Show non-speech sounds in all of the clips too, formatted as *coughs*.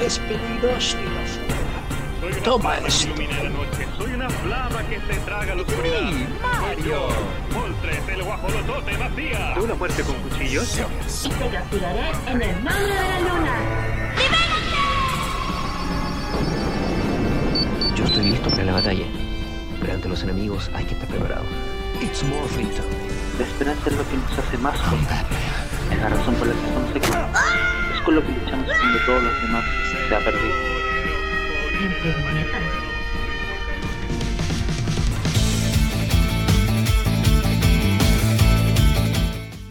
es peligroso ir afuera. Toma esto. Soy una flama que se traga la oscuridad. Mario! Moltres, el guajolotote vacía. ¿Una muerte con cuchillos? Y te castigaré en el nombre de la luna. Yo estoy listo para la batalla, pero ante los enemigos hay que estar preparados. It's Morphin time. La esperanza es lo que nos hace más fuertes. Es la razón por la que estamos aquí. Es con lo que luchamos cuando todos los demás se ha perdido.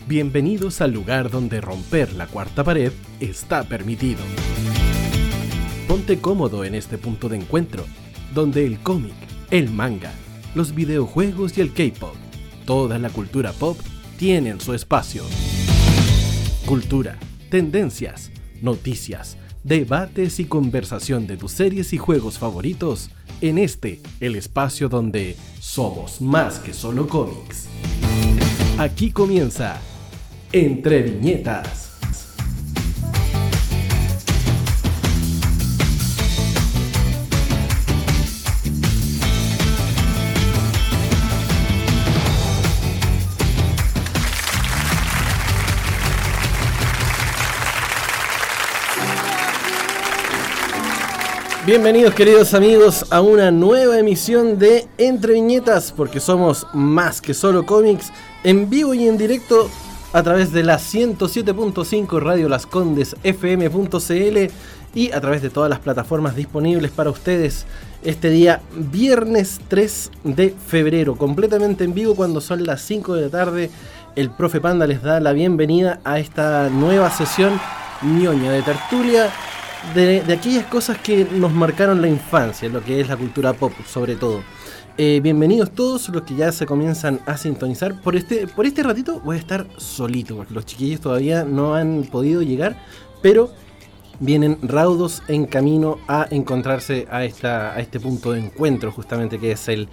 Bienvenidos al lugar donde romper la cuarta pared está permitido. Ponte cómodo en este punto de encuentro, donde el cómic, el manga, los videojuegos y el K-pop, toda la cultura pop tienen su espacio. Cultura, tendencias, noticias, debates y conversación de tus series y juegos favoritos en este, el espacio donde somos más que solo cómics. Aquí comienza Entre Viñetas. Bienvenidos queridos amigos a una nueva emisión de Entre Viñetas, porque somos más que solo cómics, en vivo y en directo a través de la 107.5 Radio Las Condes FM.cl y a través de todas las plataformas disponibles para ustedes este día viernes 3 de febrero, completamente en vivo cuando son las 5 de la tarde. El profe Panda les da la bienvenida a esta nueva sesión ñoña de tertulia de, aquellas cosas que nos marcaron la infancia, lo que es la cultura pop sobre todo. Eh, bienvenidos todos los que ya se comienzan a sintonizar. Por este, por este ratito voy a estar solito, porque los chiquillos todavía no han podido llegar, pero vienen raudos en camino a encontrarse a, esta, a este punto de encuentro, justamente que es el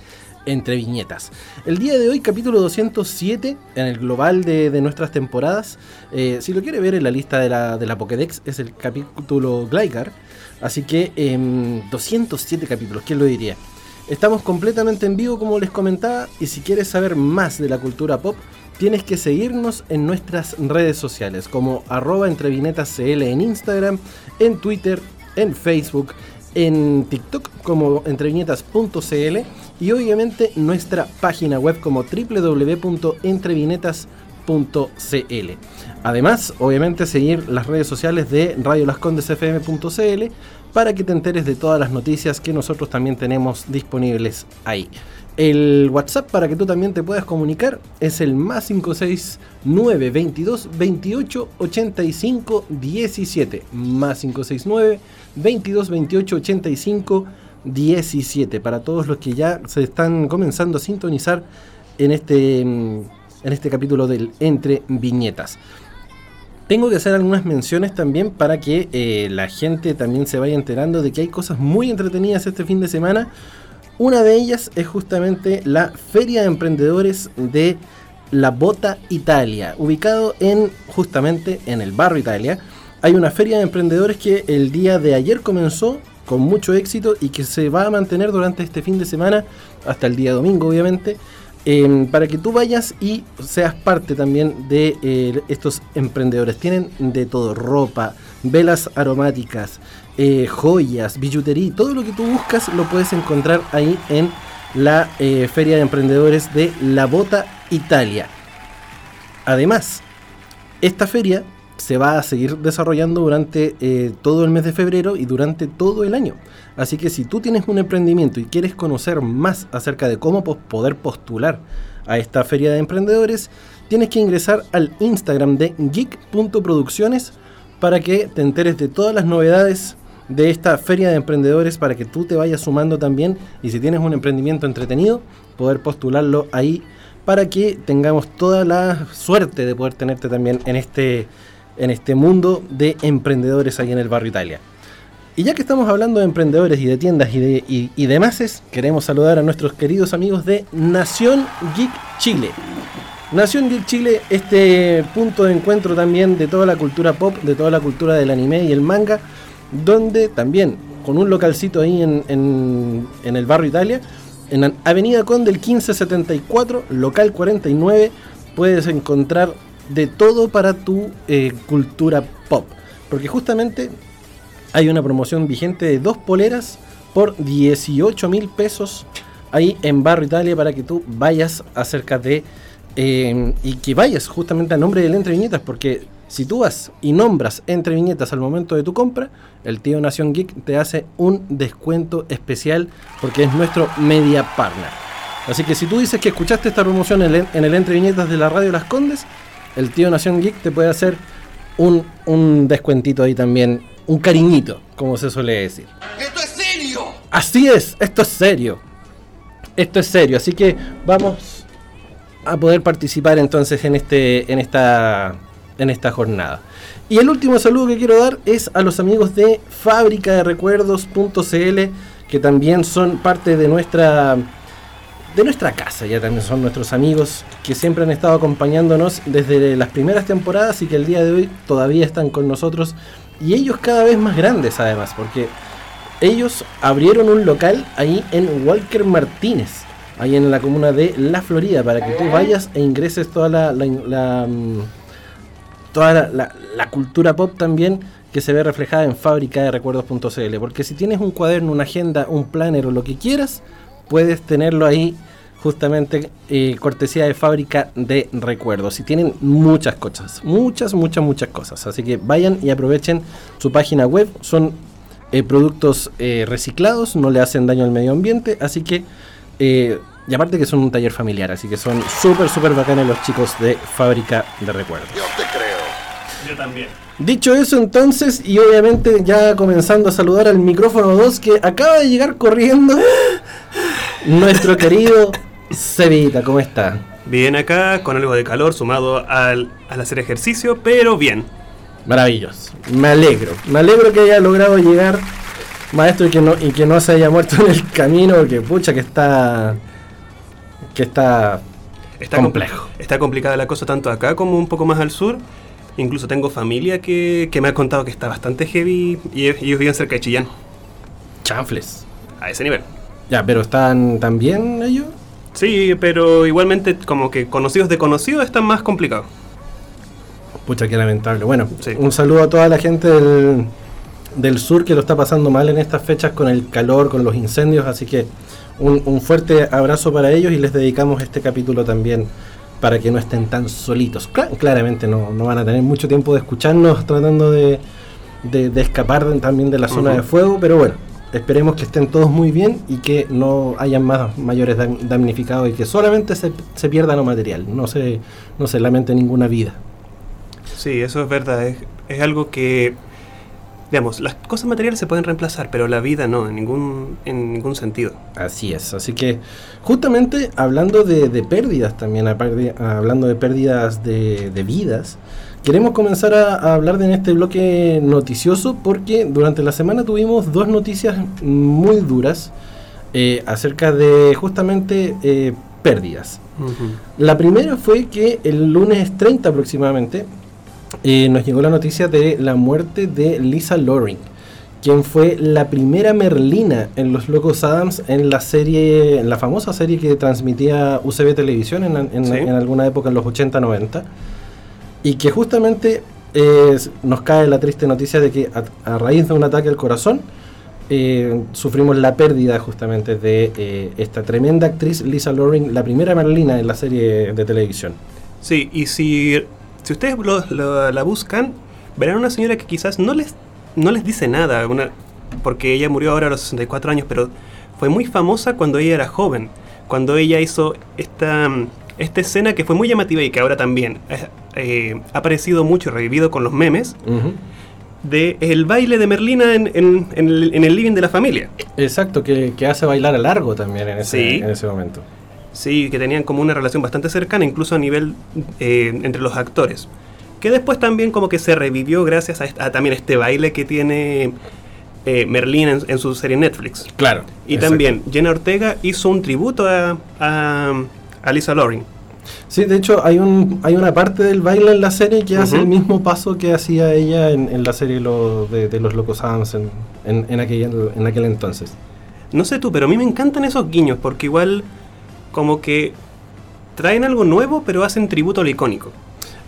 entre viñetas. El día de hoy, capítulo 207 en el global de, de nuestras temporadas. Eh, si lo quiere ver en la lista de la, de la Pokédex, es el capítulo Gligar. Así que em, 207 capítulos, ¿quién lo diría? Estamos completamente en vivo, como les comentaba, y si quieres saber más de la cultura pop, tienes que seguirnos en nuestras redes sociales, como arroba en Instagram, en Twitter, en Facebook, en TikTok como entreviñetas.cl y obviamente nuestra página web como www.entrevinetas.cl. Además, obviamente seguir las redes sociales de Radio Las Condes FM.cl para que te enteres de todas las noticias que nosotros también tenemos disponibles ahí. El WhatsApp para que tú también te puedas comunicar es el más 569 22 28 85 17 más 569 22 28 85 17 para todos los que ya se están comenzando a sintonizar en este, en este capítulo del Entre Viñetas. Tengo que hacer algunas menciones también para que eh, la gente también se vaya enterando de que hay cosas muy entretenidas este fin de semana. Una de ellas es justamente la Feria de Emprendedores de La Bota Italia, ubicado en justamente en el barrio Italia. Hay una feria de emprendedores que el día de ayer comenzó con mucho éxito y que se va a mantener durante este fin de semana hasta el día domingo, obviamente, eh, para que tú vayas y seas parte también de eh, estos emprendedores. Tienen de todo, ropa, velas aromáticas, eh, joyas, billutería, todo lo que tú buscas lo puedes encontrar ahí en la eh, Feria de Emprendedores de La Bota, Italia. Además, esta feria se va a seguir desarrollando durante eh, todo el mes de febrero y durante todo el año. Así que si tú tienes un emprendimiento y quieres conocer más acerca de cómo poder postular a esta feria de emprendedores, tienes que ingresar al Instagram de geek.producciones para que te enteres de todas las novedades de esta feria de emprendedores para que tú te vayas sumando también y si tienes un emprendimiento entretenido, poder postularlo ahí para que tengamos toda la suerte de poder tenerte también en este, en este mundo de emprendedores ahí en el barrio Italia. Y ya que estamos hablando de emprendedores y de tiendas y, de, y, y demás, queremos saludar a nuestros queridos amigos de Nación Geek Chile. Nación Geek Chile, este punto de encuentro también de toda la cultura pop, de toda la cultura del anime y el manga, donde también con un localcito ahí en, en- en el barrio Italia, en Avenida Conde del 1574, local 49, puedes encontrar de todo para tu eh, cultura pop. Porque justamente hay una promoción vigente de dos poleras por 18 mil pesos ahí en Barrio Italia para que tú vayas acerca de eh, y que vayas justamente a nombre del Entre Viñetas porque si tú vas y nombras Entre Viñetas al momento de tu compra el tío Nación Geek te hace un descuento especial porque es nuestro media partner así que si tú dices que escuchaste esta promoción en el, en el Entre Viñetas de la radio Las Condes el tío Nación Geek te puede hacer un, un descuentito ahí también un cariñito como se suele decir ¡Esto es serio! Así es, esto es serio. Esto es serio, así que vamos a poder participar entonces en este en esta en esta jornada. Y el último saludo que quiero dar es a los amigos de fábrica de recuerdos.cl que también son parte de nuestra de nuestra casa, ya también son nuestros amigos que siempre han estado acompañándonos desde las primeras temporadas y que el día de hoy todavía están con nosotros y ellos cada vez más grandes además, porque ellos abrieron un local ahí en Walker Martínez, ahí en la comuna de La Florida, para que tú vayas e ingreses toda la, la- la, mm, toda la, la- cultura pop también que se ve reflejada en fábrica de recuerdos.cl. Porque si tienes un cuaderno, una agenda, un planner o lo que quieras, puedes tenerlo ahí justamente eh, cortesía de fábrica de recuerdos. Y tienen muchas cosas, muchas, muchas, muchas cosas. Así que vayan y aprovechen su página web. Son eh, productos eh, reciclados, no le hacen daño al medio ambiente. Así que, eh, y aparte que son un taller familiar, así que son súper, súper bacanes los chicos de fábrica de recuerdos. Yo te creo. Yo también. Dicho eso entonces, y obviamente ya comenzando a saludar al micrófono 2 que acaba de llegar corriendo, nuestro querido Cevita, ¿cómo está? Bien acá, con algo de calor sumado al, al hacer ejercicio, pero bien. Maravilloso, me alegro, me alegro que haya logrado llegar, maestro, y que no, y que no se haya muerto en el camino, porque pucha que está, que está Está compl- complejo. está complicada la cosa tanto acá como un poco más al sur. Incluso tengo familia que, que me ha contado que está bastante heavy y ellos viven cerca de Chillán, Chanfles. a ese nivel. Ya, pero están también ellos. Sí, pero igualmente como que conocidos de conocidos están más complicados. Pucha, qué lamentable. Bueno, Sí. un saludo a toda la gente del, del sur que lo está pasando mal en estas fechas con el calor, con los incendios. Así que un, un fuerte abrazo para ellos y les dedicamos este capítulo también para que no estén tan solitos. Cla- claramente no, no van a tener mucho tiempo de escucharnos tratando de, de- de escapar también de la zona de fuego, pero bueno. Esperemos que estén todos muy bien y que no hayan más mayores dam- damnificados y que solamente se, se pierda lo material, no se, no se lamente ninguna vida. Sí, eso es verdad. Es, es algo que, digamos, las cosas materiales se pueden reemplazar, pero la vida no, en ningún, en ningún sentido. Así es, así que justamente hablando de, de pérdidas también, aparte- hablando de pérdidas de, de vidas, queremos comenzar a, a hablar de en este bloque noticioso porque durante la semana tuvimos dos noticias muy duras eh, acerca de justamente eh, pérdidas. La primera fue que el lunes 30 aproximadamente eh, nos llegó la noticia de la muerte de Lisa Loring, quien fue la primera Merlina en Los Locos Adams en la serie, en la famosa serie que transmitía UCB Televisión en, en- Sí. en alguna época en los 80-90, y que justamente eh, nos cae la triste noticia de que a, raíz de un ataque al corazón eh, sufrimos la pérdida justamente de eh, esta tremenda actriz Lisa Loring, la primera Merlina en la serie de televisión. Sí, y si, si ustedes la buscan, verán una señora que quizás no les, no les dice nada, porque ella murió ahora a los 64 años, pero fue muy famosa cuando ella era joven, cuando ella hizo esta, esta escena que fue muy llamativa y que ahora también eh, eh, ha aparecido mucho y revivido con los memes, Ujú. de el baile de Merlina en, en- en el, en el living de la familia. Exacto, que, que hace bailar a largo también en ese, Sí. en ese momento. Sí, que tenían como una relación bastante cercana, incluso a nivel eh, entre los actores. Que después también como que se revivió gracias a, también este baile que tiene eh, Merlín en, en su serie Netflix. Claro. Y también Jenna Ortega hizo un tributo a, a, a Lisa Loring. Sí, de hecho hay un hay una parte del baile en la serie que hace el mismo paso que hacía ella en, en la serie lo- de, de los Locos Adams en, en, en aquel, en aquel entonces. No sé tú, pero a mí me encantan esos guiños porque igual como que traen algo nuevo pero hacen tributo a lo icónico.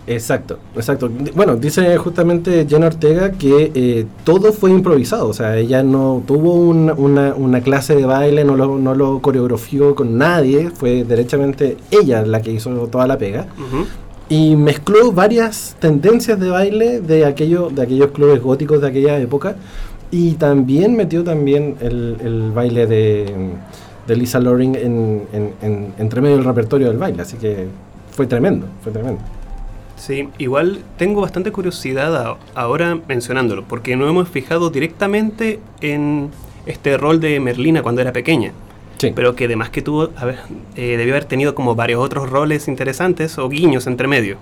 Exacto, exacto. Bueno, dice justamente Jenna Ortega que eh, todo fue improvisado, o sea, ella no tuvo una, una- una clase de baile, no lo, no lo coreografió con nadie, fue derechamente ella la que hizo toda la pega. Ujú. y mezcló varias tendencias de baile de aquello, de aquellos clubes góticos de aquella época y también metió también el, el baile de, de Lisa Loring en, en- en- entre medio del repertorio del baile, así que fue tremendo, fue tremendo. Sí, igual tengo bastante curiosidad ahora mencionándolo, porque no hemos fijado directamente en este rol de Merlina cuando era pequeña, Sí, pero que además que tuvo, a ver, eh, debió haber tenido como varios otros roles interesantes o guiños entre medio.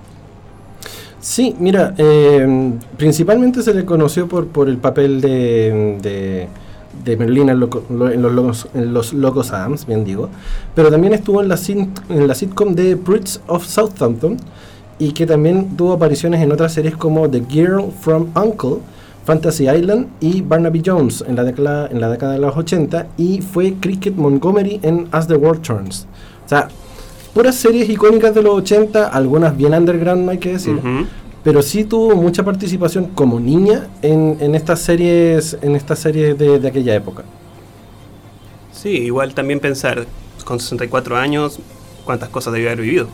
sí mira, eh, principalmente se le conoció por, por el papel de, de, de Merlina en, loco- lo- en los, locos, en los Locos Adams, bien digo, pero también estuvo en la, sin- en la sitcom de Prince of Southampton y que también tuvo apariciones en otras series como The Girl from Uncle, Fantasy Island y Barnaby Jones en la, década, en la década de los 80 y fue Cricket Montgomery en As the World Turns. O sea, puras series icónicas de los 80, algunas bien underground, hay que decir, pero sí tuvo mucha participación como niña en, en estas series, en estas series de, de aquella época. Sí, igual también pensar, con 64 años, cuántas cosas debió haber vivido.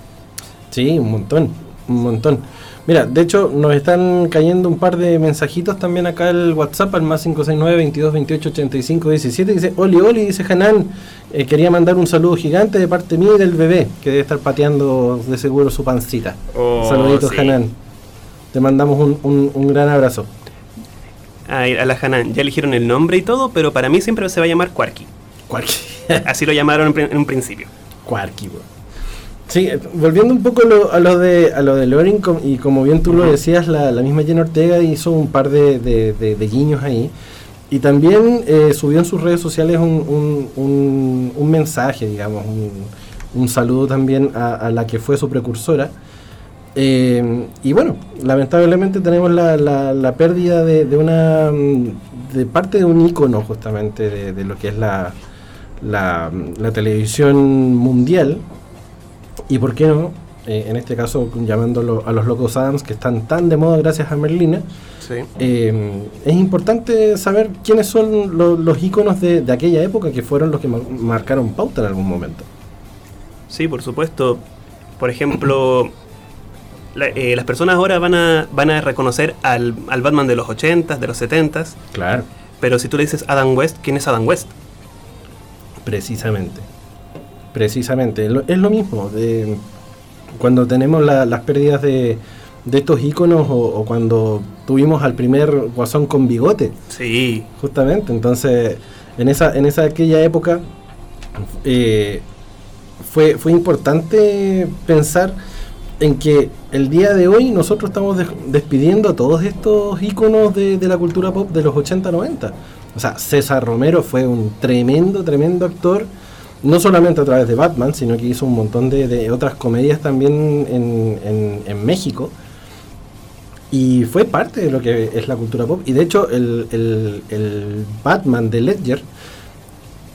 Sí, un montón, un montón. Mira, de hecho nos están cayendo un par de mensajitos también acá el WhatsApp al más 569 22 28 85 17 dice Oli Oli, dice Hanan, eh, quería mandar un saludo gigante de parte mía y del bebé que debe estar pateando de seguro su pancita. Oh, Saluditos sí. Hanan. Te mandamos un, un- un gran abrazo. Y a la Hanan ya eligieron el nombre y todo, pero para mí siempre se va a llamar Quarky. Quarky. Así lo llamaron en, un principio. Quarky. Sí, eh, volviendo un poco lo- a lo de a lo de Loring, com- y como bien tú lo decías, la, la misma Jenna Ortega hizo un par de, de- de- de guiños ahí. Y también eh, subió en sus redes sociales un, un- un- un mensaje, digamos, un, un saludo también a, a la que fue su precursora. Eh, y bueno, lamentablemente tenemos la, la- la pérdida de, de una mm, de parte de un icono justamente de, de lo que es la, la, la televisión mundial y por qué no, eh, en este caso llamándolo a los locos Adams que están tan de moda gracias a Merlina, Sí. eh, es importante saber quiénes son lo- los iconos de, de aquella época que fueron los que ma- marcaron pauta en algún momento. Sí, por supuesto. Por ejemplo, *clears throat* la- eh, las personas ahora van a, van a reconocer al, al Batman de los 80s, de los 70s, Claro. pero si tú le dices Adam West, ¿quién es Adam West? Precisamente. Precisamente. Es lo mismo. de- cuando tenemos la- las pérdidas de, de estos iconos o, o cuando tuvimos al primer guasón con bigote, Sí, justamente. Entonces, en esa, en esa aquella época eh, fue, fue importante pensar en que el día de hoy nosotros estamos des- despidiendo a todos estos íconos de, de la cultura pop de los 80-90. O sea, César Romero fue un tremendo, tremendo actor, no solamente a través de Batman, sino que hizo un montón de, de otras comedias también en, en- México. Y fue parte de lo que es la cultura pop. Y de hecho, el- el Batman de Ledger,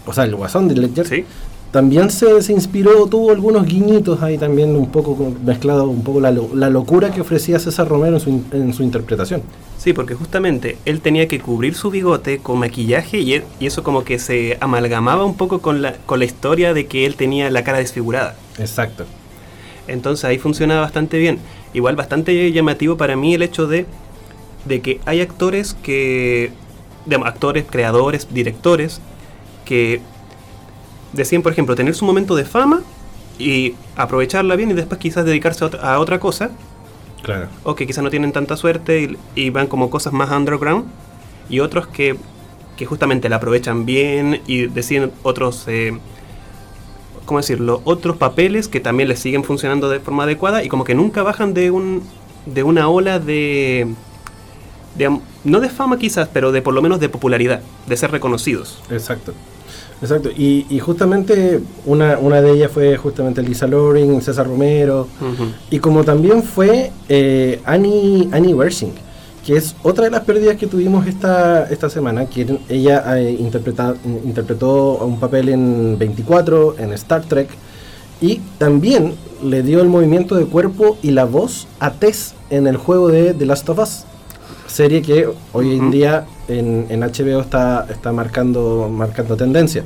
o sea, el guasón de Ledger, sí. También se, se inspiró, tuvo algunos guiñitos ahí también, un poco mezclado, un poco la, la locura que ofrecía César Romero en su, en su interpretación. Sí, porque justamente él tenía que cubrir su bigote con maquillaje y, y eso como que se amalgamaba un poco con la, con la historia de que él tenía la cara desfigurada. Exacto. Entonces ahí funciona bastante bien. Igual bastante llamativo para mí el hecho de, de que hay actores que, digamos, actores, creadores, directores, que deciden, por ejemplo, tener su momento de fama y aprovecharla bien y después quizás dedicarse a otra, a otra cosa, Claro. o que quizás no tienen tanta suerte y, y van como cosas más underground, y otros que, que justamente la aprovechan bien y deciden otros... eh, ¿cómo decirlo? Otros papeles que también les siguen funcionando de forma adecuada y como que nunca bajan de un de una ola de, de no de fama quizás, pero de por lo menos de popularidad, de ser reconocidos. Exacto. Exacto, y, y justamente una, una de ellas fue justamente Lisa Loring, César Romero, y como también fue eh, Annie, Annie Wershing, que es otra de las pérdidas que tuvimos esta, esta semana, que ella eh, interpreta- interpretó un papel en 24, en Star Trek, y también le dio el movimiento de cuerpo y la voz a Tess en el juego de The Last of Us, serie que hoy en día en, en HBO está, está marcando, marcando tendencia.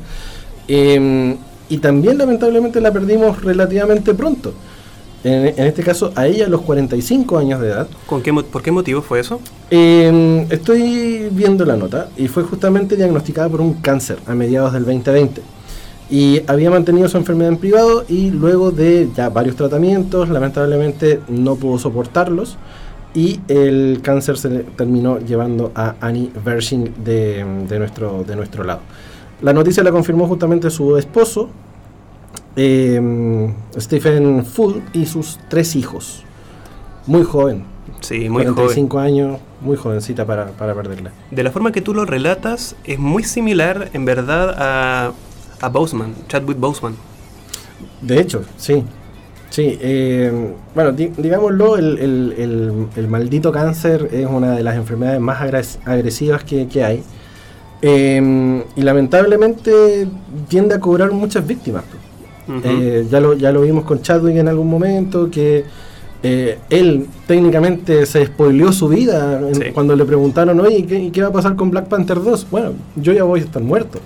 Em, y también lamentablemente la perdimos relativamente pronto. En, en este caso, a ella a los 45 años de edad. ¿Con qué, ¿Por qué motivo fue eso? Eh, estoy viendo la nota y fue justamente diagnosticada por un cáncer a mediados del 2020. Y había mantenido su enfermedad en privado y luego de ya varios tratamientos, lamentablemente no pudo soportarlos y el cáncer se terminó llevando a Annie Wershing de, de nuestro, de nuestro lado. La noticia la confirmó justamente su esposo, eh, Stephen Full, y sus tres hijos. Muy joven, Sí, muy joven. 45 años, muy jovencita para, para perderla. De la forma que tú lo relatas, es muy similar en verdad a, a Boseman, Chadwick Boseman. De hecho, sí. Sí, eh, bueno, di- digámoslo, el, el- el- el maldito cáncer es una de las enfermedades más agres- agresivas que, que hay. Eh, y lamentablemente tiende a cobrar muchas víctimas. pues. Eh, ya, lo, ya lo vimos con Chadwick en algún momento, que eh, él técnicamente se spoileó su vida en- cuando le preguntaron, oye, ¿y qué, qué va a pasar con Black Panther 2? Bueno, yo ya voy a estar muerto.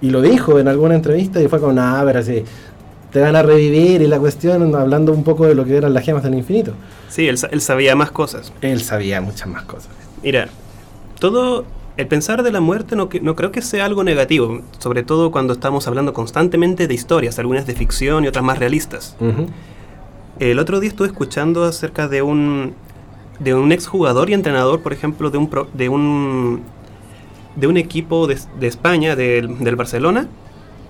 Y lo dijo en alguna entrevista y fue como, nada, pero así, te van a revivir y la cuestión, hablando un poco de lo que eran las gemas del infinito. Sí, él, él sabía más cosas. Él sabía muchas más cosas. Mira, todo el pensar de la muerte no, que- no creo que sea algo negativo, sobre todo cuando estamos hablando constantemente de historias, algunas de ficción y otras más realistas. El otro día estuve escuchando acerca de un de un exjugador y entrenador, por ejemplo, de un pro- de un de un equipo de, de España, del, del Barcelona.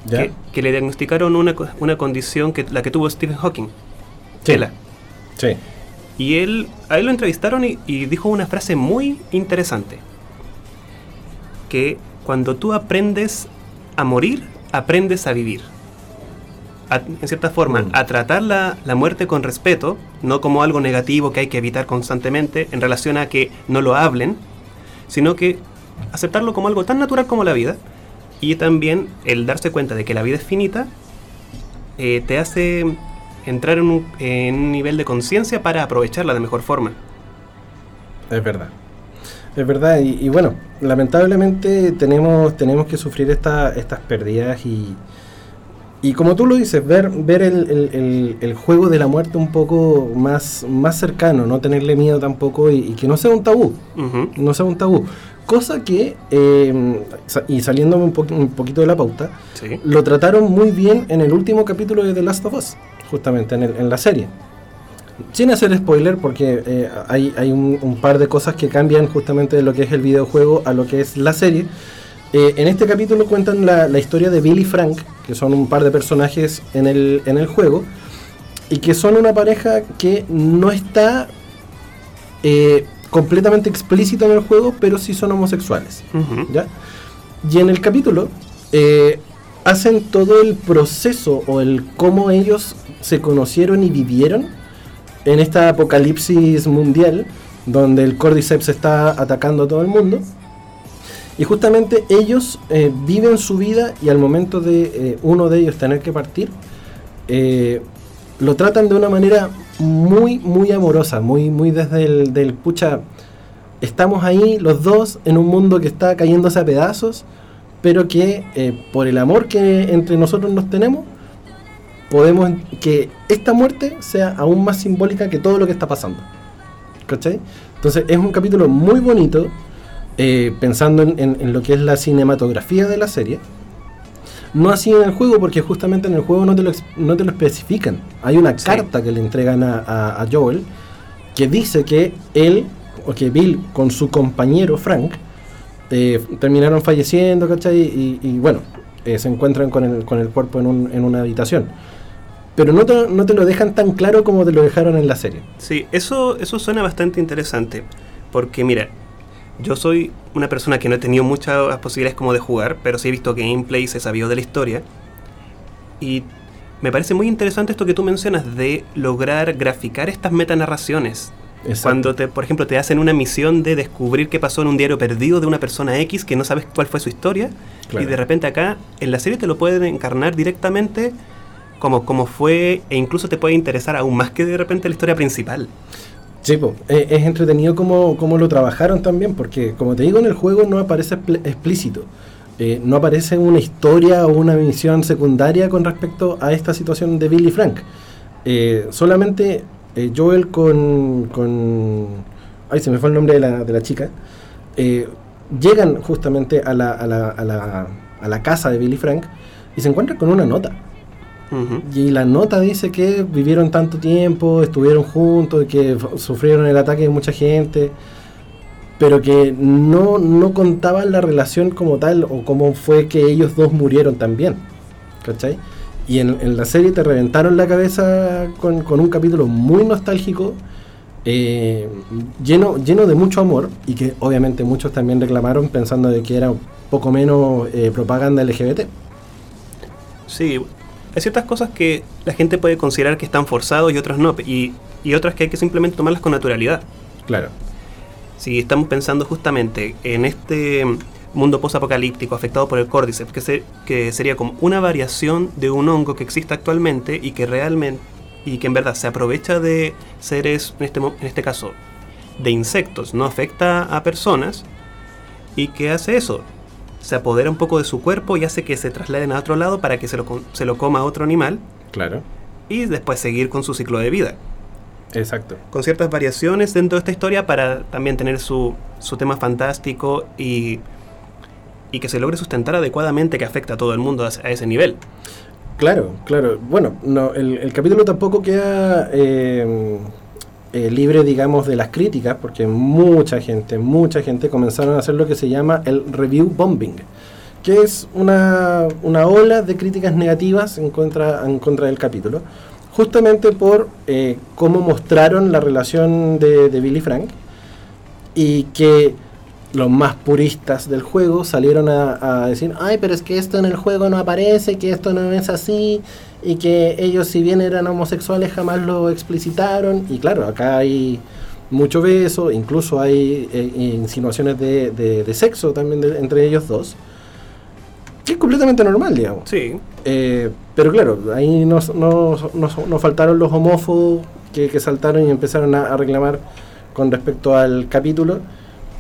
Que, que le diagnosticaron una, una condición que la que tuvo Stephen Hawking. Sí. ELA. Sí. Y él, a él lo entrevistaron y, y dijo una frase muy interesante. Que cuando tú aprendes a morir, aprendes a vivir. A- en cierta forma, Mm. a tratar la, la muerte con respeto, no como algo negativo que hay que evitar constantemente en relación a que no lo hablen, sino que aceptarlo como algo tan natural como la vida. Y también el darse cuenta de que la vida es finita, eh, te hace entrar en un, en un nivel de conciencia para aprovecharla de mejor forma. Es verdad. Es verdad, y, y bueno, lamentablemente tenemos, tenemos que sufrir esta, estas pérdidas y, y como tú lo dices, ver, ver el, el- el- el juego de la muerte un poco más, más cercano, no tenerle miedo tampoco y, y que no sea un tabú, no sea un tabú. Cosa que, eh, y saliéndome un, poqu- un poquito de la pauta, Sí. lo trataron muy bien en el último capítulo de The Last of Us, justamente en, el- en la serie. Sin hacer spoiler, porque eh, hay, hay un, un par de cosas que cambian justamente de lo que es el videojuego a lo que es la serie. Eh, en este capítulo cuentan la, la historia de Billy y Frank, que son un par de personajes en el, en el juego, y que son una pareja que no está completamente explícita en el juego, pero sí son homosexuales. ¿ya? Y en el capítulo eh, hacen todo el proceso o el cómo ellos se conocieron y vivieron en esta apocalipsis mundial donde el Cordyceps está atacando a todo el mundo. Y justamente ellos eh, viven su vida y al momento de eh, uno de ellos tener que partir, lo tratan de una manera muy, muy amorosa, muy, muy desde el del pucha. Estamos ahí los dos en un mundo que está cayéndose a pedazos, pero que eh, por el amor que entre nosotros nos tenemos, podemos que esta muerte sea aún más simbólica que todo lo que está pasando. Entonces es un capítulo muy bonito, eh, pensando en, en- en lo que es la cinematografía de la serie. No así en el juego, porque justamente en el juego no te lo, no te lo especifican. Hay una Sí. carta que le entregan a, a- a Joel que dice que él, o que Bill con su compañero Frank, eh, terminaron falleciendo, ¿cachai? Y, y bueno, eh, se encuentran con el, con el cuerpo en, un- en una habitación. Pero no te, no te lo dejan tan claro como te lo dejaron en la serie. Sí, eso, eso suena bastante interesante. Porque mira, yo soy una persona que no he tenido muchas posibilidades como de jugar, pero sí he visto gameplay, se sabió de la historia. Y me parece muy interesante esto que tú mencionas de lograr graficar estas metanarraciones. Exacto. Cuando, te, por ejemplo, te hacen una misión de descubrir qué pasó en un diario perdido de una persona X que no sabes cuál fue su historia, Claro. y de repente acá en la serie te lo pueden encarnar directamente como, como fue, e incluso te puede interesar aún más que de repente la historia principal. Sí, po, eh, es entretenido como, como lo trabajaron también, porque como te digo, en el juego no aparece expl- explícito. Eh, no aparece una historia o una misión secundaria con respecto a esta situación de Billy Frank. Eh, solamente eh, Joel con, con... Ay, se me fue el nombre de la, de la chica. llegan justamente a la, a, la, a, la, a la casa de Billy Frank y se encuentran con una nota. Y la nota dice que vivieron tanto tiempo, estuvieron juntos, que sufrieron el ataque de mucha gente, pero que no, no contaban la relación como tal o cómo fue que ellos dos murieron también. ¿Cachai? Y en, en la serie te reventaron la cabeza con, con un capítulo muy nostálgico, eh, lleno, lleno de mucho amor, y que obviamente muchos también reclamaron pensando de que era poco menos eh, propaganda LGBT. Sí, hay ciertas cosas que la gente puede considerar que están forzados y otras no, y, y otras que hay que simplemente tomarlas con naturalidad. Claro. Si estamos pensando justamente en este mundo posapocalíptico afectado por el Cordyceps, que, se- que sería como una variación de un hongo que existe actualmente y que realmente y que en verdad se aprovecha de seres, en este, en este caso, de insectos, no afecta a personas, y que hace eso, se apodera un poco de su cuerpo y hace que se trasladen a otro lado para que se lo, se lo coma otro animal Claro. y después seguir con su ciclo de vida Exacto. con ciertas variaciones dentro de esta historia para también tener su, su tema fantástico y, y que se logre sustentar adecuadamente que afecta a todo el mundo a, a ese nivel. Claro, claro. Bueno, no, el, el capítulo tampoco queda eh, eh, libre, digamos, de las críticas, porque mucha gente, mucha gente comenzaron a hacer lo que se llama el review bombing, que es una, una ola de críticas negativas en contra, en contra del capítulo, justamente por eh, cómo mostraron la relación de, de Billy Frank y que los más puristas del juego salieron a, a decir, ay, pero es que esto en el juego no aparece, que esto no es así, y que ellos si bien eran homosexuales jamás lo explicitaron, y claro, acá hay mucho beso, incluso hay eh, insinuaciones de, de- de sexo también de- entre ellos dos, que es completamente normal, digamos. Sí, Eh, pero claro, ahí nos, nos- nos- nos faltaron los homófobos que, que saltaron y empezaron a, a reclamar con respecto al capítulo.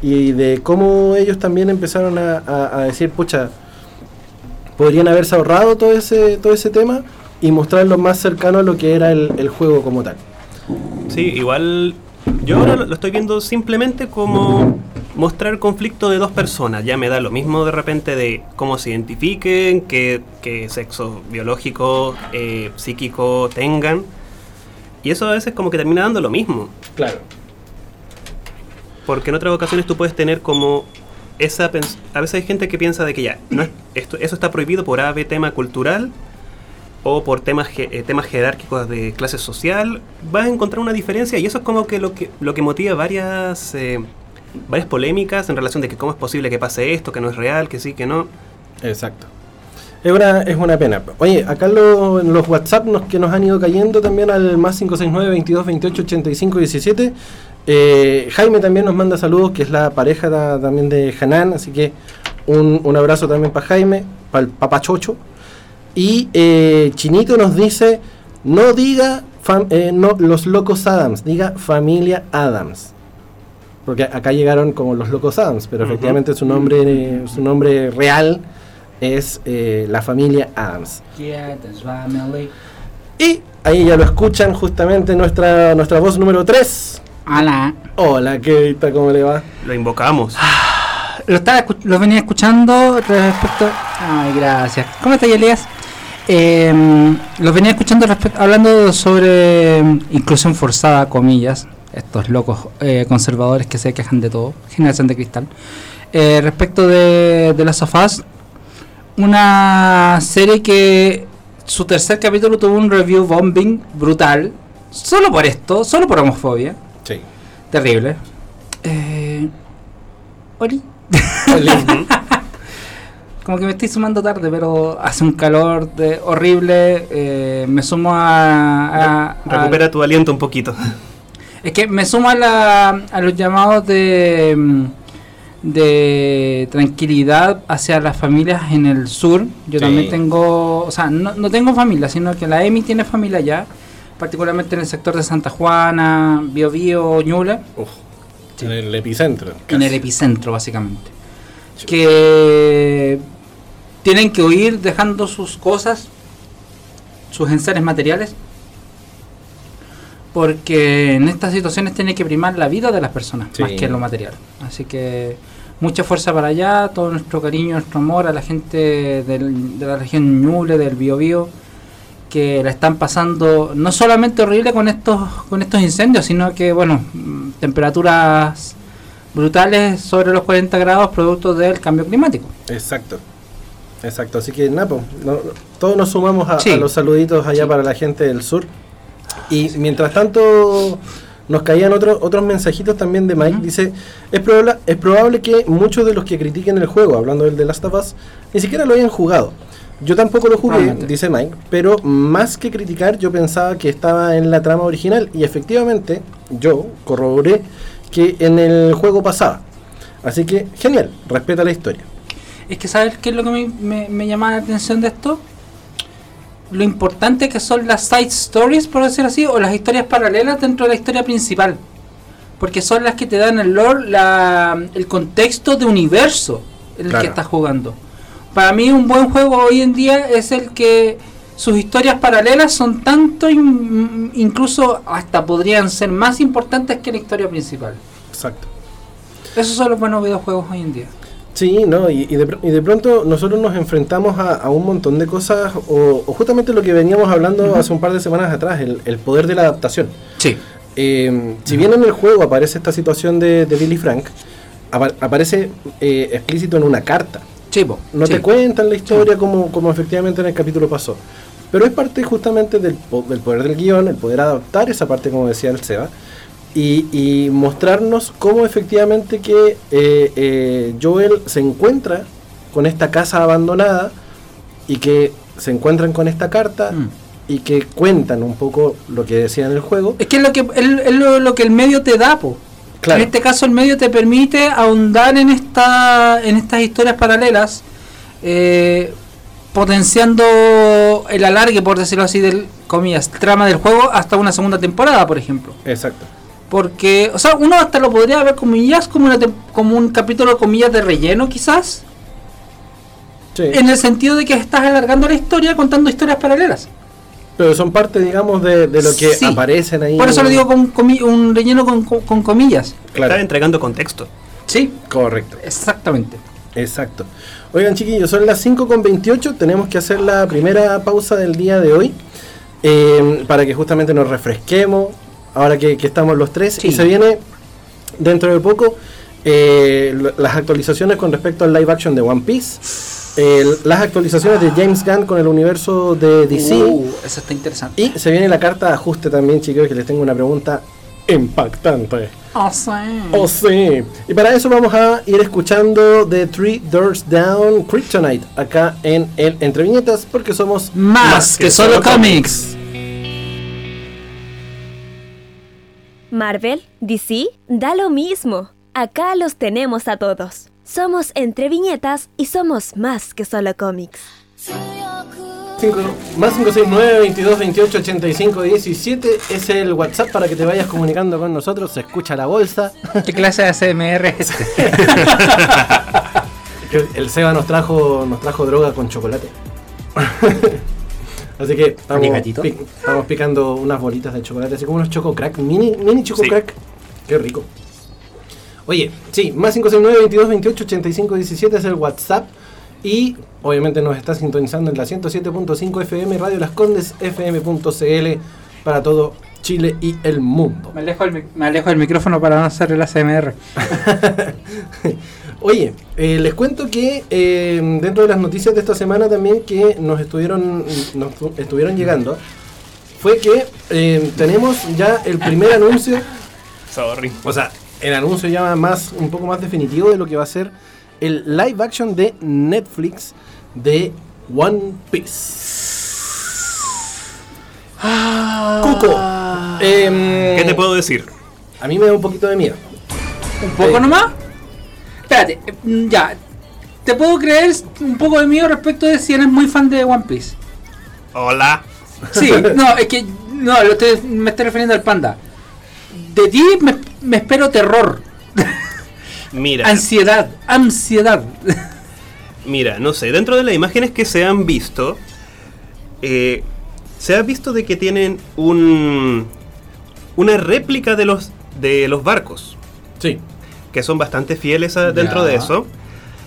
Y de cómo ellos también empezaron a, a- a decir, pucha, podrían haberse ahorrado todo ese, todo ese tema y mostrarlo más cercano a lo que era el, el juego como tal. sí, igual yo ahora lo estoy viendo simplemente como mostrar conflicto de dos personas. Ya me da lo mismo de repente de cómo se identifiquen, qué, qué sexo biológico, eh, psíquico tengan. Y eso a veces como que termina dando lo mismo. Claro. Porque en otras ocasiones tú puedes tener como esa a veces hay gente que piensa de que ya no es- esto eso está prohibido por ave tema cultural o por temas eh, temas jerárquicos de clase social vas a encontrar una diferencia y eso es como que lo que lo que motiva varias eh, varias polémicas en relación de que cómo es posible que pase esto que no es real que sí que no Exacto. Es una, es una pena. Oye, acá lo- en los WhatsApp nos, que nos han ido cayendo también al más 569 22 28 85 17. eh, Jaime también nos manda saludos, que es la pareja también de Hanan, así que un, un abrazo también para Jaime, para el papachocho. Y eh, Chinito nos dice, no diga fam- eh, no, los locos Adams, diga familia Adams. Porque acá llegaron como los locos Adams, pero efectivamente su nombre, su nombre real es eh, la familia Adams. Y ahí ya lo escuchan justamente nuestra, nuestra voz número 3. Hola. Hola, ¿qué tal? ¿Cómo le va? lo invocamos Lo, estaba, lo venía escuchando respecto. Ay, gracias. ¿Cómo estás, Elías? Eh, lo venía escuchando hablando sobre mm, inclusión forzada, comillas. Estos locos eh, conservadores que se quejan de todo. Generación de cristal. Eh, respecto de, de las sofás, una serie que su tercer capítulo tuvo un review bombing brutal. Solo por esto, solo por homofobia. Sí. Terrible. Eh, Oli, *laughs* Como que me estoy sumando tarde, pero hace un calor de- horrible. eh, me sumo a, a- a- Recupera tu aliento un poquito. *laughs* Es que me sumo a, la- a los llamados de, mm, de tranquilidad hacia las familias en el sur. Yo Sí. también tengo, o sea, no, no tengo familia, sino que la EMI tiene familia allá, particularmente en el sector de Santa Juana, Biobío, Ñuble, Uf, en el epicentro. en el epicentro básicamente. Que tienen que huir dejando sus cosas, sus enseres materiales, porque en estas situaciones tiene que primar la vida de las personas Sí. más que lo material. Así que mucha fuerza para allá, todo nuestro cariño, nuestro amor a la gente del- de la región Ñuble, del Biobío, que la están pasando no solamente horrible con estos con estos incendios, sino que bueno, temperaturas brutales sobre los 40 grados producto del cambio climático. Exacto. Exacto. Así que, Napo, no- todos nos sumamos a, Sí. a los saluditos allá Sí. para la gente del sur. Y mientras tanto, nos caían otros otros mensajitos también de Mike. Dice: es probable, es probable que muchos de los que critiquen el juego, hablando del The Last of Us, ni siquiera lo hayan jugado. Yo tampoco lo jugué, dice Mike, pero más que criticar, yo pensaba que estaba en la trama original. Y efectivamente, yo corroboré que en el juego pasaba. Así que, genial, respeta la historia. Es que ¿sabes qué es lo que me, me, me llama la atención de esto? Lo importante que son las side stories, por decir así, o las historias paralelas dentro de la historia principal. Porque son las que te dan el lore, la, el contexto de universo en el Claro. que estás jugando. Para mí un buen juego hoy en día es el que sus historias paralelas son tanto, in- incluso hasta podrían ser más importantes que la historia principal. Exacto. Esos son los buenos videojuegos hoy en día. Sí, no, y, y de, y de pronto nosotros nos enfrentamos a, a un montón de cosas, o, o justamente lo que veníamos hablando hace un par de semanas atrás, el, el poder de la adaptación. Sí. Eh, si bien en el juego aparece esta situación de, de Billy Frank, apa- aparece eh, explícito en una carta. Chivo. No te cuentan la historia como, como efectivamente en el capítulo pasó. Pero es parte justamente del, po- del poder del guion, el poder adaptar esa parte, como decía el Seba, y, y mostrarnos cómo efectivamente que eh, eh, Joel se encuentra con esta casa abandonada y que se encuentran con esta carta Mm. y que cuentan un poco lo que decía en el juego. Es que es lo que, es, es lo, lo que el medio te da, po. Claro. En este caso el medio te permite ahondar en esta en estas historias paralelas, eh, potenciando el alargue, por decirlo así, del comillas, trama del juego hasta una segunda temporada, por ejemplo. Exacto. Porque, o sea, uno hasta lo podría ver comillas como, una como un capítulo comillas de relleno, quizás, Sí. en el sentido de que estás alargando la historia contando historias paralelas. Pero son parte, digamos, de, de lo que Sí. aparecen ahí. Por eso lo digo con comi- un relleno con, con- con comillas. Claro. Está entregando contexto. Sí, Correcto. exactamente. Exacto. Oigan, chiquillos, son las 5 con 28. Tenemos que hacer la primera pausa del día de hoy. eh, para que justamente nos refresquemos. Ahora que, que estamos los tres. Sí. Y se viene dentro de poco eh, las actualizaciones con respecto al live action de One Piece. eh, las actualizaciones de James Gunn con el universo de DC. Uh, eso está interesante. Y se viene la carta de ajuste también, chicos, que les tengo una pregunta impactante. Oh, sí. Oh, sí. Y para eso vamos a ir escuchando The Three Doors Down Kryptonite acá en el Entre Viñetas porque somos Más que solo cómics. Marvel, DC, da lo mismo. Acá los tenemos a todos. Somos entre viñetas y somos más que solo cómics. Cinco- más 569 22 28 85 17 es el WhatsApp para que te vayas comunicando con nosotros. Se escucha la bolsa. *laughs* ¿Qué clase de ASMR es este? *laughs* El Seba nos trajo, nos trajo droga con chocolate. *laughs* Así que estamos, Arigatito. pi- estamos picando unas bolitas de chocolate, así como unos choco crack, mini, mini choco Sí. crack. Qué rico. Oye, sí, más 569 22 28 85 17 es el WhatsApp. Y obviamente nos está sintonizando en la 107.5 FM, Radio Las Condes, FM.cl para todo Chile y el mundo. Me alejo, del, mic- me alejo del micrófono para no hacer el ASMR. *laughs* Oye, eh, les cuento que eh, dentro de las noticias de esta semana también que nos estuvieron, nos tu- estuvieron llegando fue que eh, tenemos ya el primer anuncio, Sorry. o sea, el anuncio ya más un poco más definitivo de lo que va a ser el live action de Netflix de One Piece. Cuco. em, ¿Qué te puedo decir? A mí me da un poquito de miedo. ¿Un poco Eh. nomás? Espérate, eh, mm, ya. Te puedo creer un poco de miedo respecto de si eres muy fan de One Piece. Hola. Sí, *laughs* no, es que. No, lo estoy- me estoy refiriendo al panda. De ti me, me espero terror, *laughs* Mira, ansiedad, ansiedad. *laughs* mira, no sé, dentro de las imágenes que se han visto, eh, se ha visto de que tienen un una réplica de los de los barcos, Sí. Que son bastante fieles a- dentro Ya. de eso.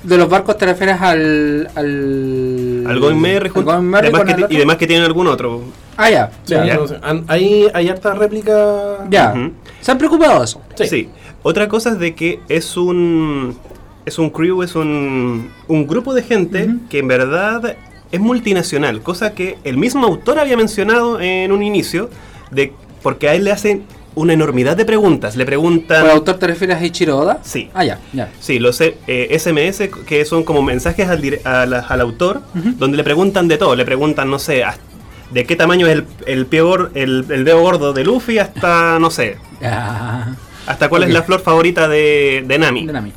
¿De los barcos te refieres al. al. Al Going Merry, al jun- Going Merry además con que el ti- otro? y demás que tienen algún otro. Ah, ya. Sí, ya. ya. no sé, han- hay, hay harta réplica. Ya. ¿Se han preocupado de eso? Sí. Sí. Otra cosa es de que es un es un crew, es un, un grupo de gente que en verdad es multinacional, cosa que el mismo autor había mencionado en un inicio de porque a él le hacen una enormidad de preguntas, le preguntan ¿Por autor te refieres a Ichiro Oda? Sí. Ah, ya, ya. Sí, los eh, SMS que son como mensajes al, dire- a la- al autor, donde le preguntan de todo. Le preguntan, no sé, de qué tamaño es el, el, pie el, el dedo gordo de Luffy hasta, no sé, Ya. *laughs* hasta cuál es la flor favorita de, de Nami. De Nami.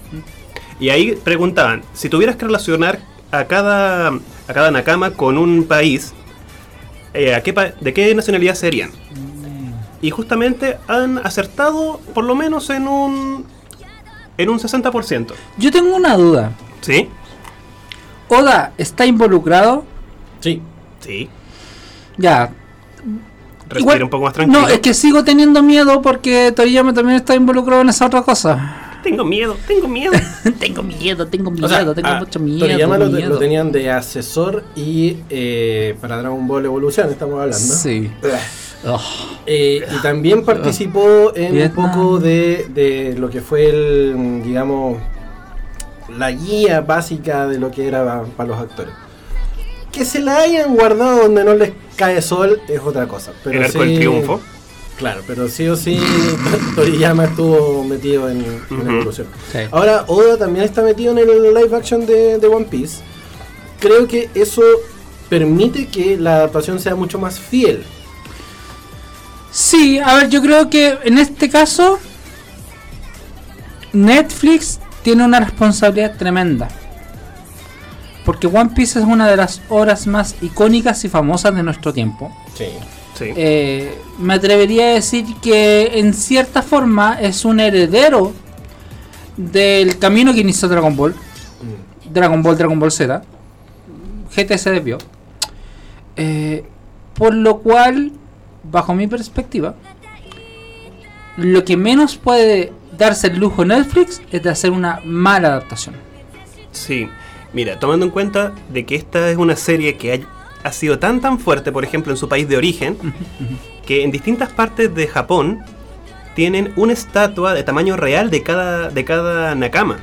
Y ahí preguntaban, si tuvieras que relacionar a cada, a cada Nakama con un país, eh, ¿a qué pa- ¿de qué nacionalidad serían? Y justamente han acertado por lo menos en un, en un 60%. Yo tengo una duda. ¿Sí? ¿Oda está involucrado? Sí. Sí. Ya. Respira Igual- un poco más tranquilo. No, es que sigo teniendo miedo porque Toriyama también está involucrado en esa otra cosa. Tengo miedo, tengo miedo. *laughs* tengo miedo, tengo miedo, O sea, tengo a mucho miedo. Toriyama lo, miedo. lo tenían de asesor y eh, para Dragon Ball Evolución estamos hablando. Sí. Oh, Eh, y también participó en Vietnam. un poco de, de lo que fue el, digamos, la guía básica de lo que era para los actores. Que se la hayan guardado donde no les cae sol es otra cosa. Pero El arco del sí- triunfo. Claro, pero sí o sí *laughs* Toriyama estuvo metido en, en Ujú. evolución. sí. Ahora Oda también está metido en el live action de, de One Piece. Creo que eso permite que la adaptación sea mucho más fiel. Sí, a ver, yo creo que en este caso Netflix tiene una responsabilidad tremenda. Porque One Piece es una de las obras más icónicas y famosas de nuestro tiempo. Sí. Sí. Eh, me atrevería a decir que en cierta forma es un heredero del camino que inició Dragon Ball. Dragon Ball, Dragon Ball Z. GT se desvió. Eh, por lo cual, bajo mi perspectiva, lo que menos puede darse el lujo Netflix es de hacer una mala adaptación. Sí, mira, tomando en cuenta de que esta es una serie que ha, ha sido tan tan fuerte, por ejemplo, en su país de origen, que en distintas partes de Japón tienen una estatua de tamaño real de cada, de cada Nakama.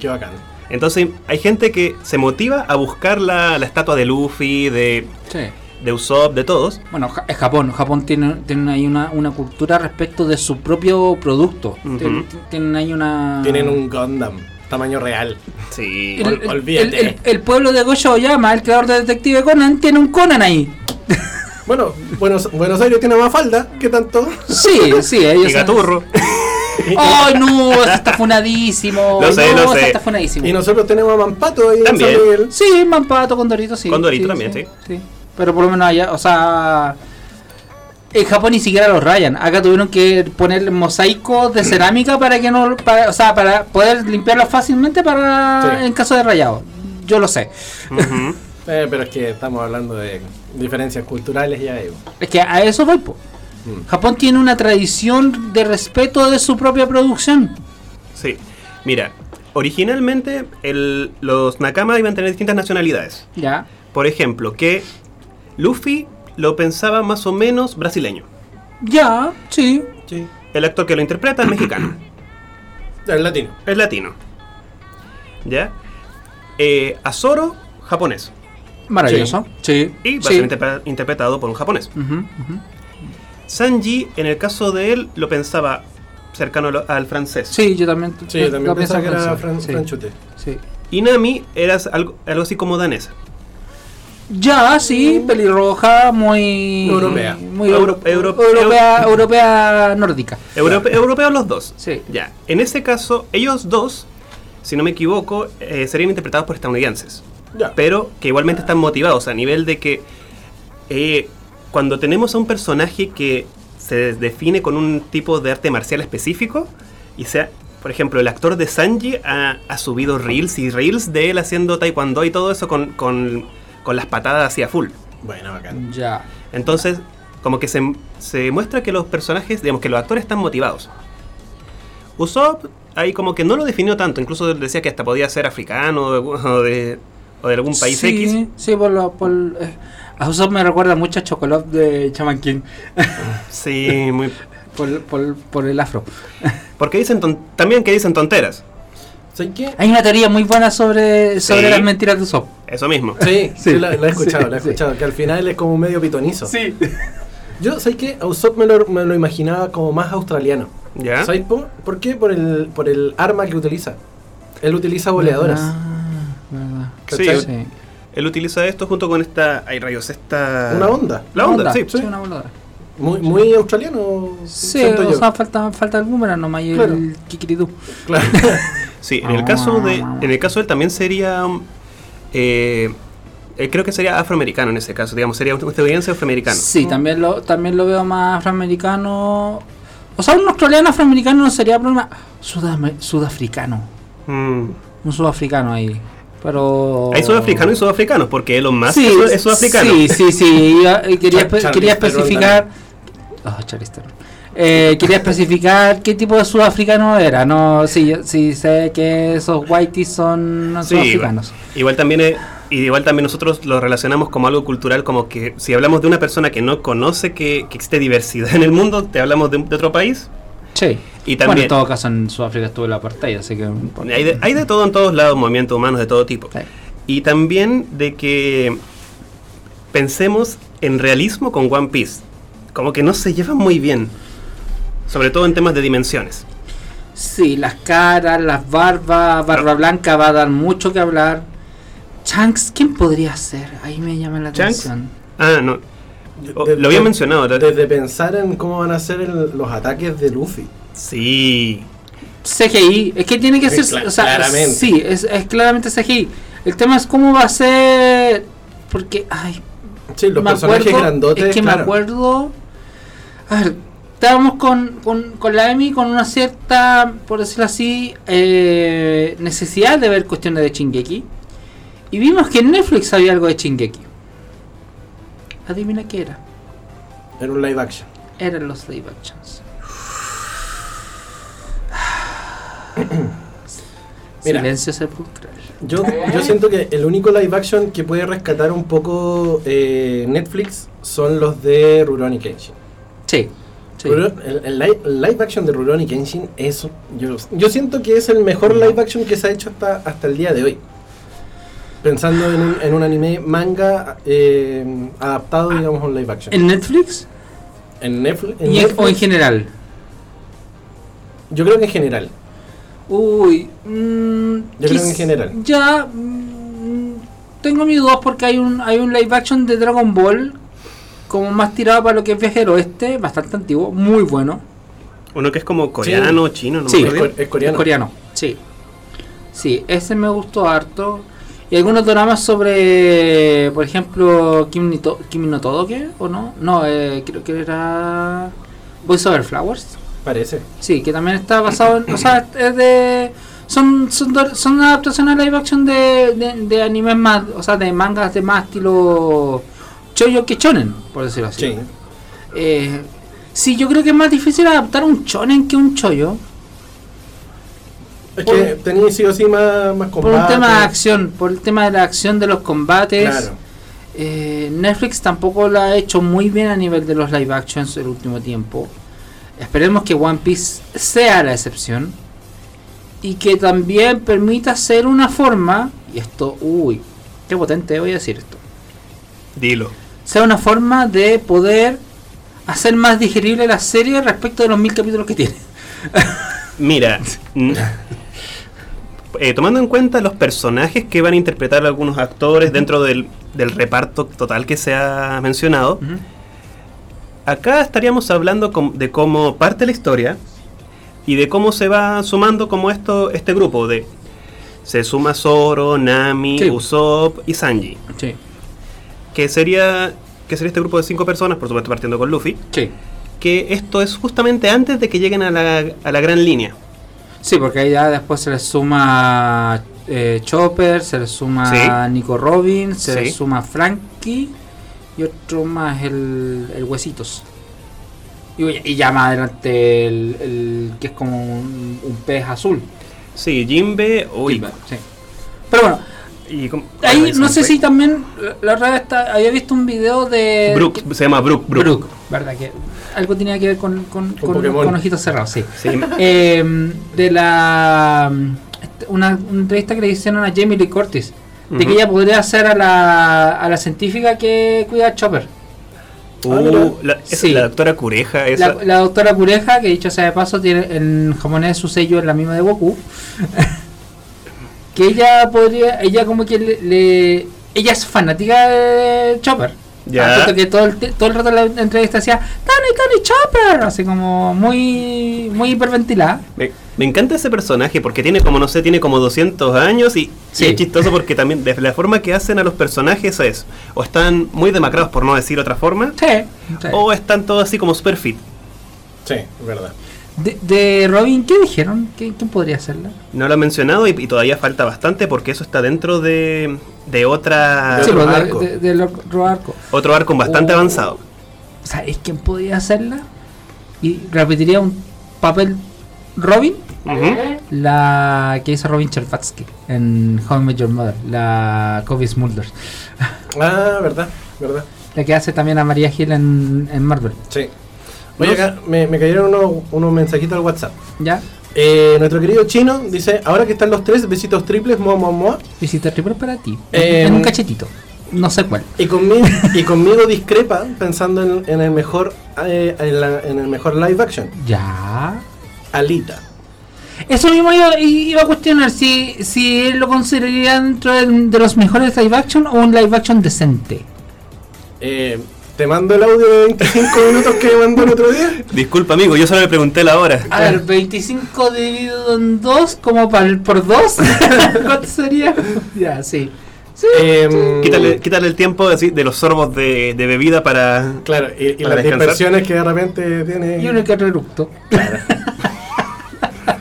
Qué bacán. Entonces hay gente que se motiva a buscar la, la estatua de Luffy, de, Sí. De Usopp, de todos. Bueno, es Japón. Japón tiene, tiene ahí una, una cultura respecto de su propio producto. Tien- Tienen ahí una. Tienen un Gundam, tamaño real. Sí. El, Ol- el- olvídate. el- el- el pueblo de Goyo Oyama, el creador de Detective Conan, tiene un Conan ahí. *laughs* Bueno, Buenos, Buenos Aires tiene más falda, ¿qué tanto? Sí, sí, *laughs* ellos. Y Gaturro. *laughs* ¡Ay, no! Ese está funadísimo. Lo sé, no, lo sé. está funadísimo. Y nosotros tenemos a Mampato ahí También. en San Miguel. Sí, Mampato con Dorito, sí. Con Dorito también, sí. Pero por lo menos allá, o sea. En Japón ni siquiera los rayan. Acá tuvieron que poner mosaicos de *clears throat* cerámica para que no. Para, o sea, para poder limpiarlo fácilmente para Sí. en caso de rayado. Yo lo sé. *laughs* Eh, pero es que estamos hablando de diferencias culturales ya. digo. Es que a eso voy, po. Mm. Japón tiene una tradición de respeto de su propia producción. Sí. Mira, originalmente el- los Nakama iban a tener distintas nacionalidades. Ya. Por ejemplo, que Luffy lo pensaba más o menos brasileño. Ya, sí. Sí. El actor que lo interpreta es mexicano. *clears throat* El latino. Es latino. ¿Ya? Eh, a Zoro, japonés. Maravilloso. Sí. Y va a ser interpre- interpretado por un japonés. Sanji, en el caso de él, lo pensaba cercano al francés. Sí, yo también. Sí, yo también lo pensaba pienso que era francés, Fran- sí, franchute. sí. Y Nami era algo, algo así como danesa. Ya, sí, pelirroja, muy. Europea. Muy Euro- euro- euro- europea, europea nórdica. Europe- Europeos los dos. Sí. Ya. En ese caso, ellos dos, si no me equivoco, eh, serían interpretados por estadounidenses. Ya. pero que igualmente están motivados a nivel de que eh, cuando tenemos a un personaje que se define con un tipo de arte marcial específico y sea, por ejemplo, el actor de Sanji ha, ha subido reels y reels de él haciendo taekwondo y todo eso con, con- con las patadas hacia full. Bueno, bacán. Ya. Entonces, como que se, se muestra que los personajes, digamos que los actores están motivados. Usopp ahí como que no lo definió tanto, incluso decía que hasta podía ser africano o de, *laughs* o de algún país sí, X. Sí, por lo. Por, eh, a Usopp me recuerda mucho a Chocolate de Chaman King. *laughs* Sí, muy... *laughs* por, por, por el afro. Porque dicen ton- también que dicen tonteras. ¿Sabes qué? Hay una teoría muy buena sobre, sobre Sí. las mentiras de Usopp. Eso mismo. Sí, sí, Sí. la, la he escuchado, Sí, la he sí. escuchado. Que al final es como medio pitonizo. Sí. Yo, ¿sabes qué? A Usopp me lo, me lo imaginaba como más australiano. ¿Ya? ¿Sabes por, por qué? Por el, por el arma que utiliza. Él utiliza boleadoras. Ah, verdad. Sí. Él utiliza esto junto con esta... Ay, rayos, esta... Una onda. La onda, sí. Sí, una voladora. Muy, muy australiano. Sí, siento o yo. sea, falta, falta el boomerang nomás y Claro. el kikiridú. Claro. *laughs* Sí, en el caso de... En el caso de él también sería... eh, eh, creo que sería afroamericano en ese caso, digamos, sería un estadounidense afroamericano. Sí, también lo, también lo veo más afroamericano. O sea, un australiano afroamericano no sería problema. Sudame- sudafricano. Mm. Un sudafricano ahí. Pero. Hay sudafricanos y sudafricanos, porque Elon Musk Sí, es, sud- es sudafricano. Sí, sí, sí. quería, Char- quería especificar. Theron. Eh, quería especificar qué tipo de sudafricano era. No, sí, sí sé que esos whiteys son Sí, sudafricanos. Igual también es- y igual también nosotros lo relacionamos como algo cultural, como que si hablamos de una persona que no conoce que, que existe diversidad en el mundo, te hablamos de, de otro país. Sí. Y Bueno, también en todo caso en Sudáfrica estuvo el apartheid, así que. hay, de, hay de todo en todos lados, movimientos humanos de todo tipo. Sí. Y también de que pensemos en realismo con One Piece. Como que no se llevan muy bien. Sobre todo en temas de dimensiones. Sí, las caras, las barbas, Barba Blanca va a dar mucho que hablar. Shanks, ¿quién podría ser? Ahí me llama la atención. Ah, no. Oh, De- lo había de- mencionado. Desde pensar en cómo van a ser el- los ataques de Luffy. Sí. CGI, es que tiene que ser. cla- o sea, claramente. Sí, es, es claramente CGI. El tema es cómo va a ser. Porque, ay, Sí, los me personajes acuerdo, grandotes. Es que me acuerdo. A ver, estábamos con, con, con la Emi con una cierta, por decirlo así, eh, necesidad de ver cuestiones de Chingeki. Y vimos que en Netflix había algo de Chingeki. Adivina qué era. En un live action. Eran los live actions. *clears throat* Mira. Silencio sepulcral. Yo, yo siento que el único live action que puede rescatar un poco eh, Netflix son los de Rurouni Kenshin. Sí. Sí. El, el live, el live action de Rurouni Kenshin es yo, yo siento que es el mejor live action que se ha hecho hasta, hasta el día de hoy. Pensando en un, en un anime manga eh, adaptado, digamos, a un live action. ¿En Netflix? En Netflix, en Netflix, ¿O en general? yo creo que en general. Uy, mm, Yo creo que en general. Ya mm, tengo mis dudas porque hay un hay un live action de Dragon Ball como más tirado para lo que es viaje del oeste, bastante antiguo, muy bueno. Uno que es como coreano, chino, no Sí, Es, coreano. Es coreano, sí. Sí, ese me gustó harto. Y algunos dramas sobre, por ejemplo, Kimi, ni to Kimi no Todoke, ¿o no? No, eh, creo que era Voice Over Flowers. Parece. Sí, que también está basado en. O sea, es de. Son, son, son adaptaciones live action de, de, de animes más. O sea, de mangas de más estilo. Choyo que chonen, por decirlo así. Sí. Eh, sí, yo creo que es más difícil adaptar un chonen que un choyo. Es Por- que tenía sí o sí más, más Por un tema de acción, por el tema de la acción de los combates. Claro. Eh, Netflix tampoco lo ha hecho muy bien a nivel de los live actions el último tiempo. Esperemos que One Piece sea la excepción y que también permita ser una forma, y esto, uy, qué potente voy a decir esto, Dilo. Sea una forma de poder hacer más digerible la serie respecto de los mil capítulos que tiene. Mira, *laughs* eh, tomando en cuenta los personajes que van a interpretar algunos actores dentro del, del reparto total que se ha mencionado, acá estaríamos hablando com- de cómo parte la historia y de cómo se va sumando como esto este grupo de se suma Zoro, Nami, Sí. Usopp y Sanji, Sí, que sería que sería este grupo de cinco personas, por supuesto partiendo con Luffy, sí. que esto es justamente antes de que lleguen a la, a la gran línea. Sí, porque ahí ya después se le suma eh, Chopper, se le suma Sí. Nico Robin, se le Sí. suma Frankie y otro más, el, el Huesitos. Y, y ya más adelante el, el que es como un, un pez azul. Sí, Jimbe, uy, Silver, sí. Pero bueno, y ahí no sé si también la- otra vez está- había visto un video de... fue. Brook, se llama Brook, Brook. Brook, ¿verdad? Que algo tenía que ver con, con, con- Pokémon. con ojitos cerrados, sí. Sí. *laughs* Eh, de la una, una entrevista que le hicieron a Jamie Lee Curtis de que ella podría ser a la, a la científica que cuida a Chopper Uh, Ah, la, esa- Sí. la doctora Cureja, esa. la, la doctora Cureja que dicho sea de paso tiene en japonés su sello en la misma de Goku *laughs* que ella podría ella como que le, le- ella es fanática de Chopper Ya. Punto que todo el, todo el rato la entrevista decía Tony Tony Chopper así como muy muy hiperventilada Me, me encanta ese personaje porque tiene como, no sé, tiene como 200 años y, es chistoso porque también de la forma que hacen a los personajes es o están muy demacrados por no decir otra forma sí, sí. o están todos así como super fit. Sí, es verdad. De, de Robin, ¿qué dijeron? ¿Qué- ¿Quién podría hacerla? No lo han mencionado y, y todavía falta bastante porque eso está dentro de, de otra Sí, otro pues, de- arco. de- del otro arco. otro arco bastante Oh. avanzado. ¿Sabéis quién podría hacerla? Y repetiría un papel Robin, la que hizo Robin Chervatsky en I Met Your Mother, la Kobe Smulders, Ah, verdad, verdad. la que hace también a María Hill en, en Marvel. Sí. Oye, acá me, me cayeron unos, unos mensajitos al WhatsApp. ¿Ya? Eh, nuestro querido chino dice, ahora que están los tres, besitos triples, moa, moa, moa. Visita triple para ti. Eh, en un cachetito. No sé cuál. Y conmigo, *laughs* y conmigo discrepa pensando en, en el mejor eh, en, la- en el mejor live action. Ya. Alita. Eso mismo iba, iba a cuestionar si, si él lo consideraría dentro de, de los mejores live action o un live action decente. Eh, te mando el audio de 25 minutos que me mandó el otro día. Disculpa amigo, yo solo le pregunté la hora. A ver, 25 dividido en 2, como para el- por 2. *laughs* ¿Cuánto sería? Ya, sí. Sí. Em, Quítale, quítale el tiempo así, de los sorbos de, de bebida para... Claro, y, y Para las descansar. dispersiones que de repente tiene. Y uno que otro eructo.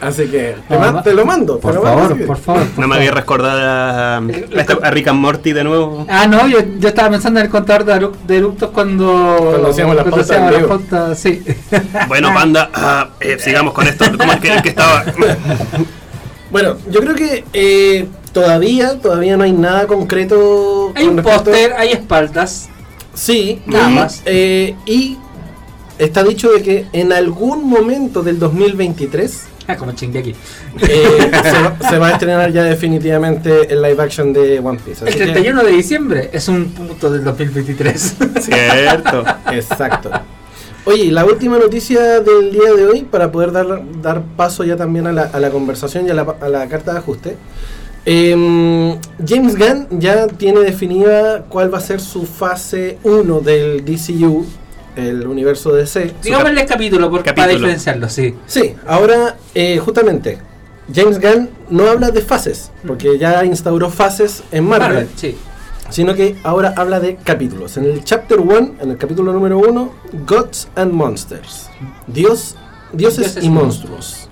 Así que te, ma- lo mando. te Por lo favor, por favor. por No me había recordado a, a Rick and Morty de nuevo. Ah, no, yo, yo estaba pensando en el contador de, de eructos cuando. Cuando hacíamos la pauta hacíamos en la vivo. pauta, sí. *laughs* Bueno, panda, ah, eh, sigamos con esto. ¿Cómo es que, que estaba? *laughs* Bueno, yo creo que eh, todavía, todavía no hay nada concreto. Hay con un póster, hay espaldas. Sí, Nada más. eh, y está dicho de que en algún momento del 2023 Ah, *laughs* como chingue *laughs* aquí. eh, *laughs* se, va- se va a estrenar ya definitivamente el live action de One Piece. El Así que- 31 de diciembre es un punto del 2023. Cierto. Exacto. Oye, y la última noticia del día de hoy, para poder dar, dar paso ya también a la, a la conversación y a la, a la carta de ajuste. em, James Gunn ya tiene definida cuál va a ser su fase 1 del DCU, el universo DC. Digámosle capítulo por, para Capítulo. diferenciarlo, sí. Sí, ahora eh, justamente James Gunn no habla de fases, porque ya instauró fases en Marvel, Marvel, sí. sino que ahora habla de capítulos. En el chapter 1, en el capítulo número 1, Gods and Monsters. Dios, dioses, Dioses y y monstruos.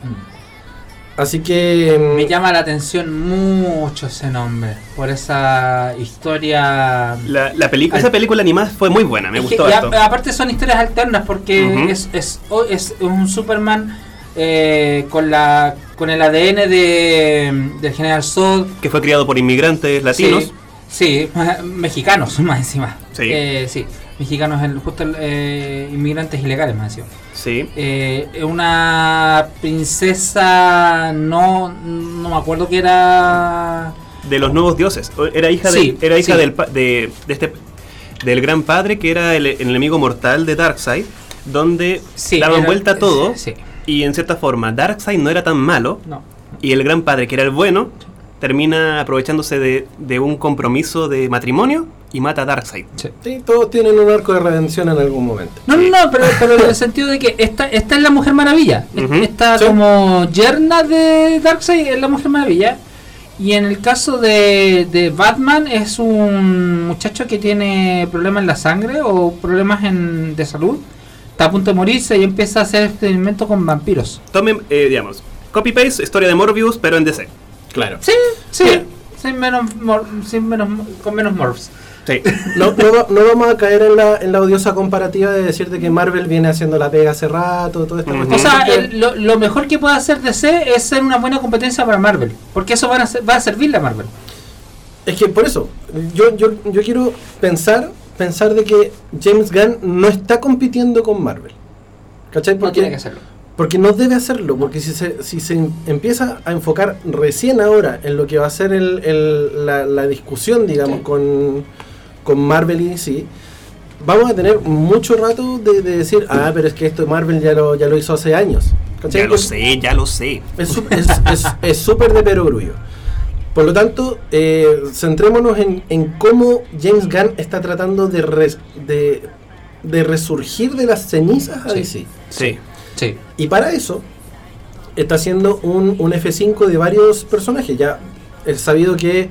Mm. Así que mm, Me llama la atención mucho ese nombre. Por esa historia. La, la película, esa película animada fue muy buena, me Es gustó que, y a- aparte son historias alternas porque Ujú. es, es, es un Superman eh, con la con el ADN de, del General Zod. Que fue criado por inmigrantes latinos. Sí, sí, *laughs* mexicanos *laughs* más encima. Sí. Eh, sí, mexicanos, el- justo eh, inmigrantes ilegales más encima. Sí. Eh, una princesa, no, no me acuerdo que era... De los nuevos dioses. Era hija, Sí, de, era hija sí. del, de, de este, del gran padre que era el, el enemigo mortal de Darkseid. Donde Sí, daban era- vuelta a todo. Sí, Y en cierta forma, Darkseid no era tan malo. No. Y el gran padre, que era el bueno, termina aprovechándose de, de un compromiso de matrimonio y mata a Darkseid. Sí, todos tienen un arco de redención en algún momento. No, no, no, pero, pero en el *laughs* sentido de que esta, esta es la Mujer Maravilla. Ujú. Esta Sí. como yerna de Darkseid es la Mujer Maravilla. Y en el caso de, de Batman es un muchacho que tiene problemas en la sangre o problemas en, de salud. Está a punto de morirse y empieza a hacer experimentos con vampiros. Tomen, eh, digamos, copy-paste, historia de Morbius, pero en DC. Claro. Sí, sí. Sin menos, mor- sin menos, con menos morphs. Sí. *laughs* No, no, va- no vamos a caer en la, en la odiosa comparativa de decirte que Marvel viene haciendo la pega hace rato, Ujú. cuestión. O sea, el- lo, lo mejor que puede hacer DC es ser una buena competencia para Marvel. Porque eso van a ser- va a servirle a Marvel. Es que por eso, yo, yo, yo quiero pensar, pensar de que James Gunn no está compitiendo con Marvel. ¿Cachai? No Porque, tiene que hacerlo. porque no debe hacerlo, porque si se, si se empieza a enfocar recién ahora en lo que va a ser el, el- la, la discusión, digamos, Sí. con, con Marvel y sí, vamos a tener mucho rato de, de decir, ah, pero es que esto Marvel ya lo, ya lo hizo hace años. ¿Cachai? Ya lo sé, ya lo sé. es su- es es- es súper de perogrullo. Por lo tanto, eh, centrémonos en, en cómo James Gunn está tratando de, res- de, de resurgir de las cenizas a Sí. DC. Sí. Sí. Y para eso está haciendo un, un F5 de varios personajes. Ya es sabido que,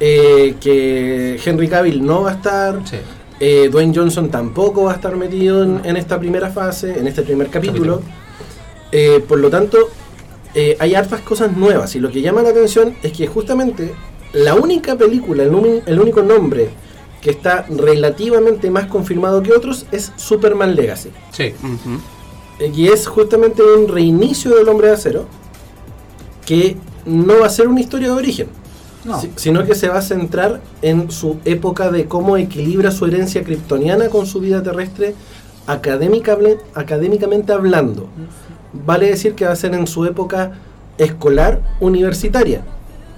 eh, que Henry Cavill no va a estar, Sí. eh, Dwayne Johnson tampoco va a estar metido en, en esta primera fase, en este primer capítulo. Eh, por lo tanto, eh, hay hartas cosas nuevas. Y lo que llama la atención es que justamente la única película, el, único nombre que está relativamente más confirmado que otros es Superman Legacy. Sí. Eh, Y es justamente un reinicio del hombre de acero que no va a ser una historia de origen, No. si- sino que se va a centrar en su época de cómo equilibra su herencia kryptoniana con su vida terrestre académicamente, académicamente hablando. Vale decir que va a ser en su época escolar universitaria,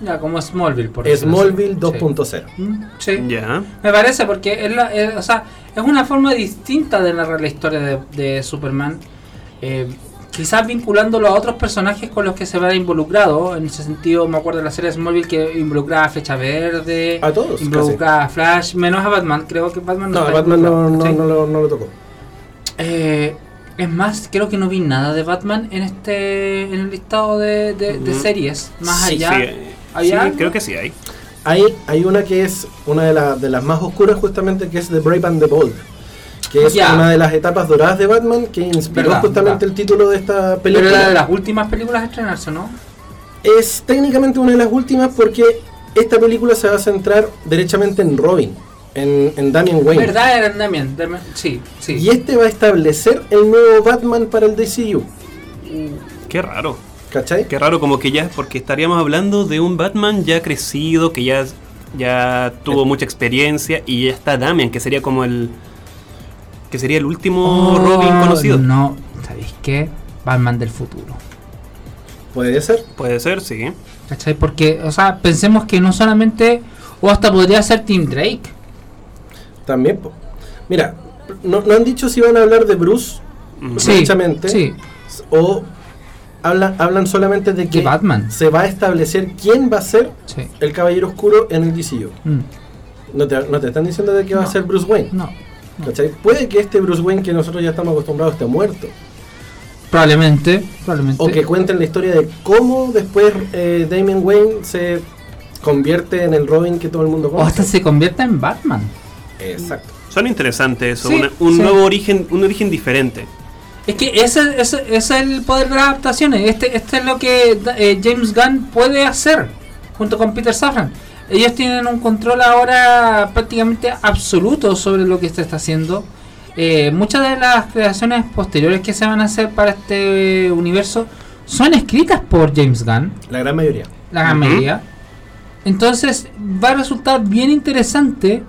Ya, como Smallville, por decirlo Smallville así. 2.0. Sí. Mm, sí. Ya. Me parece porque es, la, es- o sea, es una forma distinta de narrar la historia de, de Superman. eh, quizás vinculándolo a otros personajes con los que se verá involucrado. En ese sentido, me acuerdo de la serie Smallville que involucraba a Flecha Verde, A todos, involucraba a Flash, menos a Batman. Creo que Batman No, está Batman no, no, ¿sí? no lo, no lo tocó. Eh, es más, creo que no vi nada de Batman en este en el listado de, de- de Ujú. series. Más Sí, allá. sí, creo que sí hay. Hay, hay una que es una de, la- de las más oscuras justamente, que es The Brave and the Bold. Que es Ya. una de las etapas doradas de Batman que inspiró Verdad, justamente verdad. el título de esta Pero película. era de las últimas películas a estrenarse, ¿no? Es técnicamente una de las últimas porque esta película se va a centrar derechamente en Robin, en, en Damian Wayne. ¿Verdad? Era Damian. Damian- Sí, sí. Y este va a establecer el nuevo Batman para el DCU. Qué raro. ¿Cachai? Qué raro, como que ya, porque estaríamos hablando de un Batman ya crecido, que ya, ya tuvo mucha experiencia, y ya está Damian, que sería como el. Que sería el último Oh, Robin conocido. No, ¿sabéis qué? Batman del futuro. Puede ser. Puede ser, sí. ¿Cachai? Porque, o sea, pensemos que no solamente. O hasta podría ser Tim Drake. También. po. Mira, no, no han dicho si van a hablar de Bruce. Sí, sí. o hablan, hablan solamente de que De Batman. se va a establecer quién va a ser Sí. el Caballero Oscuro en el DCU. Mm, No te, no te están diciendo de que va a ser Bruce Wayne. no. ¿Cachai? Puede que este Bruce Wayne que nosotros ya estamos acostumbrados esté muerto. Probablemente. Probablemente. O que cuenten la historia de cómo después eh, Damian Wayne se convierte en el Robin que todo el mundo O hasta conoce. se convierta en Batman. Exacto. Son interesantes eso, Sí, una- un sí. nuevo origen, un origen diferente. Es que ese, ese- ese es el poder de las adaptaciones. Este, este es lo que eh, James Gunn puede hacer junto con Peter Safran. Ellos tienen un control ahora prácticamente absoluto sobre lo que se está haciendo. Eh, muchas de las creaciones posteriores que se van a hacer para este universo son escritas por James Gunn, La gran mayoría. la gran mayoría. Entonces va a resultar bien interesante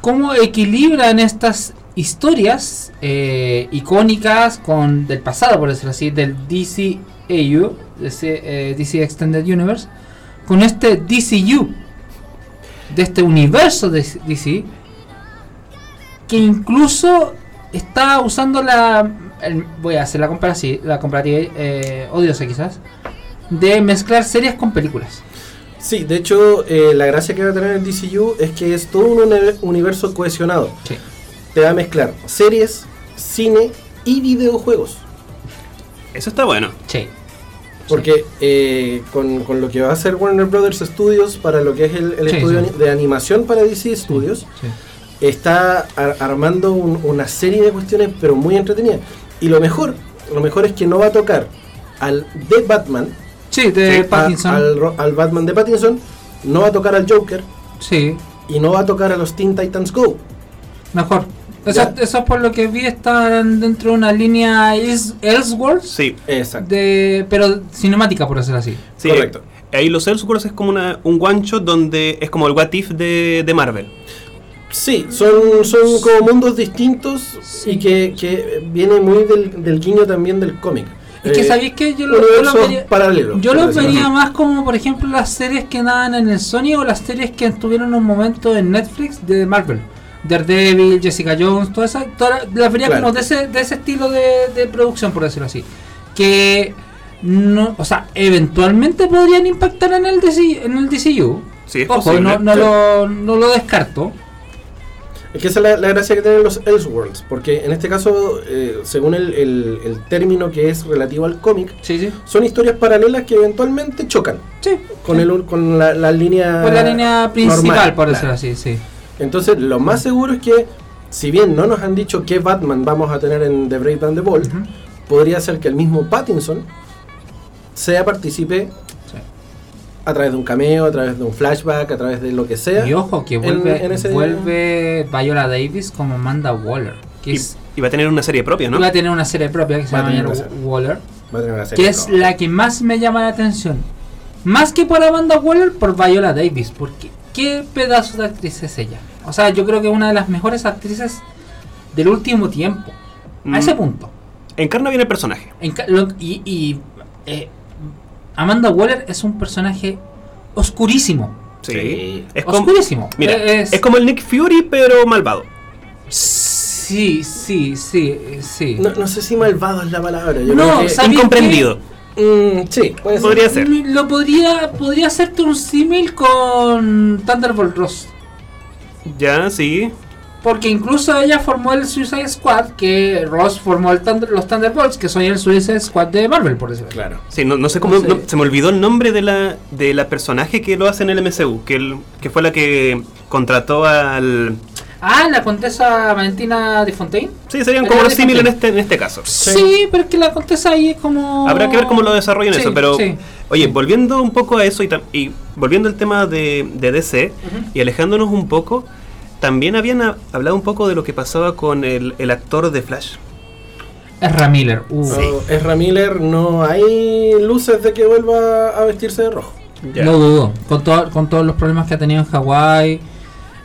cómo equilibran estas historias eh, icónicas con del pasado, por decirlo así, del DCAU, DC, eh, DC Extended Universe, con este DCU, de este universo de DC, que incluso está usando la el- voy a hacer la comparativa, la comparativa eh, odiosa quizás, de mezclar series con películas. Sí, de hecho, eh, la gracia que va a tener el DCU es que es todo un uni- universo cohesionado. Sí. Te va a mezclar series, cine y videojuegos. Eso está bueno. Sí. Porque eh, con, con lo que va a hacer Warner Brothers Studios para lo que es el, el Sí, estudio sí. de animación para DC Studios, está ar- armando un- una serie de cuestiones, pero muy entretenidas. Y lo mejor, lo mejor es que no va a tocar al The Batman, Sí, de Pattinson. a- al, ro- al Batman de Pattinson, no va a tocar al Joker Sí, y no va a tocar a los Teen Titans Go. mejor. Eso, eso por lo que vi están dentro de una línea Elseworlds, Sí, Exacto. de, pero cinemática por decirlo así. sí. Correcto. Ahí los Elseworlds es como una, un one shot donde es como el what if de, de Marvel. Sí, son, son como mundos distintos y que, que viene muy del, del guiño también del cómic. Es que Eh, sabéis que yo lo, yo lo universos vería, yo por lo decirlo vería más como, por ejemplo, las series que daban en el Sony o las series que estuvieron un momento en Netflix de Marvel. Daredevil, Jessica Jones, todas esas, todas las vería Claro. como de ese, de ese estilo de, de producción, por decirlo así. Que no, o sea, eventualmente podrían impactar en el DC, en el DCU. Sí, es Ojo, posible. no, no, lo, no lo descarto. Es que esa es la, la gracia que tienen los Elseworlds, porque en este caso, eh, según el, el- el término que es relativo al cómic, Sí, sí. son historias paralelas que eventualmente chocan Sí. con, el, con la, la línea Pues la línea principal, normal, por claro. decirlo así, sí. Entonces, lo más seguro es que, si bien no nos han dicho qué Batman vamos a tener en The Brave and the Bold, podría ser que el mismo Pattinson sea partícipe Sí. a través de un cameo, a través de un flashback, a través de lo que sea. Y ojo, que vuelve, en ese- vuelve Viola Davis como Amanda Waller. Que Y, es, y va a tener una serie propia, ¿no? va a tener una serie propia que se Va a llama. Waller. Va a tener una serie Que es la que más me llama la atención. Más que por Amanda Waller, por Viola Davis. Porque qué pedazo de actriz es ella. O sea, yo creo que es una de las mejores actrices del último tiempo. Mm. A ese punto. Encarna bien el personaje. Lo- y y, eh, Amanda Waller es un personaje oscurísimo. Sí. Sí. Es como, oscurísimo. mira, Es- es como el Nick Fury, pero malvado. Sí, sí, sí, sí. No, no sé si malvado es la palabra. Yo No, creo que- ¿sabes Incomprendido. Mm, sí, puede ser. Podría ser. Mm, Lo podría, podría hacerte un símil con Thunderbolt Ross. Ya, sí. Porque incluso ella formó el Suicide Squad, que Ross formó el Thunder- los Thunderbolts, que son el Suicide Squad de Marvel, por decirlo así. Claro. Sí, no, no sé cómo. No sé. no- se me olvidó el nombre de la, de la personaje que lo hace en el MCU. Que, el- que fue la que contrató al. Ah, la Condesa Valentina de Fontaine. Sí, serían como los símiles en este, en este caso. Sí. pero es que la Condesa ahí es como... Habrá que ver cómo lo desarrollan Sí, eso, pero sí, oye, sí. volviendo un poco a eso y, volviendo al tema de, de DC y alejándonos un poco, también habían ha- hablado un poco de lo que pasaba con el, el actor de Flash. Ezra Miller. Uh, No, Ezra Miller, no hay luces de que vuelva a vestirse de rojo. Ya. No dudo. Con, to- con todos los problemas que ha tenido en Hawái.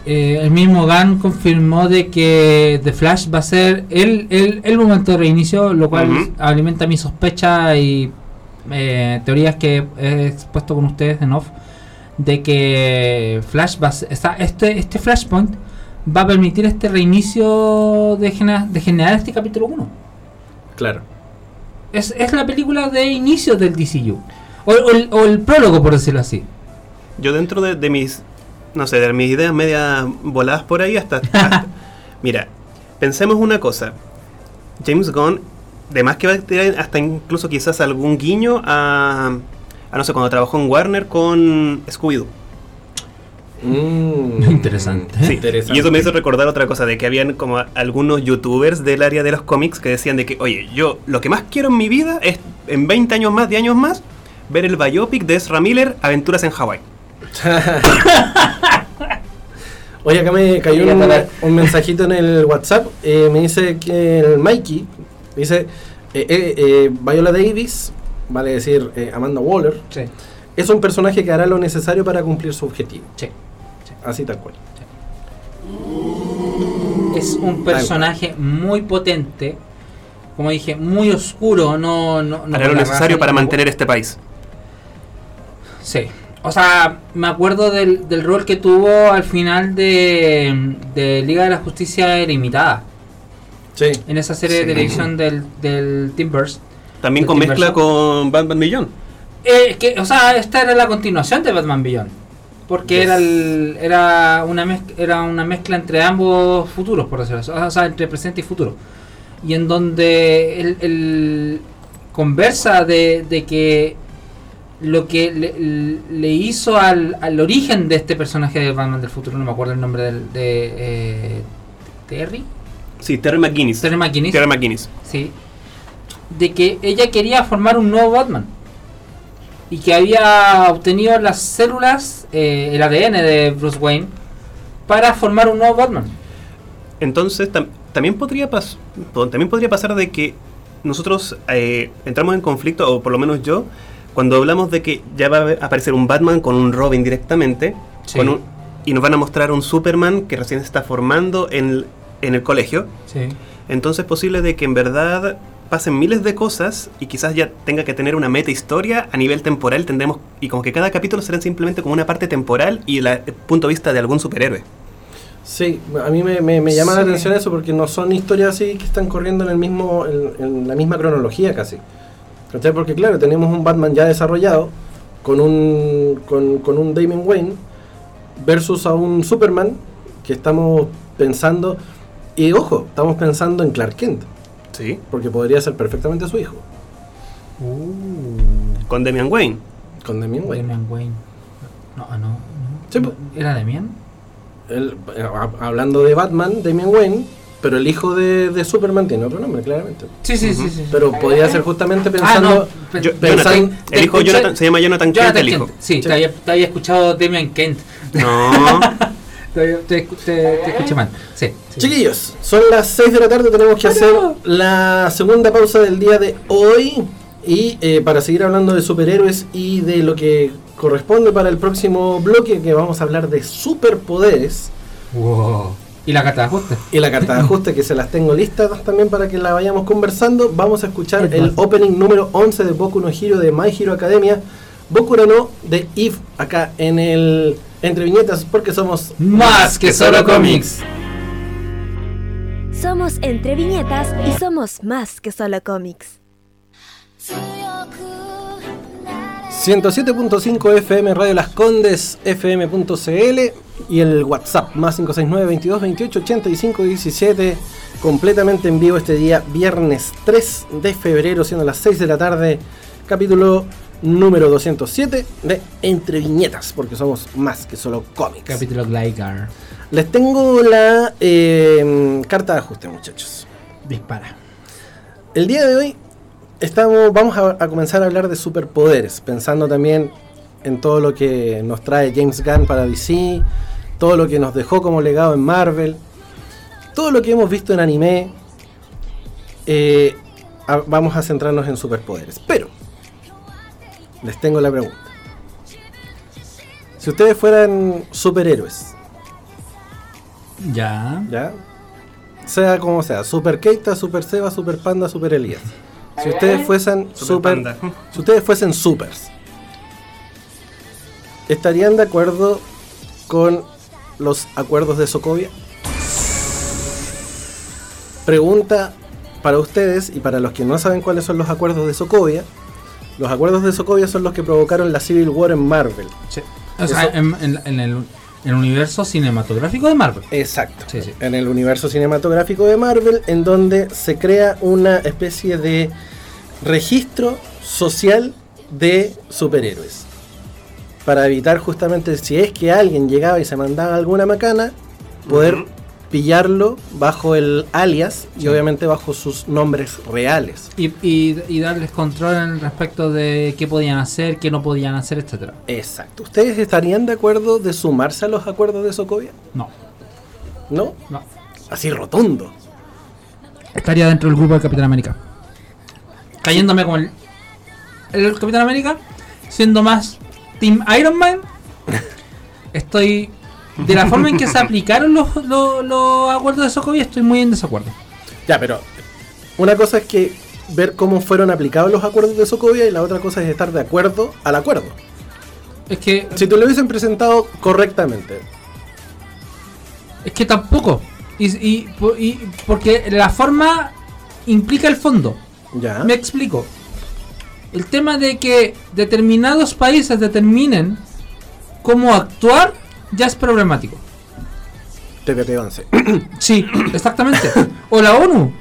Eh, el mismo Gunn confirmó de que The Flash va a ser el, el, el momento de reinicio, lo cual alimenta mi sospecha y eh, teorías que he expuesto con ustedes en off de que Flash va a ser- está- este, este Flashpoint va a permitir este reinicio de, genera- de generar este capítulo 1. Claro. Es, es la película de inicio del DCU. O, o el, o el prólogo, por decirlo así. Yo dentro de, de mis, no sé, de mis ideas medias voladas por ahí hasta... *laughs* hasta- mira, pensemos una cosa. James Gunn, de más que va a tener hasta incluso quizás algún guiño a, a no sé, cuando trabajó en Warner con Scooby-Doo. Mm, Interesante. Sí, Interesante. y eso me hizo recordar otra cosa, de que habían como algunos youtubers del área de los cómics que decían de que, oye, yo lo que más quiero en mi vida es en 20 años más, 10 años más, ver el biopic de Ezra Miller, Aventuras en Hawái. *laughs* Oye, acá me cayó un, un mensajito en el WhatsApp. eh, me dice que el Mikey dice: eh, eh, eh, Viola Davis, vale decir eh, Amanda Waller, Sí, es un personaje que hará lo necesario para cumplir su objetivo. sí. Así tal cual. Es un personaje muy potente. Como dije, muy oscuro. No, no, no Hará lo necesario para mantener este país. Sí. O sea, me acuerdo del, del rol que tuvo al final de, de Liga de la Justicia Ilimitada. Sí. En esa serie de televisión del, del Timbers. También ¿El con mezcla con Batman Millón. Eh, que, o sea, esta era la continuación de Batman Beyond. Porque era, el- era, una mezcla, era una mezcla entre ambos futuros, por decirlo así. O sea, entre presente y futuro. Y en donde él, él conversa de, de que lo que le, le hizo al, al origen de este personaje de Batman del futuro, no me acuerdo el nombre del, de eh, Terry. Sí, Terry McGuinness. Terry McGuinness. Terry McGuinness. Sí. De que ella quería formar un nuevo Batman. Y que había obtenido las células, eh, el ADN de Bruce Wayne, para formar un nuevo Batman. Entonces tam- también podría pas- también podría pasar de que nosotros eh, entramos en conflicto, o por lo menos yo, cuando hablamos de que ya va a aparecer un Batman con un Robin directamente, Sí. con un- y nos van a mostrar un Superman que recién se está formando en el, en el colegio. Sí. Entonces es posible de que en verdad pasen miles de cosas y quizás ya tenga que tener una meta historia a nivel temporal tendremos y como que cada capítulo será simplemente como una parte temporal y la- el punto de vista de algún superhéroe. Sí, a mí me, me- me llama la atención eso porque no son historias así que están corriendo en el mismo en, en la misma cronología casi. ¿Cachai? Porque claro, tenemos un Batman ya desarrollado con un con, con un Damian Wayne versus a un Superman que estamos pensando y ojo, estamos pensando en Clark Kent, Sí. porque podría ser perfectamente su hijo Con Damian Wayne. con Damian Wayne. Damian Wayne. No, ah, no. no. Sí. ¿Era Damian? El- eh, hab- hablando de Batman, Damian Wayne, pero el hijo de, de Superman tiene otro nombre, claramente. Sí, sí, sí, sí. Pero podría ser justamente Ah, pensando no. pe- Yo- Pensan- Jonathan- el hijo escuché- Jonathan, se llama Jonathan, Kent, el hijo. Kent. Sí, te había, te había escuchado Damian Kent. No. *laughs* Te, te, escu- te- te escuché mal. Sí. sí. Chiquillos, son las 6 de la tarde, tenemos que hacer la segunda pausa del día de hoy. Y eh, para seguir hablando de superhéroes y de lo que corresponde para el próximo bloque, que vamos a hablar de superpoderes. Wow. ¿Y la carta de ajuste? Y la carta de ajuste que se las tengo listas también para que la vayamos conversando. Vamos a escuchar Es el más. opening número 11 de Boku no Hero de My Hero Academia. Boku no de Eve acá en el Entre Viñetas porque somos Más que solo cómics. Somos entre viñetas y somos más que solo cómics. 107.5 FM Radio Las Condes FM.cl y el WhatsApp más 569 22 28 85 17 completamente en vivo este día viernes 3 de febrero siendo las 6 de la tarde capítulo número 207 de Entre Viñetas porque somos más que solo cómics Capítulo Gligar. les tengo la eh, carta de ajuste muchachos Dispara. el día de hoy estamos, vamos a, a comenzar a hablar de superpoderes, pensando también en todo lo que nos trae James Gunn para DC, todo lo que nos dejó como legado en Marvel, todo lo que hemos visto en anime. eh, a- vamos a centrarnos en superpoderes. Pero, les tengo la pregunta. Si ustedes fueran superhéroes, Ya. ¿ya? Sea como sea, Super Keita, Super Seba, Super Panda, Super Elías. Si ustedes fuesen Super si ustedes fuesen supers, ¿estarían de acuerdo con los acuerdos de Sokovia? Pregunta para ustedes y para los que no saben cuáles son los acuerdos de Sokovia. Los acuerdos de Sokovia son los que provocaron la Civil War en Marvel. O sea, Eso- en, en- en el, en el universo cinematográfico de Marvel. Exacto. Sí, sí. En el universo cinematográfico de Marvel, en donde se crea una especie de registro social de superhéroes. Para evitar justamente, si es que alguien llegaba y se mandaba alguna macana, poder pillarlo bajo el alias y Sí. obviamente bajo sus nombres reales. Y, y- y darles control en respecto de qué podían hacer, qué no podían hacer, etcétera. Exacto. ¿Ustedes estarían de acuerdo de sumarse a los acuerdos de Sokovia? No, ¿No? no. Así rotundo. Estaría dentro del grupo de Capitán América. Cayéndome con el, el Capitán América, siendo más Team Iron Man. Estoy. De la forma en que se *laughs* aplicaron los, los, los acuerdos de Sokovia, estoy muy en desacuerdo. Ya, pero una cosa es que ver cómo fueron aplicados los acuerdos de Sokovia y la otra cosa es estar de acuerdo al acuerdo. Es que. Si te lo hubiesen presentado correctamente. Es que tampoco. Y, y- y- porque la forma implica el fondo. Ya. Me explico. El tema de que determinados países determinen cómo actuar ya es problemático. TPP-11. *coughs* Sí, exactamente. O la ONU.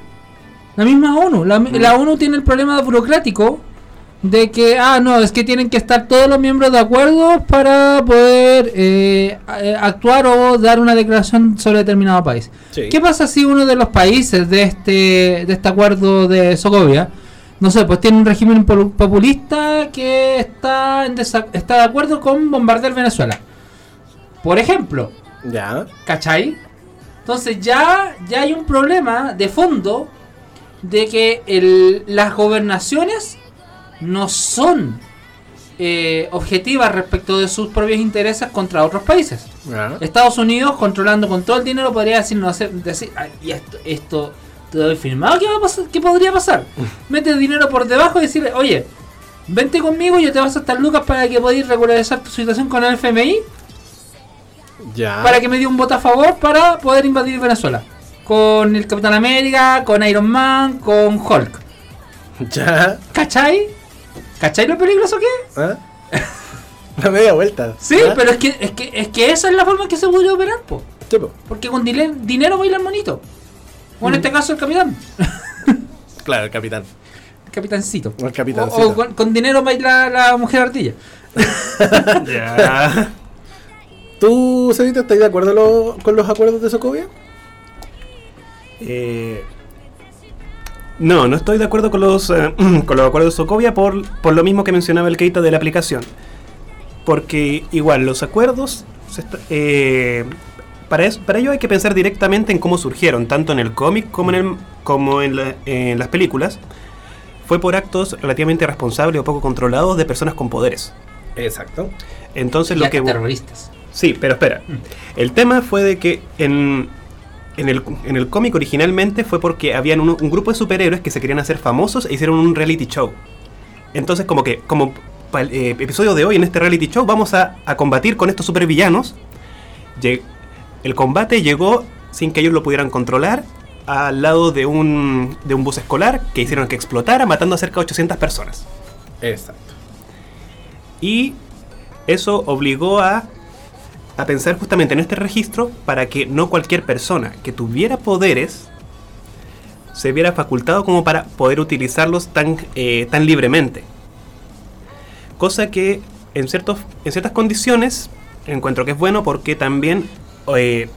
La misma ONU. La, la ONU tiene el problema burocrático de que, ah, no, es que tienen que estar todos los miembros de acuerdo para poder eh, eh, actuar o dar una declaración sobre determinado país. Sí. ¿Qué pasa si uno de los países de este, de este acuerdo de Sokovia, no sé, pues tiene un régimen populista que está, en está de acuerdo con bombardear Venezuela? Por ejemplo, Ya. ¿Cachai? Entonces ya, ya hay un problema de fondo de que el- las gobernaciones no son eh, objetivas respecto de sus propios intereses contra otros países. Ya. Estados Unidos controlando con todo el dinero podría decir, no sé, decir, "Ay, y esto, esto te doy firmado, ¿qué, va a pasar? ¿qué podría pasar? *laughs* Mete dinero por debajo y decirle, oye, vente conmigo, yo te vas a estar lucas para que podáis regularizar tu situación con el FMI Ya. para que me dé un voto a favor para poder invadir Venezuela. Con el Capitán América, con Iron Man, con Hulk. *laughs* Ya. ¿Cachai? ¿Cachai lo peligroso que es? ¿Ah? *laughs* La media vuelta. Sí, ¿Ah? pero es que, es que es que esa es la forma en que se podría operar, po. Sí, po. Porque con dinero baila el monito. O en este caso el capitán. *laughs* Claro, el capitán. El capitancito. El O, capitancito. o con, con dinero baila la mujer ardilla. *laughs* Ya. ¿Tú, Cedita, estás de acuerdo lo- con los acuerdos de Sokovia? Eh, no, no estoy de acuerdo con los, eh, *clears throat* con los acuerdos de Sokovia por, por lo mismo que mencionaba el Keita de la aplicación. Porque igual, los acuerdos, se está- eh, para, eso, para ello hay que pensar directamente en cómo surgieron, tanto en el cómic como en, el, como en, la- en las películas. Fue por actos relativamente responsables o poco controlados de personas con poderes. Exacto. Entonces Y lo que... terroristas. Sí, pero espera. El tema fue de que en, en el, en el cómic originalmente fue porque habían un, un grupo de superhéroes que se querían hacer famosos e hicieron un reality show. Entonces como que, como el eh, episodio de hoy en este reality show vamos a, a combatir con estos supervillanos. Lle- El combate llegó sin que ellos lo pudieran controlar al lado de un, de un bus escolar que hicieron que explotara matando a cerca de 800 personas. Exacto. Y eso obligó a, a pensar justamente en este registro para que no cualquier persona que tuviera poderes se viera facultado como para poder utilizarlos tan, eh, tan libremente. Cosa que en, ciertos, en ciertas condiciones encuentro que es bueno porque también eh,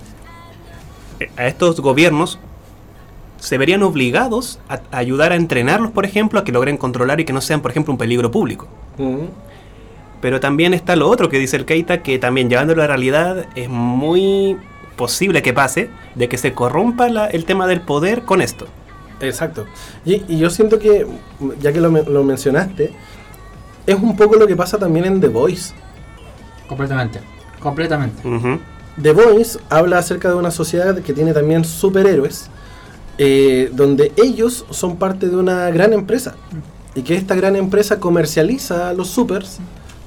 a estos gobiernos se verían obligados a, a ayudar a entrenarlos, por ejemplo, a que logren controlar y que no sean, por ejemplo, un peligro público. Pero también está lo otro que dice el Keita, que también llevándolo a la realidad es muy posible que pase, de que se corrompa la- el tema del poder con esto. Exacto. Y, y yo siento que, ya que lo, men- lo mencionaste, es un poco lo que pasa también en The Voice. Completamente. Completamente. The Voice habla acerca de una sociedad que tiene también superhéroes, eh, donde ellos son parte de una gran empresa. Y que esta gran empresa comercializa los supers,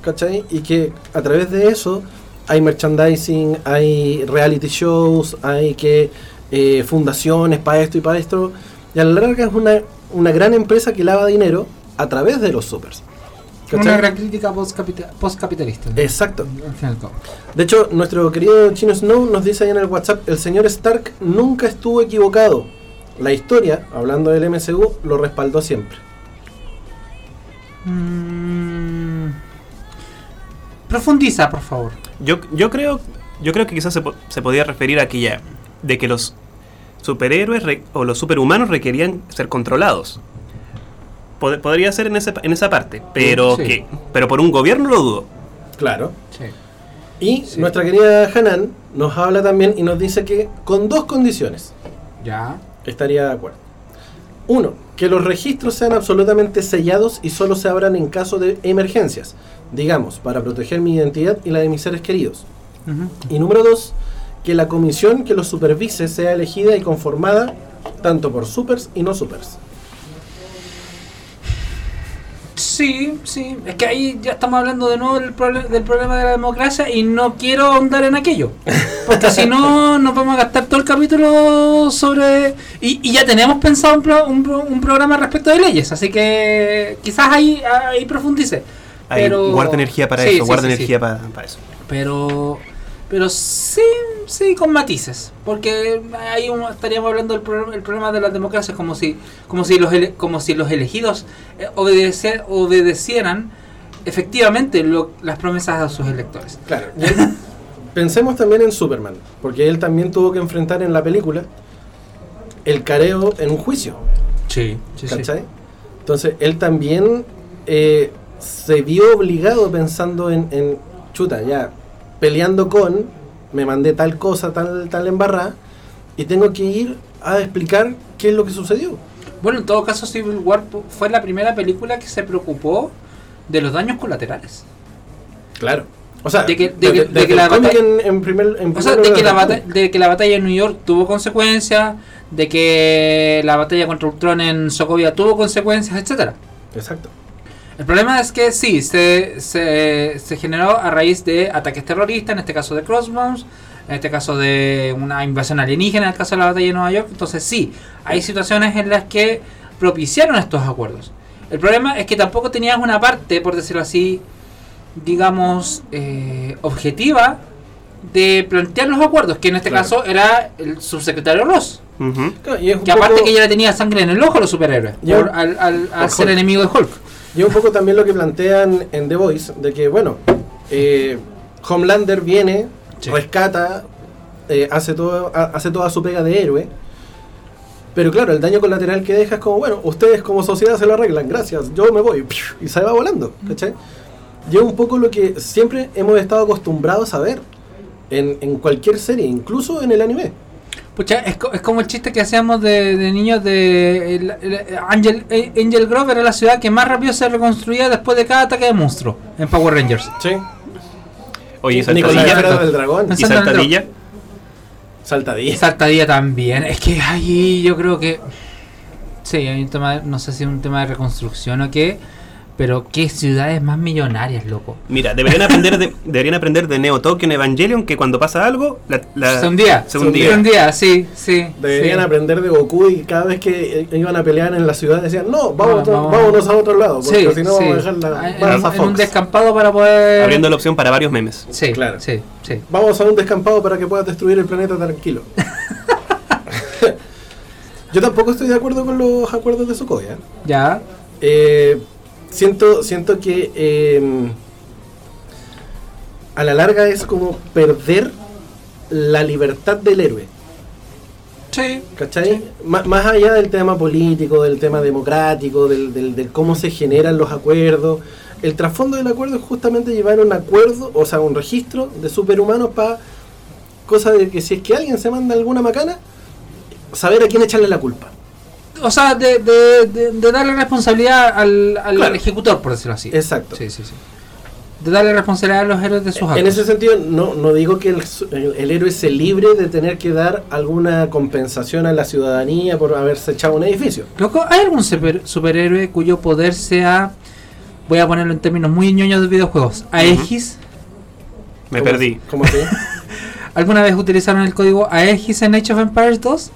¿cachai? Y que a través de eso hay merchandising, hay reality shows, hay que eh, fundaciones para esto y para esto. Y a la larga es una, una gran empresa que lava dinero a través de los supers. ¿Cachai? Una gran crítica postcapita- postcapitalista. Exacto. Al cabo. De hecho, nuestro querido Chino Snow nos dice ahí en el WhatsApp, el señor Stark nunca estuvo equivocado. La historia, hablando del MCU, lo respaldó siempre. Mm. Profundiza, por favor. Yo, yo creo yo creo que quizás se, po- se podía referir aquí ya, de que los superhéroes o los superhumanos requerían ser controlados. Pod- podría ser en, ese, en esa parte, pero, Sí. que, pero por un gobierno lo dudo. Claro. Sí. Y Sí. nuestra querida Hanan nos habla también y nos dice que con dos condiciones Ya. estaría de acuerdo. Uno, que los registros sean absolutamente sellados y solo se abran en caso de emergencias. Digamos, para proteger mi identidad y la de mis seres queridos. Y número dos, que la comisión que los supervise sea elegida y conformada tanto por supers y no supers. Sí, Sí. Es que ahí ya estamos hablando de nuevo del, del problema de la democracia y no quiero ahondar en aquello. Porque si no, *laughs* nos vamos a gastar todo el capítulo sobre... Y, y ya tenemos pensado un, pro- un, pro- un programa respecto de leyes, así que quizás ahí, ahí profundice. Ahí, Pero... guarda energía para Sí, eso, sí, guarda sí. energía para, para eso. Pero, pero sí, sí, con matices. Porque ahí estaríamos hablando del problema, el problema de las democracias como si, como si los, ele- como si los elegidos eh, obedece- obedecieran efectivamente lo- las promesas a sus electores. Claro. *laughs* pensemos también en Superman, porque él también tuvo que enfrentar en la película el careo en un juicio. Sí, sí, sí. ¿Cachai? Entonces, él también eh, se vio obligado pensando en, en, chuta, ya, peleando con, me mandé tal cosa, tal, tal embarrada, y tengo que ir a explicar qué es lo que sucedió. Bueno, en todo caso, Civil War fue la primera película que se preocupó de los daños colaterales. Claro. O sea, De que- de de la batalla- en, en primer, en O sea, primer de que, la de que la batalla en New York tuvo consecuencias, de que la batalla contra Ultron en Sokovia tuvo consecuencias, etcétera. Exacto. El problema es que sí, se, se, se generó a raíz de ataques terroristas, en este caso de Crossbones, en este caso de una invasión alienígena, en el caso de la batalla de Nueva York. Entonces sí, hay situaciones en las que propiciaron estos acuerdos. El problema es que tampoco tenías una parte, por decirlo así, digamos, eh, objetiva de plantear los acuerdos, que en este Claro. caso era el subsecretario Ross. Que aparte poco- que ya le tenía sangre en el ojo a los superhéroes, por- al, al- al Por ser Hulk. enemigo de Hulk. Y es un poco también lo que plantean en The Voice, de que, bueno, eh, Homelander viene, Sí. rescata, eh, hace, todo, ha- hace toda su pega de héroe, pero claro, el daño colateral que deja es como, bueno, ustedes como sociedad se lo arreglan, gracias, yo me voy, y se va volando, ¿cachai? Y es un poco lo que siempre hemos estado acostumbrados a ver en, en cualquier serie, incluso en el anime. Pucha, es, co- es como el chiste que hacíamos de, de niños de el- el- Angel, eh, Angel Grove era la ciudad que más rápido se reconstruía después de cada ataque de monstruo en Power Rangers. Sí. Oye, ¿y saltadilla? Del Dragón, ¿Y saltadilla? saltadilla. Saltadilla también. Es que ahí yo creo que. Sí, hay un tema, de- no sé si es un tema de reconstrucción o qué, pero qué ciudades más millonarias, loco. Mira, deberían aprender de, *laughs* deberían aprender de Neo Tokyo en Evangelion que cuando pasa algo, la, la- Se hundía. Se hundía. Se hundía, sí, sí. Deberían sí. aprender de Goku y cada vez que iban a pelear en la ciudad decían, no, vamos, No, vamos- vámonos a otro lado, porque Sí, si no sí. vamos a dejar la En- vamos a en, un descampado para poder. Abriendo la opción para varios memes. Sí, Claro. sí, sí. Vamos a un descampado para que puedas destruir el planeta tranquilo. *laughs* Yo tampoco estoy de acuerdo con los acuerdos de Sokovia. Ya. Eh, siento, siento que eh, a la larga es como perder la libertad del héroe. Sí. ¿Cachai? Má- Más allá del tema político, del tema democrático, del, del- del cómo se generan los acuerdos, el trasfondo del acuerdo es justamente llevar un acuerdo, o sea, un registro de superhumanos para cosa de que si es que alguien se manda alguna macana, saber a quién echarle la culpa. O sea, de, de, de, de darle responsabilidad al, al Claro. ejecutor, por decirlo así. Exacto. Sí, sí, sí. De darle responsabilidad a los héroes de sus actos. En ese sentido, no, no digo que el, su- el- el héroe se libre de tener que dar alguna compensación a la ciudadanía por haberse echado un edificio. Loco, ¿hay algún super- superhéroe cuyo poder sea, voy a ponerlo en términos muy ñoños de videojuegos, Aegis? Me ¿Cómo- perdí. ¿Cómo así? *laughs* ¿Alguna vez utilizaron el código Aegis en Age of Empires 2?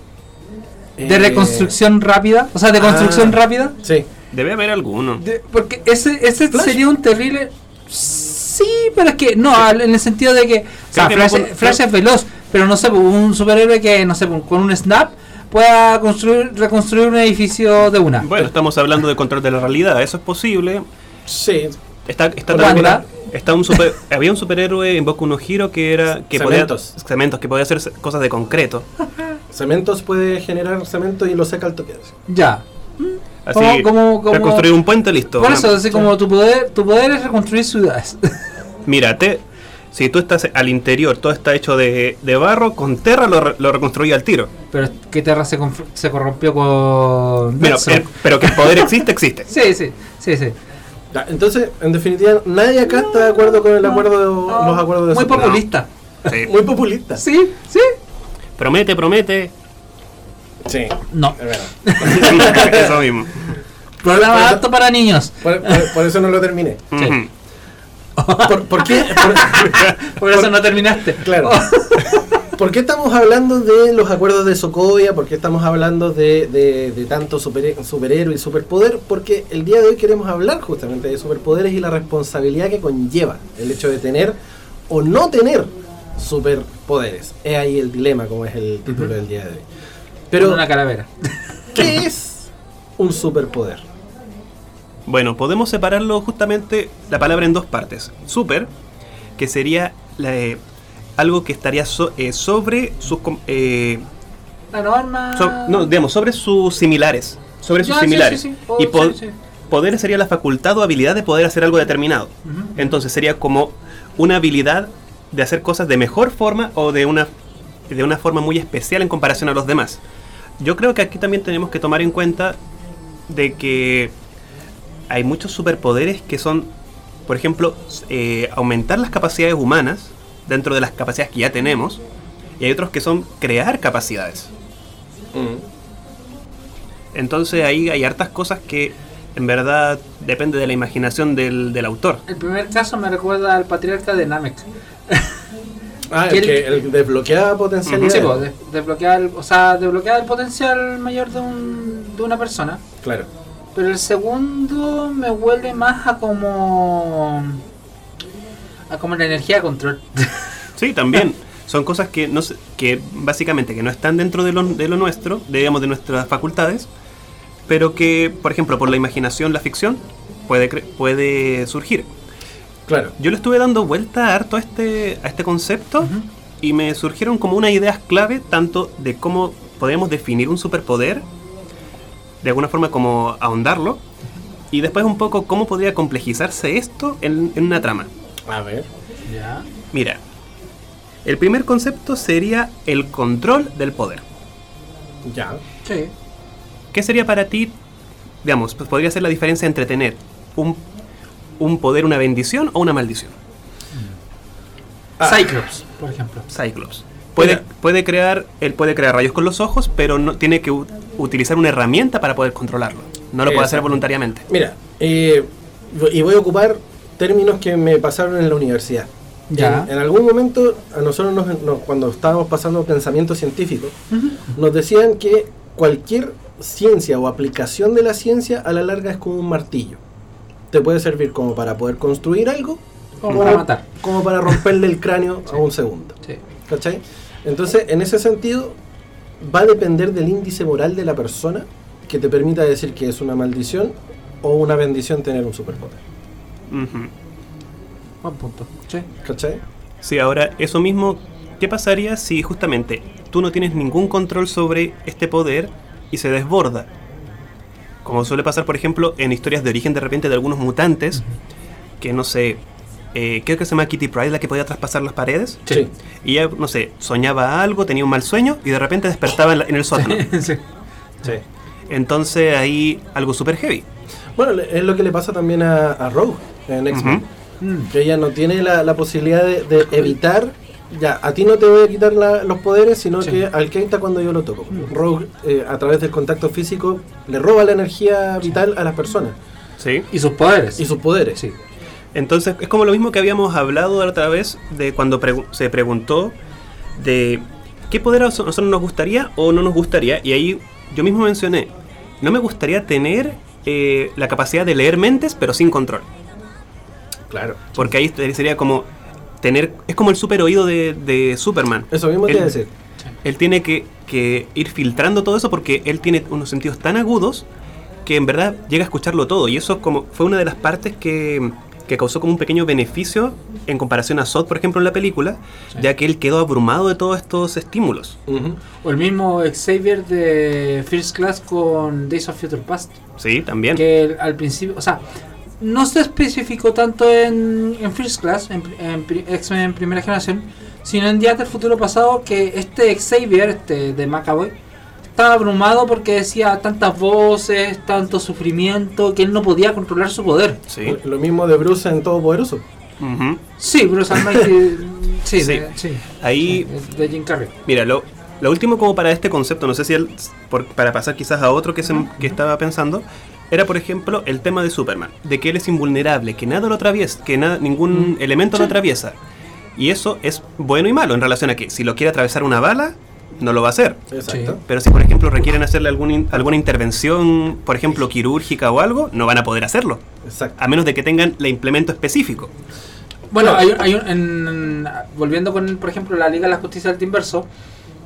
De Eh, reconstrucción rápida, o sea, de ah. construcción rápida. Sí. Debe haber alguno. De- porque ese, ese Flash. sería un terrible. Sí, pero es que no, en el sentido de que. O sea, que Flash, no Flash es veloz, pero no sé, un superhéroe que, no sé, con un snap pueda construir, reconstruir un edificio de una. Bueno, estamos hablando de control de la realidad. Eso es posible. Sí. Está, está también- está un super, *laughs* había un superhéroe en Boku no Hero que era que Cementos. podía cementos que podía hacer ce- cosas de concreto. Cementos puede generar cemento y lo seca al toque. Ya. Así, Como- como- como- reconstruir un puente listo. Por eso, así como tu poder, tu poder es reconstruir ciudades. *laughs* Mírate, si tú estás al interior, todo está hecho de, de barro, con Terra lo, lo reconstruye al tiro. pero que Terra se, se corrompió con. Pero, eh, pero que el poder existe, existe. *laughs* Sí, sí, sí, sí. Ya, entonces, en definitiva, nadie acá está de acuerdo con el acuerdo de, los acuerdos de Muy populista. Sí. Muy populista. Sí, sí. Promete, promete. Sí, No. es verdad. *laughs* Eso mismo. Programa por eso- apto para niños. Por, por- por eso no lo terminé. ¿Por, por qué? *laughs* por- Por eso no terminaste. Claro. *laughs* ¿Por qué estamos hablando de los acuerdos de Sokovia? ¿Por qué estamos hablando de, de- de tanto super, superhéroe y superpoder? Porque el día de hoy queremos hablar justamente de superpoderes y la responsabilidad que conlleva el hecho de tener o no tener superpoderes. Es ahí el dilema, como es el título del día de hoy. Pero, una calavera. ¿qué es un superpoder? Bueno, podemos separarlo justamente la palabra en dos partes. Super, que sería la, eh, algo que estaría so- eh, sobre sus... eh, La norma. so- no, digamos, sobre sus similares. Sobre sus Ya, similares. sí, sí. Y po- poder sería la facultad o habilidad de poder hacer algo determinado. Entonces sería como una habilidad de hacer cosas de mejor forma o de una, de una forma muy especial en comparación a los demás. Yo creo que aquí también tenemos que tomar en cuenta de que hay muchos superpoderes que son, por ejemplo, eh, aumentar las capacidades humanas dentro de las capacidades que ya tenemos, y hay otros que son crear capacidades. Entonces ahí hay hartas cosas que en verdad depende de la imaginación del, del autor. El primer caso me recuerda al patriarca de Namek. Ah, *laughs* Que el que el desbloquea potencialidades. Sí, pues, de- el- o sea, desbloquear el potencial mayor de, un, de una persona. Claro. Pero el segundo me huele más a como. A como la energía de control. Sí, también. Son cosas que, no que básicamente que no están dentro de lo, de lo nuestro, digamos, de nuestras facultades, pero que, por ejemplo, por la imaginación, la ficción, puede, cre- puede surgir. Claro. Yo le estuve dando vuelta harto a este, a este concepto y me surgieron como unas ideas clave tanto de cómo podemos definir un superpoder, de alguna forma como ahondarlo, y después un poco cómo podría complejizarse esto en, en una trama. A ver. Ya. Mira, el primer concepto sería el control del poder. Ya. Sí. ¿Qué sería para ti, digamos, pues podría ser la diferencia entre tener un, un poder, una bendición o una maldición? Ah. Cyclops, por ejemplo. Cyclops. Puede, puede crear, él puede crear rayos con los ojos, pero no tiene que utilizar una herramienta para poder controlarlo. No lo puede hacer voluntariamente. Mira, eh, y voy a ocupar términos que me pasaron en la universidad. Ya. En, en algún momento, a nosotros nos- nos- cuando estábamos pasando pensamiento científico, nos decían que cualquier ciencia o aplicación de la ciencia a la larga es como un martillo. Te puede servir como para poder construir algo, Como para matar. como para romperle el *laughs* cráneo a un segundo. Sí. ¿Cachai? Entonces, en ese sentido, va a depender del índice moral de la persona que te permita decir que es una maldición o una bendición tener un superpoder. Ujú. Buen punto. Sí. ¿Cachai? Sí, ahora, eso mismo, ¿qué pasaría si justamente tú no tienes ningún control sobre este poder y se desborda? Como suele pasar, por ejemplo, en historias de origen de repente de algunos mutantes, que no sé, eh, creo que se llama Kitty Pryde la que podía traspasar las paredes. Sí. Y ella, no sé, soñaba algo, tenía un mal sueño y de repente despertaba en, la- en el sótano. *laughs* sí. Sí. Entonces ahí algo súper heavy. Bueno, es lo que le pasa también a, a Rogue en X-Men. Mm. Que ella no tiene la, la posibilidad de, de evitar. Ya, a ti no te voy a quitar la- los poderes, sino Sí. que al Keita cuando yo lo toco. Rogue, eh, a través del contacto físico, le roba la energía vital a las personas ¿Sí? Y sus poderes. y sus poderes. Sí. Entonces es como lo mismo que habíamos hablado la otra vez de cuando pregu- se preguntó de qué poder a nosotros nos gustaría o no nos gustaría. Y ahí yo mismo mencioné, no me gustaría tener eh, la capacidad de leer mentes pero sin control. Claro. Porque ahí sería como tener, es como el super oído de, de Superman. Eso mismo te iba a Él- decir. Él tiene que, que ir filtrando todo eso porque él tiene unos sentidos tan agudos que en verdad llega a escucharlo todo. Y eso como fue una de las partes que, que causó como un pequeño beneficio en comparación a Sod, por ejemplo, en la película, ya que él quedó abrumado de todos estos estímulos. O el mismo Xavier de First Class con Days of Future Past. Sí, también. Que al principio, o sea, no se especificó tanto en, en First Class, en, en X-Men en primera generación, sino en Días del Futuro Pasado, que este Xavier, este de Macaboy, estaba abrumado porque decía tantas voces, tanto sufrimiento, que él no podía controlar su poder. Sí. Lo mismo de Bruce en Todopoderoso. Ujú. Sí, Bruce Almighty, sí, *laughs* Sí. de- sí, Ahí, de Jim Carrey. mira, lo, lo último como para este concepto, no sé si él, por- para pasar quizás a otro que, se, que estaba pensando, era, por ejemplo, el tema de Superman, de que él es invulnerable, que nada lo atraviesa, que nada, ningún Mm. elemento lo atraviesa. Y eso es bueno y malo en relación a que si lo quiere atravesar una bala, no lo va a hacer. Exacto. Pero si, por ejemplo, requieren hacerle algún in- alguna intervención, por ejemplo, quirúrgica o algo, no van a poder hacerlo. Exacto. A menos de que tengan el implemento específico. Bueno, hay, un- hay un- en- volviendo con, por ejemplo, la Liga de la Justicia del Inverso,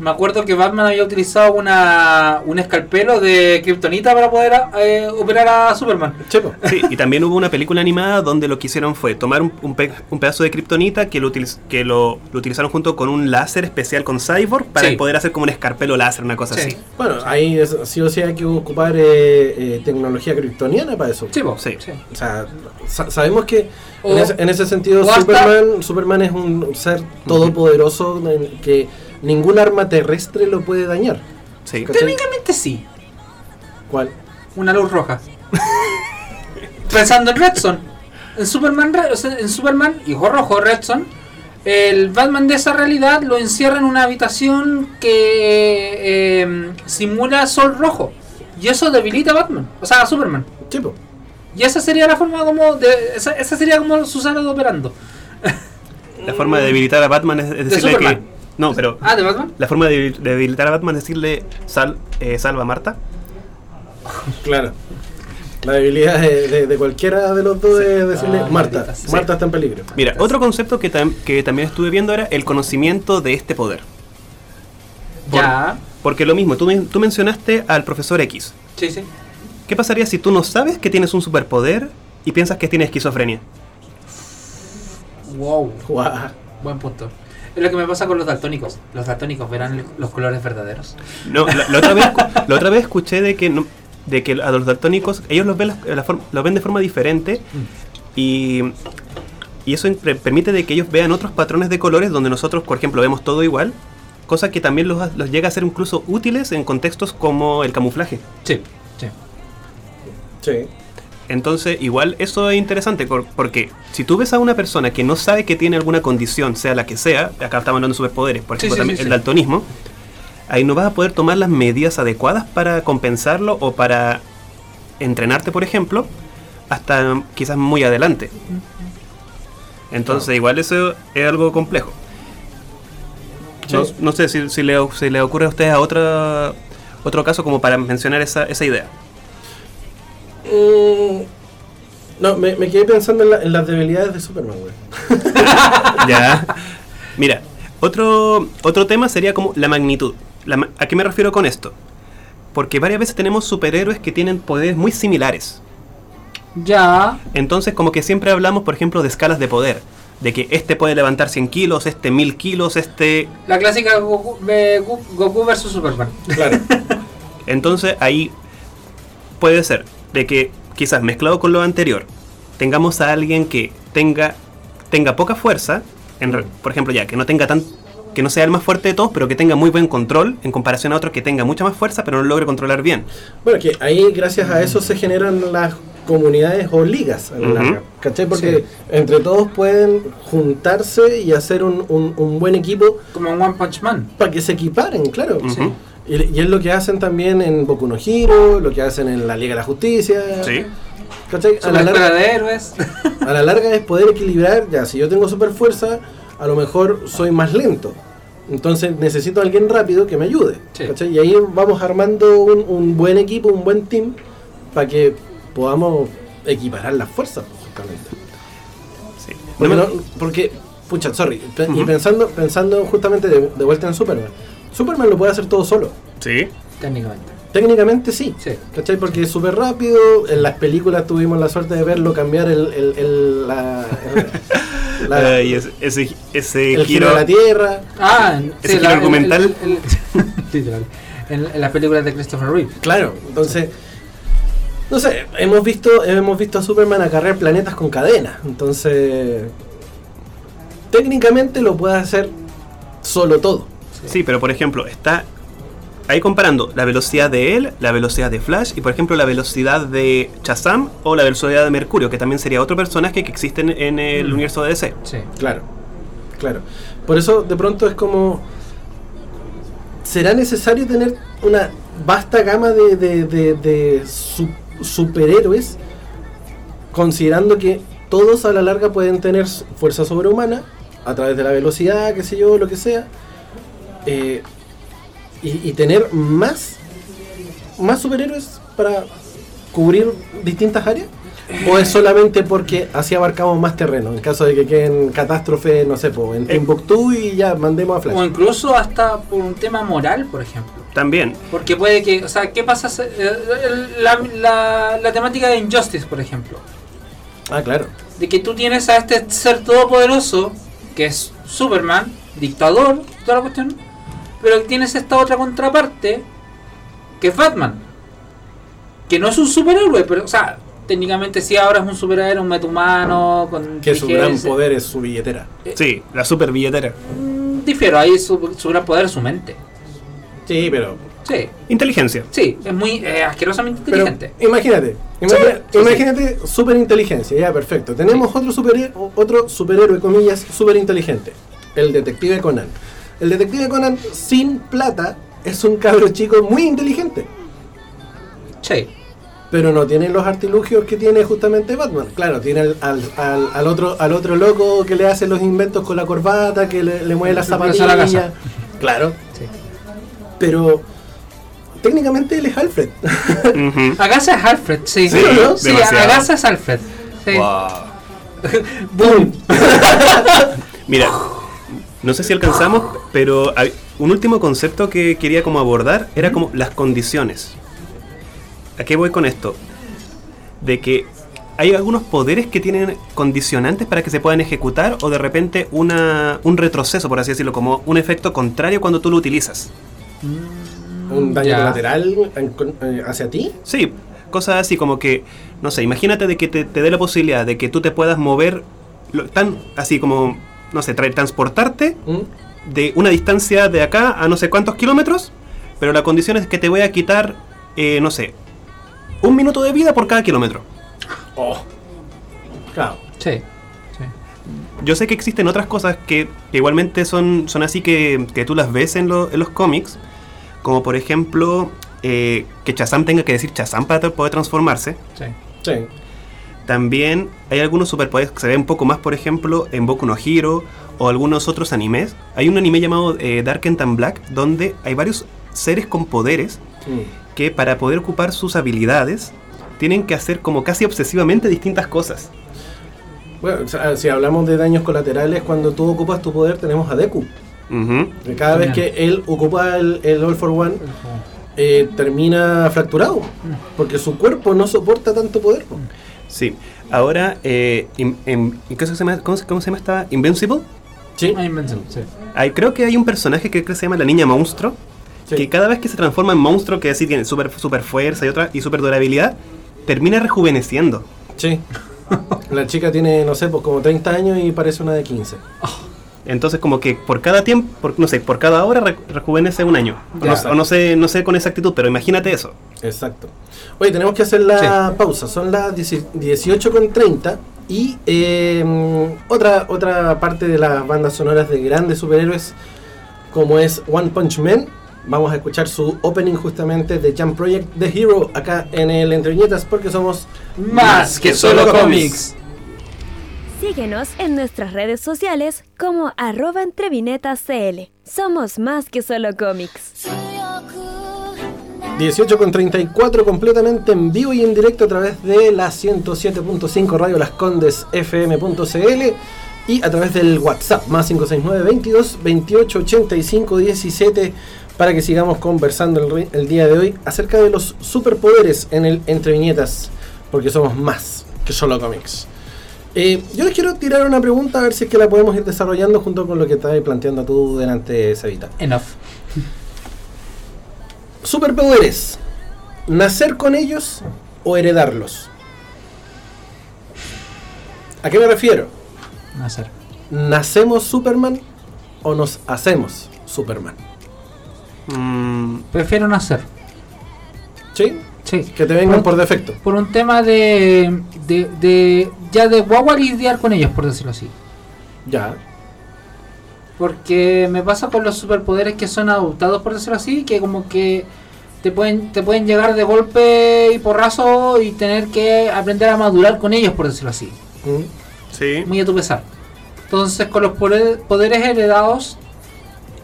me acuerdo que Batman había utilizado una, un escalpelo de Kryptonita para poder eh, operar a Superman. Chepo. Sí, y también hubo una película animada donde lo que hicieron fue tomar un, un pe- un pedazo de kriptonita que, lo, utiliz- que lo, lo utilizaron junto con un láser especial con Cyborg para Sí. poder hacer como un escarpelo láser, una cosa Sí. así. Bueno, ahí es- sí o sí hay que ocupar eh, eh, tecnología kryptoniana para eso. Sí, po, Sí. O sea, sa- sabemos que O- en, ese, en ese sentido Superman, Superman es un ser todopoderoso en que ningún arma terrestre lo puede dañar. Sí. Técnicamente sí, ¿Cuál? una luz roja. *laughs* Pensando en Redson, en Superman, Re- o sea, en Superman, hijo rojo, Redson, el Batman de esa realidad lo encierra en una habitación que eh, simula sol rojo. Y eso debilita a Batman, o sea, a Superman. Chepo. Y esa sería la forma como de, esa, esa sería como su de operando. La forma de debilitar a Batman es, es decirle que. No, pero. Ah, de Batman. La forma de debil- de debilitar a Batman es decirle sal, eh, salva a Marta. Claro. La debilidad de, de- de cualquiera de los dos es decirle, Ah, Marta. Marta está en peligro. Mira, otro concepto que, tam- que también estuve viendo era el conocimiento de este poder. Por- Ya. Porque lo mismo, tú, men- tú mencionaste al profesor X. Sí, sí. ¿Qué pasaría si tú no sabes que tienes un superpoder y piensas que tienes esquizofrenia? Wow. Guau. Buen punto. Es lo que me pasa con los daltónicos. Los daltónicos verán los colores verdaderos. No, la, la otra, vez, *laughs* la otra vez escuché de que, no- de que a los daltónicos, ellos los ven, la- la forma- los ven de forma diferente y, y eso pre- permite de que ellos vean otros patrones de colores donde nosotros, por ejemplo, vemos todo igual, cosa que también los, los llega a ser incluso útiles en contextos como el camuflaje. Sí, sí. Sí. Entonces, igual eso es interesante porque si tú ves a una persona que no sabe que tiene alguna condición, sea la que sea, acá estamos hablando de superpoderes, por ejemplo, sí, también sí, el daltonismo, ahí no vas a poder tomar las medidas adecuadas para compensarlo o para entrenarte, por ejemplo, hasta quizás muy adelante. Entonces, igual eso es algo complejo. No, sé si, si le, si le ocurre a ustedes a otra, otro caso como para mencionar esa, esa idea. Mm, no, me, me quedé pensando en, la- en las debilidades de Superman, güey. *laughs* ya. Mira, otro, otro tema sería como la magnitud. La ¿A qué me refiero con esto? Porque varias veces tenemos superhéroes que tienen poderes muy similares. Ya. Entonces, como que siempre hablamos, por ejemplo, de escalas de poder. De que este puede levantar 100 kilos, este 1000 kilos, este... La clásica Goku, Goku versus Superman. Claro. *laughs* Entonces, ahí puede ser de que quizás mezclado con lo anterior, tengamos a alguien que tenga, tenga poca fuerza, en por ejemplo, ya, que no tenga tan que no sea el más fuerte de todos, pero que tenga muy buen control en comparación a otro que tenga mucha más fuerza, pero no lo logre controlar bien. Bueno, que ahí gracias a eso se generan las comunidades o ligas a la Ujú. larga, ¿cachai? Porque Sí. entre todos pueden juntarse y hacer un, un- un buen equipo Como en One Punch Man. para que se equiparen, claro. Ujú. Y, y es lo que hacen también en Boku no Hero, lo que hacen en la Liga de la Justicia. Sí. ¿Cachai? A la, larga, de héroes. *laughs* a la larga es poder equilibrar, ya, si yo tengo super fuerza, a lo mejor soy más lento. Entonces necesito a alguien rápido que me ayude. Sí. ¿cachai? Y ahí vamos armando un, un buen equipo, un buen team, para que podamos equiparar las fuerzas, justamente. sí. Porque, No me- no- porque, pucha, sorry, y pensando, pensando justamente de, de vuelta en Superman. Superman lo puede hacer todo solo. Sí. Técnicamente. Técnicamente sí. Sí. ¿Cachai? Porque es súper rápido. En las películas tuvimos la suerte de verlo cambiar el, el, el- la, *laughs* la- Ay, ese, ese, ese el giro giro... de la Tierra. Ah, en- Ese giro argumental. *laughs* literal. En, en las películas de Christopher Reeve. Claro, entonces. No sé, hemos visto, hemos visto a Superman acarrear planetas con cadenas. Entonces. Técnicamente lo puede hacer solo todo. Sí, pero por ejemplo, está ahí comparando la velocidad de él, la velocidad de Flash y por ejemplo la velocidad de Shazam o la velocidad de Mercurio, que también sería otro personaje que existe en, el Mm. universo de DC. Sí. Claro, claro. Por eso de pronto es como... ¿Será necesario tener una vasta gama de, de, de, de su- superhéroes, considerando que todos a la larga pueden tener fuerza sobrehumana a través de la velocidad, qué sé yo, lo que sea, eh, y, y tener más, más superhéroes para cubrir distintas áreas? ¿O es solamente porque así abarcamos más terreno? En caso de que queden catástrofe, no sé, po, en Timbuktu y ya mandemos a Flash. O incluso hasta por un tema moral, por ejemplo. También. Porque puede que, o sea, ¿qué pasa? eh, La, la, la temática de Injustice, por ejemplo. Ah, claro. De que tú tienes a este ser todopoderoso, que es Superman, dictador, toda la cuestión, pero que tienes esta otra contraparte, que es Batman. Que no es un superhéroe, pero, o sea, técnicamente sí ahora es un superhéroe, un metahumano, con Que su gran poder es su billetera. Sí, la super billetera. Mm, Difiero, ahí su, su gran poder es su mente. Sí, pero Sí, Inteligencia. sí, es muy eh, asquerosamente Pero inteligente. imagínate, imagina- Sí, sí, imagínate super inteligencia, ya perfecto. Tenemos otro superhéroe, otro superhéroe comillas, super inteligente, el detective Conan. El detective Conan sin plata es un cabro chico muy inteligente, Sí. pero no tiene los artilugios que tiene justamente Batman. Claro, tiene al, al- al- al otro al otro loco que le hace los inventos con la corbata, que le, le mueve las a la zapatillas. casa. Claro. Sí. Pero técnicamente él es Alfred. Ujú. Agasa es Alfred, sí. Sí, ¿no? Sí. Agasa es Alfred. Sí. Wow. ¡Boom! *laughs* Mira, no sé si alcanzamos, pero hay- un último concepto que quería como abordar era como las condiciones. ¿A qué voy con esto? De que hay algunos poderes que tienen condicionantes para que se puedan ejecutar o de repente una, un retroceso, por así decirlo, como un efecto contrario cuando tú lo utilizas. un daño Ya. colateral eh, hacia ti. Sí, cosas así como que, no sé, imagínate de que te, te dé la posibilidad de que tú te puedas mover lo- tan así como, no sé, tra- transportarte ¿Mm? de una distancia de acá a no sé cuántos kilómetros, pero la condición es que te voy a quitar, eh, no sé, un minuto de vida por cada kilómetro. Oh. Claro. Sí. sí. Yo sé que existen otras cosas que, que igualmente son, son así que, que tú las ves en, lo- en los cómics, como por ejemplo eh, que Shazam tenga que decir Shazam para poder transformarse. sí. Sí. También hay algunos superpoderes que se ven un poco más, por ejemplo, en Boku no Hero o algunos otros animes. Hay un anime llamado eh, Dark and Black donde hay varios seres con poderes Mm. que para poder ocupar sus habilidades tienen que hacer como casi obsesivamente distintas cosas. Bueno, o sea, si hablamos de daños colaterales, cuando tú ocupas tu poder, tenemos a Deku. Ujú. Que cada vez que él ocupa el, el All for One, eh, termina fracturado. Porque su cuerpo no soporta tanto poder. po. Sí. Ahora, eh, in- en- ¿qué se llama, cómo, se- cómo se llama esta? Invincible. Sí. Ah, Invincible, sí. Hay, creo que hay un personaje que creo que se llama la niña monstruo. Sí. Que cada vez que se transforma en monstruo, que así tiene super, super fuerza y otra y super durabilidad, termina rejuveneciendo. Sí. *laughs* La chica tiene, no sé, pues como 30 años y parece una de 15. *laughs* Entonces como que por cada tiempo, por, no sé, por cada hora re- rejuvenece un año. O no, o no sé, no sé con exactitud, pero imagínate eso. Exacto. Oye, tenemos que hacer la pausa. Son las 18.30 y eh, otra, otra parte de las bandas sonoras de grandes superhéroes como es One Punch Man. Vamos a escuchar su opening justamente de Jump Project The Hero acá en el Entre Viñetas porque somos Más que solo cómics. Síguenos en nuestras redes sociales como arroba entrevinetascl. Somos más que solo cómics. 18 con 34 completamente en vivo y en directo a través de la 107.5 Radio Las Condes FM.cl y a través del WhatsApp más 569 22 28 85 17 para que sigamos conversando el, día de hoy acerca de los superpoderes en el Entre Viñetas porque somos más que solo cómics. Eh, yo les quiero tirar una pregunta a ver si es que la podemos ir desarrollando junto con lo que estabas planteando tú delante, Sabita. Enough. Superpoderes. ¿Nacer con ellos o heredarlos? ¿A qué me refiero? Nacer. ¿Nacemos Superman o nos hacemos Superman? Mm, Prefiero nacer. ¿Sí? Sí. Que te vengan por defecto. Por un tema de, de, de ya de guagua lidiar con ellos, por decirlo así. Ya. Porque me pasa con los superpoderes que son adoptados, por decirlo así, que como que te pueden, te pueden llegar de golpe y porrazo y tener que aprender a madurar con ellos, por decirlo así. Mm. Sí. Muy a tu pesar. Entonces, con los poder- poderes heredados,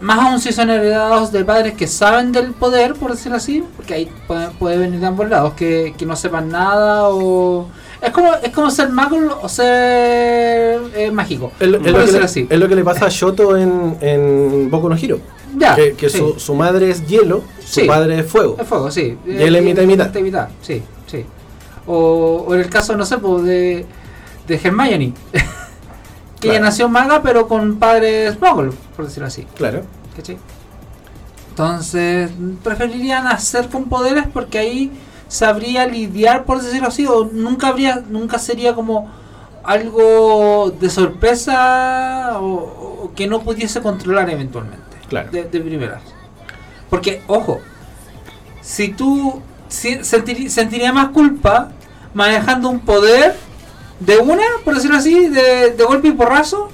más aún si son heredados de padres que saben del poder, por decirlo así, porque ahí puede, puede venir de ambos lados, que, que no sepan nada o... Es como, es como ser mago o ser eh, mágico. Es lo, es lo que le, así. es lo que le pasa a Shoto en, en Boku no Hero. Ya, que que sí. su, su madre es hielo, su Sí. padre es fuego. Es fuego, sí. Y él es mitad y mitad. mitad, sí, sí. O, o en el caso, no sé, pues, de, de Hermione. *laughs* que ella Claro. nació maga, pero con padres mogul, por decirlo así. Claro. ¿cachai? Entonces, preferiría nacer con poderes porque ahí sabría lidiar, por decirlo así, o nunca habría, nunca sería como algo de sorpresa o, o que no pudiese controlar eventualmente. Claro. De, de primeras. Porque, ojo, si tú si- sentiría más culpa manejando un poder de una, por decirlo así, de, de golpe y porrazo,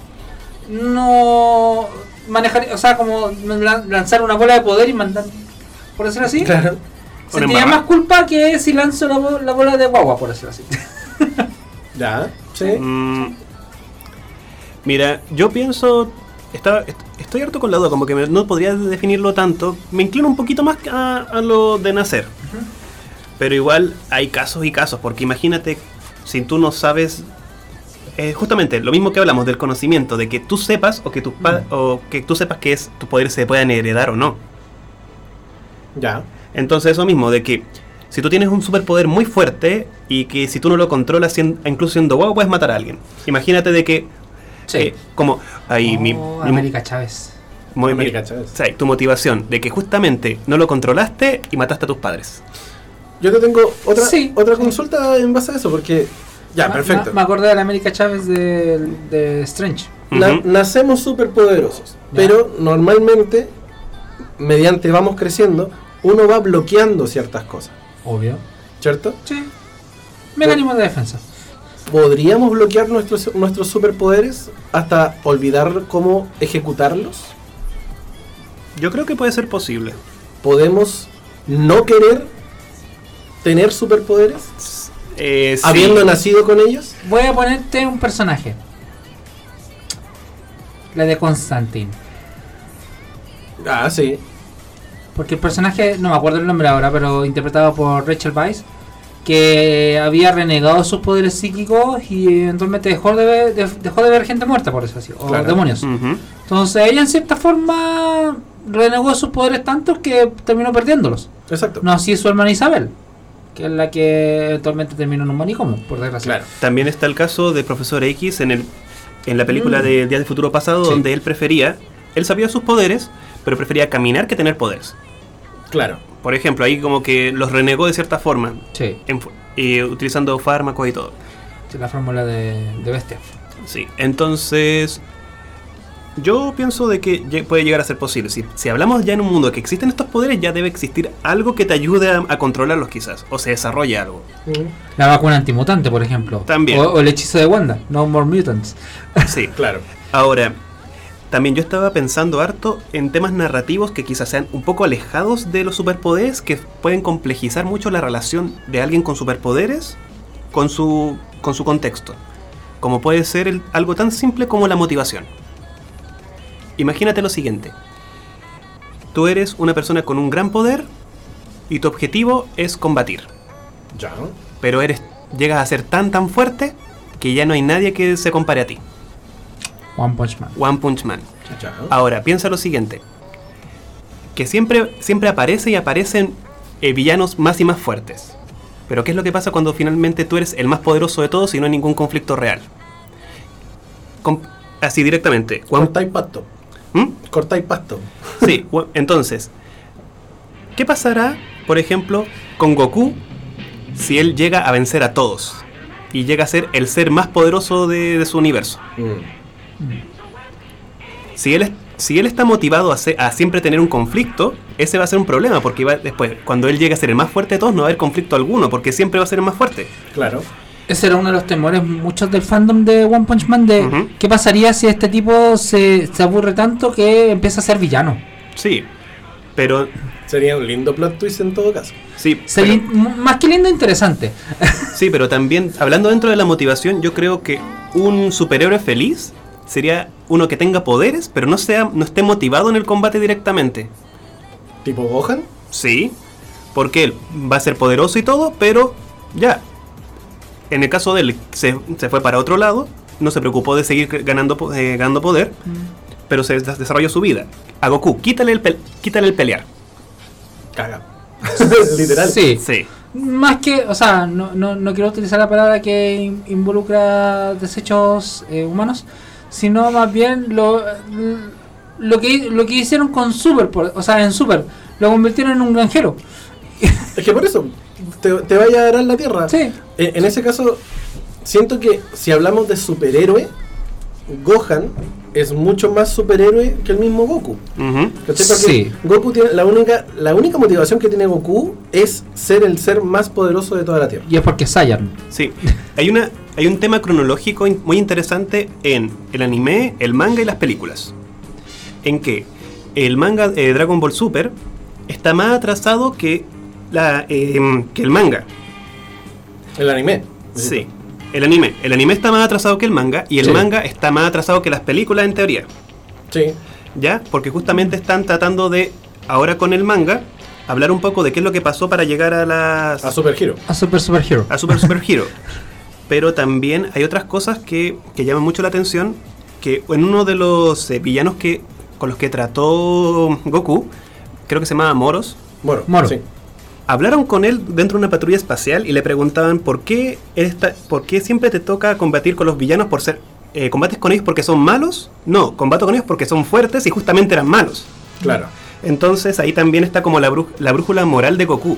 no manejar, o sea, como lan- lanzar una bola de poder y mandar, por decirlo así, Claro. sentiría más culpa que si lanzo la, bo- la bola de guagua, por decirlo así. *laughs* Ya, sí. Mm, mira, yo pienso. Estaba, est- estoy harto con la duda, como que me- no podría definirlo tanto. Me inclino un poquito más a, a lo de nacer. Pero igual hay casos y casos, porque imagínate, si tú no sabes. eh, justamente lo mismo que hablamos del conocimiento, de que tú sepas o que tus pa- o que tú sepas que es, tus poderes se puedan heredar o no. Ya. Entonces eso mismo, de que si tú tienes un superpoder muy fuerte y que si tú no lo controlas, sien- incluso siendo guapo, puedes matar a alguien. Imagínate de que, Sí. eh, como, ahí mi, Oh, mi- América Chávez. muy- mi- América Chávez. o sea, tu motivación, de que justamente no lo controlaste y mataste a tus padres. Yo te tengo otra, Sí. otra consulta en base a eso, porque. Ya, Ma- perfecto. ma- Me acordé de la América Chávez de, de Strange. Na- nacemos superpoderosos, Ya. pero normalmente, mediante vamos creciendo, uno va bloqueando ciertas cosas, Obvio. ¿cierto? Sí. Mecanismo de defensa. ¿Podríamos bloquear nuestros, nuestros superpoderes hasta olvidar cómo ejecutarlos? Yo creo que puede ser posible. ¿Podemos no querer tener superpoderes Eh, sí. habiendo nacido con ellos? Voy a ponerte un personaje. La de Constantine. Ah, sí. Porque el personaje, no me acuerdo el nombre ahora, pero interpretado por Rachel Weisz, que había renegado sus poderes psíquicos y eventualmente dejó de ver, de- dejó de ver gente muerta, por eso así, o Claro. demonios. Entonces ella en cierta forma renegó sus poderes tantos que terminó perdiéndolos. Exacto. No así su hermana Isabel, que es la que eventualmente terminó en un manicomio, por desgracia. Claro. También está el caso de Profesor X en, el, en la película Mm. de Día del Futuro Pasado, Sí. donde él prefería, él sabía sus poderes, pero prefería caminar que tener poderes. Claro. Por ejemplo, ahí como que los renegó de cierta forma, Sí, en utilizando fármacos y todo. sí, la fórmula de, de bestia. Sí, entonces yo pienso de que puede llegar a ser posible. Si, si hablamos ya en un mundo que existen estos poderes, ya debe existir algo que te ayude a, a controlarlos quizás, o se desarrolle algo. La vacuna antimutante, por ejemplo. También. O, o el hechizo de Wanda, No More Mutants. Sí, *laughs* Claro. Ahora, también yo estaba pensando harto en temas narrativos que quizás sean un poco alejados de los superpoderes, que pueden complejizar mucho la relación de alguien con superpoderes con su, con su contexto. Como puede ser el- algo tan simple como la motivación. Imagínate lo siguiente. Tú eres una persona con un gran poder y tu objetivo es combatir. Ya. Pero eres, llegas a ser tan tan fuerte que ya no hay nadie que se compare a ti. One Punch Man. One Punch Man. Ya. Ahora, piensa lo siguiente. Que siempre, siempre aparece y aparecen eh, villanos más y más fuertes. Pero ¿qué es lo que pasa cuando finalmente tú eres el más poderoso de todos y no hay ningún conflicto real? Com- así directamente. One- pasto. ¿Mm? Cortáis pasto. Sí, *laughs* entonces, ¿qué pasará, por ejemplo, con Goku si él llega a vencer a todos? Y llega a ser el ser más poderoso de, de su universo. Si él, es- si él está motivado a, se- a siempre tener un conflicto, ese va a ser un problema, porque va, después, cuando él llegue a ser el más fuerte de todos, no va a haber conflicto alguno, porque siempre va a ser el más fuerte. Claro. Ese era uno de los temores muchos del fandom de One Punch Man de qué pasaría si este tipo se, se aburre tanto que empieza a ser villano. Sí. Pero Sería un lindo plot twist en todo caso. sí, Sería pero- más que lindo, interesante. *laughs* sí, pero también hablando dentro de la motivación, yo creo que un superhéroe feliz sería uno que tenga poderes, pero no sea no esté motivado en el combate directamente. Tipo Gohan. Sí, porque él va a ser poderoso y todo, pero ya. En el caso de él, se, se fue para otro lado, no se preocupó de seguir ganando, po- eh, ganando poder, pero se des- desarrolló su vida. A Goku, quítale el, pel- quítale el pelear. Caga. *laughs* Literal. Sí. Sí. Más que, o sea, no, no, no quiero utilizar la palabra que in- involucra desechos eh, humanos, sino más bien lo, lo, que, lo que hicieron con Super, por- o sea, en Super, lo convirtieron en un granjero. *laughs* Es que por eso, te, te vaya a arar la tierra. Sí. En, en ese caso, siento que si hablamos de superhéroe, Gohan es mucho más superhéroe que el mismo Goku. Sí. Goku tiene la única, la única motivación que tiene Goku es ser el ser más poderoso de toda la Tierra. Y es porque es Saiyan. Sí, hay, una, hay un tema cronológico muy interesante en el anime, el manga y las películas. En que el manga eh, Dragon Ball Super está más atrasado que, la, em, que el manga. El anime. Sí, el anime. El anime está más atrasado que el manga y el Sí. manga está más atrasado que las películas en teoría. Sí. ¿Ya? Porque justamente están tratando de, ahora con el manga, hablar un poco de qué es lo que pasó para llegar a las... A Super Hero. A Super Super Hero. a Super Super Hero. Pero también hay otras cosas que, que llaman mucho la atención. Que en uno de los eh, villanos que con los que trató Goku, creo que se llamaba Moros, Bueno, Moro. sí. Hablaron con él dentro de una patrulla espacial y le preguntaban por qué, esta, por qué siempre te toca combatir con los villanos por ser... eh, ¿Combates con ellos porque son malos? No, combato con ellos porque son fuertes y justamente eran malos. Claro. Entonces ahí también está como la, brú- la brújula moral de Goku.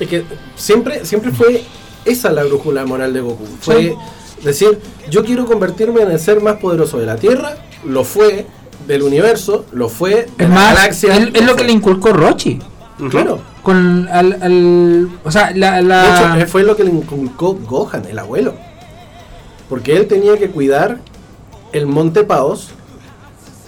Es que siempre, siempre fue esa la brújula moral de Goku. Fue decir, yo quiero convertirme en el ser más poderoso de la Tierra, lo fue, del universo, lo fue, de Es la más, galaxia. es, es lo que le inculcó Rochi. Claro. Con al, al- o sea, la, De la- hecho, eh, fue lo que le inculcó Gohan, el abuelo. Porque él tenía que cuidar el Monte Paos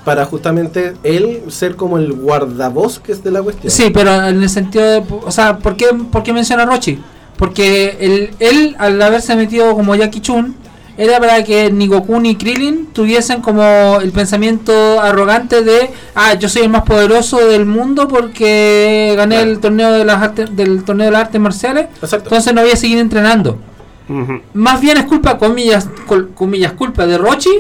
para justamente él ser como el guardabosques de la cuestión. Sí, pero en el sentido de. O sea, ¿por qué, por qué menciona a Rochi? Porque él, él, al haberse metido como Jackie Chun, era para que ni Goku ni Krillin tuviesen como el pensamiento arrogante de. Ah, yo soy el más poderoso del mundo porque gané Claro. el torneo de las artes, del torneo de las artes marciales. Exacto. Entonces no voy a seguir entrenando. Más bien es culpa, comillas, col- comillas, culpa de Rochi.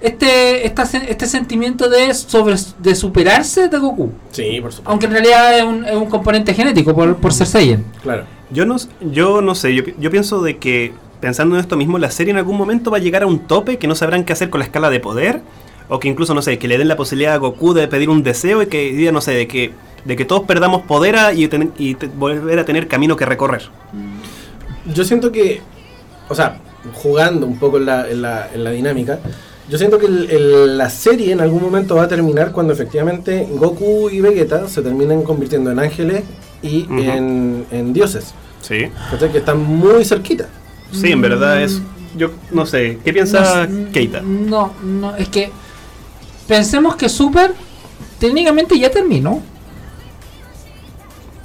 Este, esta este sentimiento de, sobre, de superarse de Goku. Sí, por supuesto. Aunque en realidad es un, es un componente genético por, por ser Saiyan. Claro. Yo no, yo no sé, yo, yo pienso de que pensando en esto mismo, la serie en algún momento va a llegar a un tope que no sabrán qué hacer con la escala de poder, o que incluso, no sé, que le den la posibilidad a Goku de pedir un deseo y que diga, no sé, de que, de que todos perdamos poder a- y, ten- y te- volver a tener camino que recorrer. Yo siento que, o sea, jugando un poco en la, en la, en la dinámica, yo siento que el- el- la serie en algún momento va a terminar cuando efectivamente Goku y Vegeta se terminen convirtiendo en ángeles y en, en dioses. Sí. ¿Cachai? Que están muy cerquita. Sí, en verdad es... Yo no sé, ¿qué piensa No, Keita? No, no, es que pensemos que Super técnicamente ya terminó.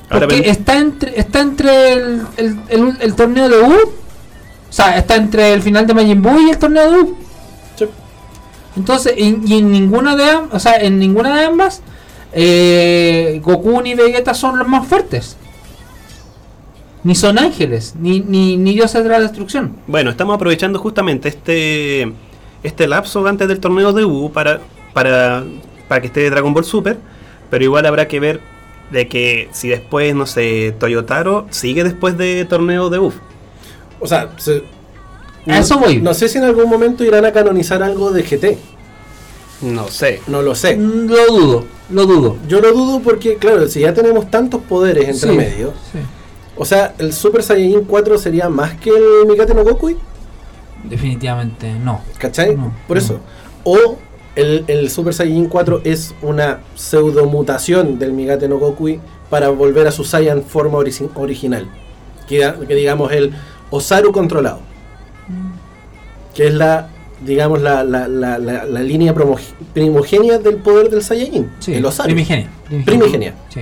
Porque está entre, está entre el, el, el- el torneo de U. O sea, está entre el final de Majin Buu y el torneo de U. Sí. Entonces, y, y en ninguna de ambas, o sea, en ninguna de ambas, eh, Goku ni Vegeta son los más fuertes. Ni son ángeles, ni, ni, ni dioses de la destrucción. Bueno, estamos aprovechando justamente este este lapso antes del torneo de U para, para, para que esté Dragon Ball Super, pero igual habrá que ver de que si después, no sé, Toyotaro sigue después de torneo de U. O sea, se- A eso voy. No sé si en algún momento irán a canonizar algo de GT. No sé. No lo sé. Lo dudo, lo dudo. Yo lo dudo porque, claro, si ya tenemos tantos poderes entre Sí, medio, sí. O sea, el Super Saiyajin 4 sería más que el Mikate no Gokui, Definitivamente no. ¿cachai? No, Por no. eso. O el, el Super Saiyajin 4 es una pseudomutación del Migate no Gokui para volver a su Saiyan forma original. Que, digamos el Osaru controlado. Que es la digamos, la, la, la, línea primogénea del poder del Saiyajin. Sí, el Osaru. primigenia. Primigenia. Sí.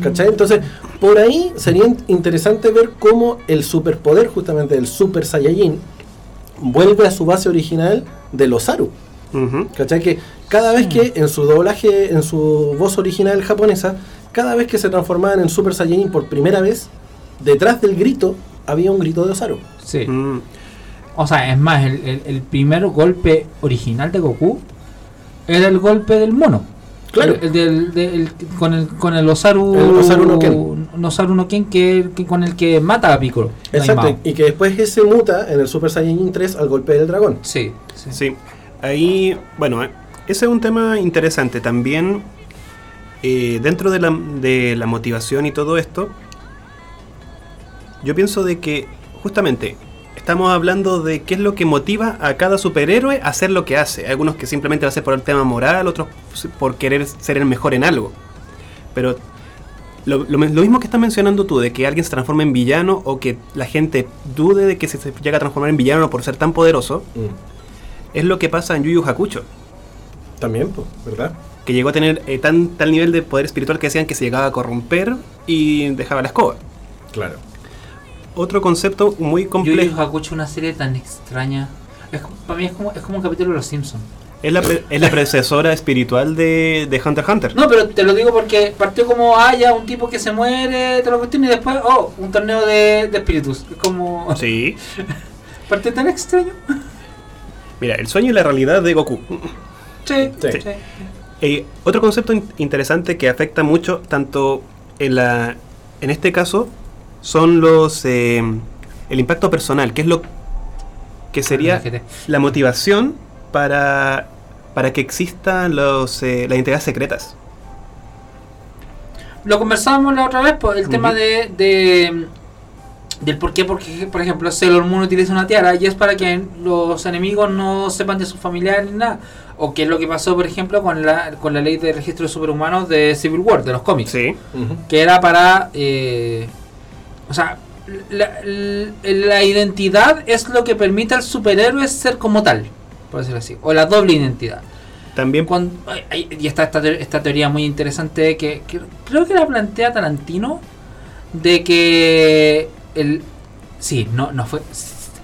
¿Cachai? Entonces, por ahí sería in- interesante ver cómo el superpoder, justamente del Super Saiyajin, vuelve a su base original del Osaru. Ujú. ¿Cachai? Que cada vez que en su doblaje, en su voz original japonesa, cada vez que se transformaban en Super Saiyajin por primera vez, detrás del grito había un grito de Osaru. Sí. Mm. O sea, es más, el, el- el primer golpe original de Goku era el golpe del mono. Claro. El, con, el, con el Osaru, El Osaru no Ken. Osaru no Ken, que, que con el que mata a Piccolo. Exacto, y que después ese muta en el Super Saiyajin 3 al golpe del dragón. Sí, sí. Sí, ahí, bueno, eh, ese es un tema interesante. También, eh, dentro de la, de la motivación y todo esto, yo pienso de que, justamente, estamos hablando de qué es lo que motiva a cada superhéroe a hacer lo que hace. Hay algunos que simplemente lo hacen por el tema moral, otros por querer ser el mejor en algo. Pero lo, lo- lo mismo que estás mencionando tú, de que alguien se transforma en villano o que la gente dude de que se, se llega a transformar en villano por ser tan poderoso, Mm. es lo que pasa en Yu Yu Hakucho, También, pues, ¿verdad? que llegó a tener eh, tan, tal nivel de poder espiritual que decían que se llegaba a corromper y dejaba la escoba. Claro. Otro concepto muy complejo Hakucho es una serie tan extraña. Es, para mí es como, es como un capítulo de Los Simpsons. es la, pre- es la predecesora espiritual de, de Hunter x Hunter. No, pero te lo digo porque partió como haya un tipo que se muere, te lo cuestión, y después, oh, un torneo de, de espíritus. Es como. Sí. *laughs* Partió tan extraño. Mira, el sueño y la realidad de Goku. Sí, Sí. sí. Eh, otro concepto in- interesante que afecta mucho, tanto en la en este caso, son los eh, el impacto personal, que es lo que sería la motivación para para que existan los eh, las identidades secretas. Lo conversábamos la otra vez, pues, el tema de, de- del por qué, porque, por ejemplo, Sailor Moon utiliza una tiara y es para que los enemigos no sepan de sus familiares ni nada. O qué es lo que pasó, por ejemplo, con la, con la ley de registro de superhumanos de Civil War, de los cómics. Sí. Que era para eh, o sea la, la- la identidad es lo que permite al superhéroe ser como tal por decirlo así o la doble identidad También Cuando- y está esta, esta teoría muy interesante que, que creo que la plantea Tarantino de que el sí no no fue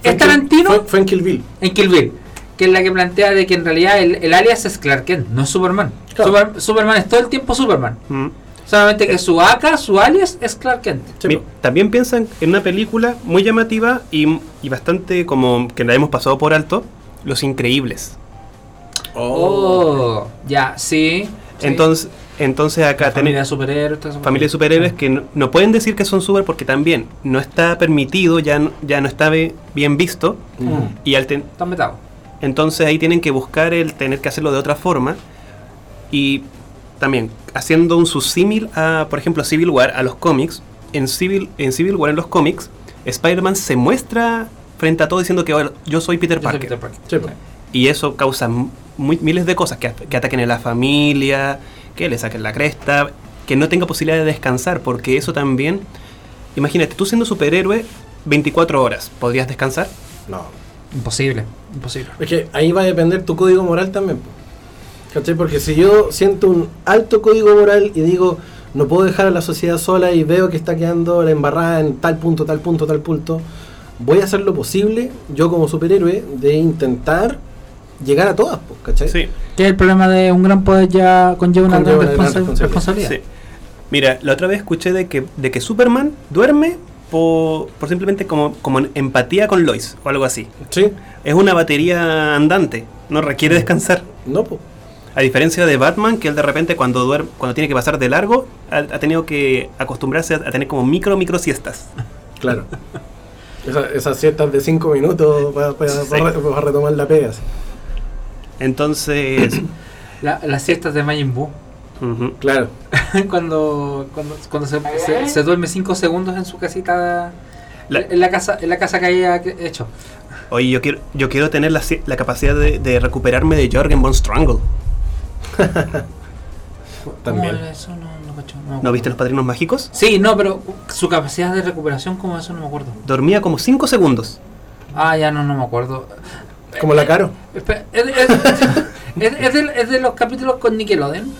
es Tarantino Fue, fue en Kill Bill. en Kill Bill que es la que plantea de que en realidad el, el alias es Clark Kent no es Superman Claro. Super- Superman es todo el tiempo Superman mm, Solamente que su AK, su alias es Clark Kent. Sí, también piensan en una película muy llamativa y, y bastante como que la hemos pasado por alto, Los Increíbles. Oh, ya, sí. sí. Entonces, entonces acá familia tenemos esas familia de superhéroes que no, no pueden decir que son super porque también no está permitido, ya, no- ya no está bien visto. Ujú. Y al ten- Están metados. entonces ahí tienen que buscar el tener que hacerlo de otra forma. Y también haciendo un subsímil a, por ejemplo, Civil War, a los cómics. En Civil, en Civil War, en los cómics, Spider-Man se muestra frente a todo diciendo que "Bueno, yo soy Peter soy Parker. Peter Parker. Sí, po. Y eso causa muy- miles de cosas, que, que ataquen a la familia, que le saquen la cresta, que no tenga posibilidad de descansar, porque eso también... Imagínate, tú siendo superhéroe, 24 horas, ¿podrías descansar? No. Imposible, imposible. Es que ahí va a depender tu código moral también. ¿Cachai? Porque si yo siento un alto código moral y digo, no puedo dejar a la sociedad sola y veo que está quedando la embarrada en tal punto, tal punto, tal punto, voy a hacer lo posible, yo como superhéroe, de intentar llegar a todas, po, ¿cachai? Sí. Que el problema de un gran poder ya conlleva una Conlleva gran, una gran responsa- responsabilidad. responsabilidad. Sí. Mira, la otra vez escuché de que, de que Superman duerme por, por simplemente como, como en empatía con Lois o algo así. Sí, Es una batería andante, no requiere descansar. no, po. A diferencia de Batman, que él de repente cuando duerme, cuando tiene que pasar de largo, ha, ha tenido que acostumbrarse a, a tener como micro, micro siestas. *laughs* Claro. Esa- esas siestas de 5 minutos para retomar la pega. sí. Entonces, *coughs* La- las siestas de Majin Buu. ujú. Claro. *laughs* cuando cuando, cuando se, se- se duerme 5 segundos en su casita. La- en la casa en la casa que haya hecho. oye, yo quiero, yo quiero tener la, la capacidad de, de recuperarme de Jorgen von Strangle. *laughs* También. ¿Cómo era eso? No, no cacho, no me ¿No acuerdo. viste los padrinos mágicos? Sí, no, pero su capacidad de recuperación, como eso no me acuerdo. Dormía como 5 segundos. Ah, ya no, no me acuerdo. Como la caro. ¿Es, es, es- es de, es de los capítulos con Nickelodeon?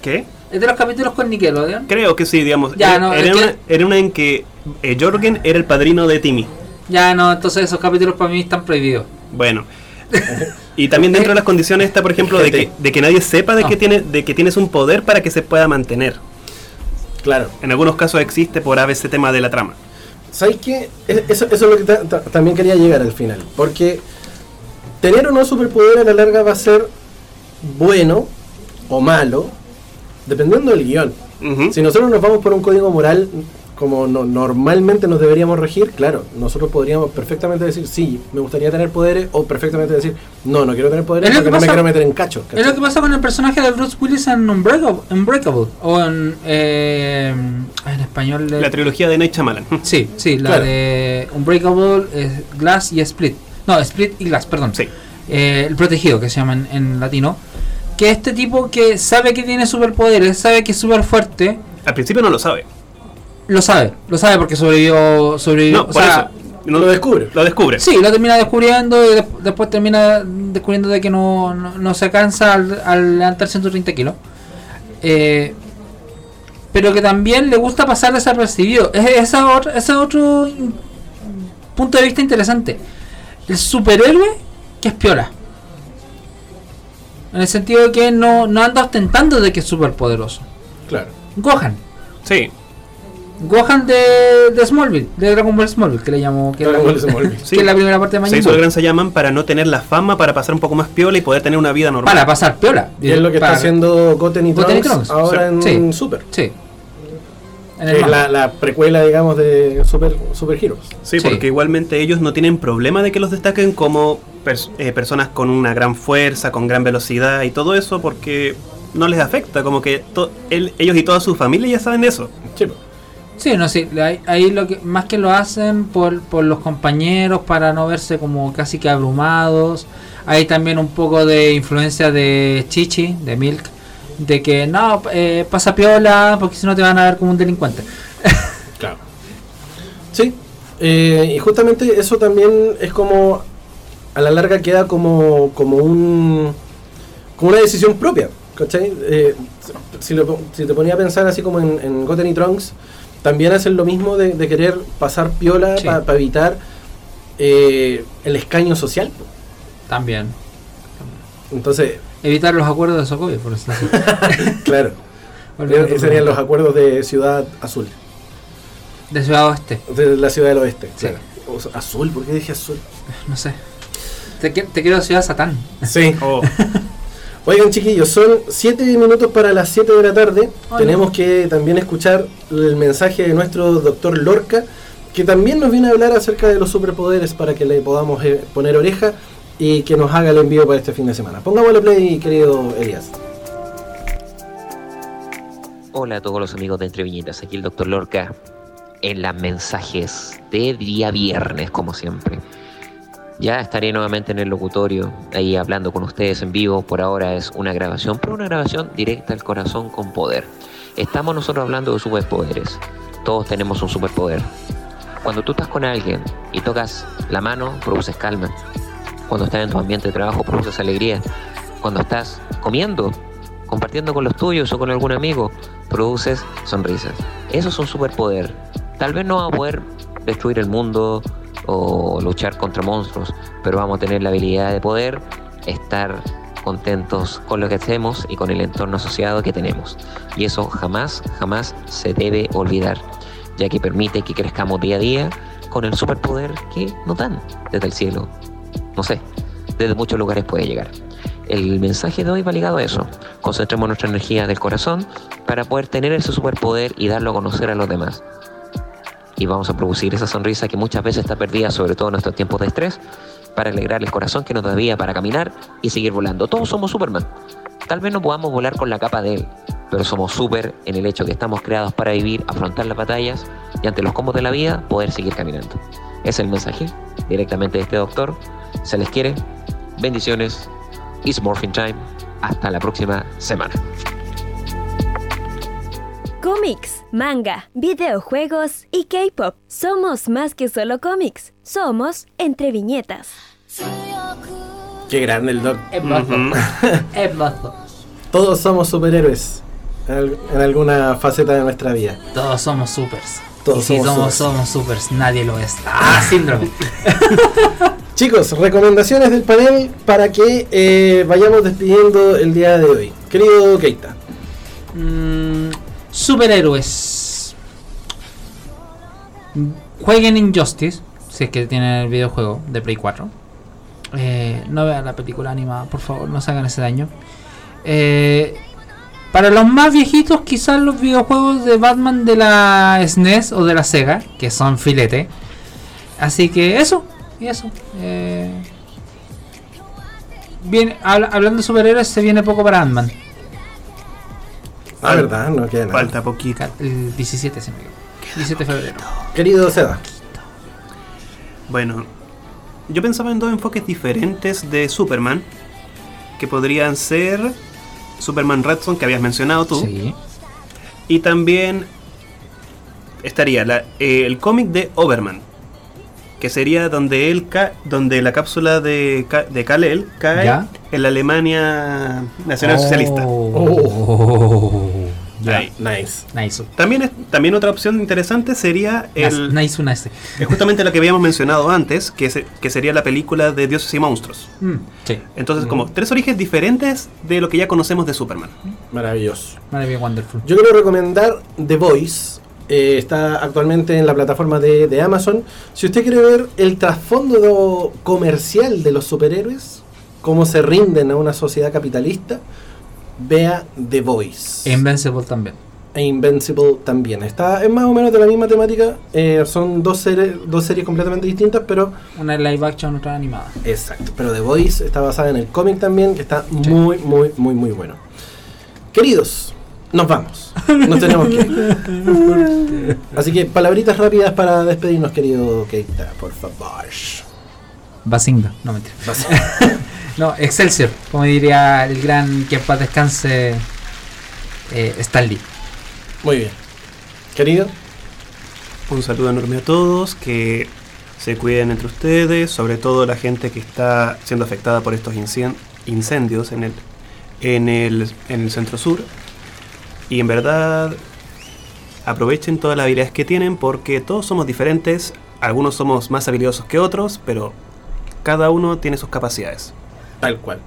¿Qué? ¿Es de los capítulos con Nickelodeon? Creo que sí, digamos. Ya, era, no, era es una, que- era una en que eh, Jorgen era el padrino de Timmy. Ya, no, entonces esos capítulos para mí están prohibidos. Bueno. *laughs* Y también dentro de las condiciones está, por ejemplo, de que, de que nadie sepa de, que Ah. tiene, de que tienes un poder para que se pueda mantener. Claro. En algunos casos existe por ese tema de la trama. ¿Sabes qué? Es- Eso, eso es lo que ta- ta- también quería llegar al final. Porque tener o no superpoder a la larga va a ser bueno o malo, dependiendo del guion. Si nosotros nos vamos por un código moral como no- normalmente nos deberíamos regir, claro, nosotros podríamos perfectamente decir, sí, me gustaría tener poderes, o perfectamente decir, no, no quiero tener poderes Es lo porque que no me pasa- quiero meter en cacho. Es lo que pasa con el personaje de Bruce Willis en Unbreakable, Unbreakable o en, eh, en español. de- La trilogía de Night Shyamalan. *laughs* Sí, sí, la Claro. de Unbreakable, eh, Glass y Split. No, Split y Glass, perdón. Sí. Eh, el protegido, que se llama en, en latino. Que este tipo que sabe que tiene superpoderes, sabe que es súper fuerte, Al principio no lo sabe. Lo sabe. Lo sabe porque sobrevivió. sobrevivió No, o por sea, eso. No, lo descubre. Lo descubre. Sí, lo termina descubriendo y de- después termina descubriendo de que no, no, no se cansa al, al levantar 130 kilos. Eh, pero que también le gusta pasar desapercibido. Es, ese es otro in- punto de vista interesante. El superhéroe que es piola. En el sentido de que no, no anda ostentando de que es superpoderoso. Claro. Gohan. Sí. Gohan de, de Smallville, de Dragon Ball Smallville, que le llamo. Que, Dragon la- Ball Smallville. que es la primera parte de Se Majin hizo el gran Sayaman para no tener la fama, para pasar un poco más piola y poder tener una vida normal. Para pasar piola. Y es lo que Para- está haciendo Goten y Goten y Trunks Trunks, ahora sí. en Sí. Super. Sí. En el la, la precuela, digamos, de Super, Super Heroes. Sí, Sí. porque igualmente ellos no tienen problema de que los destaquen como pers- eh, personas con una gran fuerza, con gran velocidad y todo eso, porque no les afecta, como que él- ellos y toda su familia ya saben eso. Sí, po. Sí, no, sí. Ahí, ahí lo que más que lo hacen por, por los compañeros para no verse como casi que abrumados. Hay también un poco de influencia de Chichi, de Milk, de que no, eh, pasa piola porque si no te van a ver como un delincuente. *laughs* Claro. Sí, eh, y justamente eso también es como, a la larga queda como, como un como una decisión propia, ¿cachai? Eh, si, lo- si te ponía a pensar así como en, en Goten y Trunks, también hacen lo mismo de, de querer pasar piola Sí. para evitar eh, el escaño social. También. Entonces, Evitar los acuerdos de Sokovia, por eso. *laughs* claro, *laughs* esos serían los acuerdos de Ciudad Azul, De Ciudad Oeste. de la Ciudad del Oeste. Sí. claro. O sea, azul, ¿por qué dije azul? No sé. Te, te quiero Ciudad Satán. Sí. Oh, *laughs* Oigan chiquillos, son 7 minutos para las 7 de la tarde. Hola. Tenemos que también escuchar el mensaje de nuestro doctor Lorca, que también nos viene a hablar acerca de los superpoderes para que le podamos eh, poner oreja y que nos haga el envío para este fin de semana. Pongámosle play, querido Elías. Hola a todos los amigos de Entre Viñetas, aquí el Dr. Lorca en las mensajes de día viernes, como siempre. Ya estaré nuevamente en el locutorio, ahí hablando con ustedes en vivo. Por ahora es una grabación, pero una grabación directa al corazón con poder. Estamos nosotros hablando de superpoderes. Todos tenemos un superpoder. Cuando tú estás con alguien y tocas la mano, produces calma. Cuando estás en tu ambiente de trabajo, produces alegría. Cuando estás comiendo, compartiendo con los tuyos o con algún amigo, produces sonrisas. Eso es un superpoder. Tal vez no vamos a poder destruir el mundo o luchar contra monstruos, pero vamos a tener la habilidad de poder estar contentos con lo que hacemos y con el entorno asociado que tenemos. Y eso jamás, jamás se debe olvidar, ya que permite que crezcamos día a día con el superpoder que nos dan desde el cielo. No sé, desde muchos lugares puede llegar. El mensaje de hoy va ligado a eso. Concentremos nuestra energía del corazón para poder tener ese superpoder y darlo a conocer a los demás. Y vamos a producir esa sonrisa que muchas veces está perdida, sobre todo en nuestros tiempos de estrés, para alegrar el corazón que nos da vida para caminar y seguir volando. Todos somos Superman. Tal vez no podamos volar con la capa de él, pero somos super en el hecho que estamos creados para vivir, afrontar las batallas y ante los combos de la vida poder seguir caminando. Es el mensaje directamente de este doctor. Se les quiere. Bendiciones. It's Morphin Time. Hasta la próxima semana. Cómics, manga, videojuegos y K-pop. Somos más que solo cómics. Somos entre viñetas. Qué grande el doc. Hermoso. Hermoso. *laughs* Todos somos superhéroes en, al- en alguna faceta de nuestra vida. Todos somos supers. Todos y si somos somos, supers. somos supers, nadie lo es. Ah, síndrome. *laughs* Chicos, recomendaciones del panel para que eh, vayamos despidiendo el día de hoy. Querido Keita. Mm, superhéroes. Jueguen Injustice, si es que tienen el videojuego de Play 4. Eh, no vean la película animada, por favor, no se hagan ese daño. Eh, para los más viejitos, quizás los videojuegos de Batman de la SNES o de la Sega, que son filete. Así que eso, y eso. Eh, bien, habla- hablando de superhéroes, se viene poco para Ant-Man. Ah, verdad, no queda nada. Falta poquito. El 17, se me equivoco. 17 de febrero. Querido Seda. Bueno, yo pensaba en dos enfoques diferentes de Superman, que podrían ser Superman Red Son, que habías mencionado tú, Sí. y también estaría la- eh, el cómic de Overman, que sería donde él ca- donde la cápsula de, de Kal-El cae ¿Ya? en la Alemania nacional socialista. Oh. Ya. Ahí. Nice. Nice. También, es- también otra opción interesante sería el, Nice, nice. es justamente lo que habíamos mencionado antes, que, se- que sería la película de Dioses y Monstruos. Mm, sí. Entonces, como tres orígenes diferentes de lo que ya conocemos de Superman. Maravilloso. Mía, wonderful. Yo quiero recomendar The Voice. eh, está actualmente en la plataforma de, de Amazon. Si usted quiere ver el trasfondo do- comercial de los superhéroes, cómo se rinden a una sociedad capitalista, vea The Voice. Invincible también. E Invincible también. Está es más o menos de la misma temática. eh, son dos, series dos series completamente distintas, pero Una es live action, otra animada. Exacto, pero The Voice está basada en el cómic también, que está muy, muy, muy, muy bueno. Queridos, nos vamos. Nos tenemos que ir. *laughs* Así que palabritas rápidas para despedirnos, querido Keita, por favor. Basinga, no mentira. *laughs* no, Excelsior, como diría el gran que en paz descanse eh, Stanley. Muy bien. Querido, Un saludo enorme a todos, que se cuiden entre ustedes, sobre todo la gente que está siendo afectada por estos incendios en el, en el, en el centro sur. Y en verdad, aprovechen todas las habilidades que tienen porque todos somos diferentes, algunos somos más habilidosos que otros, pero cada uno tiene sus capacidades. tal cual.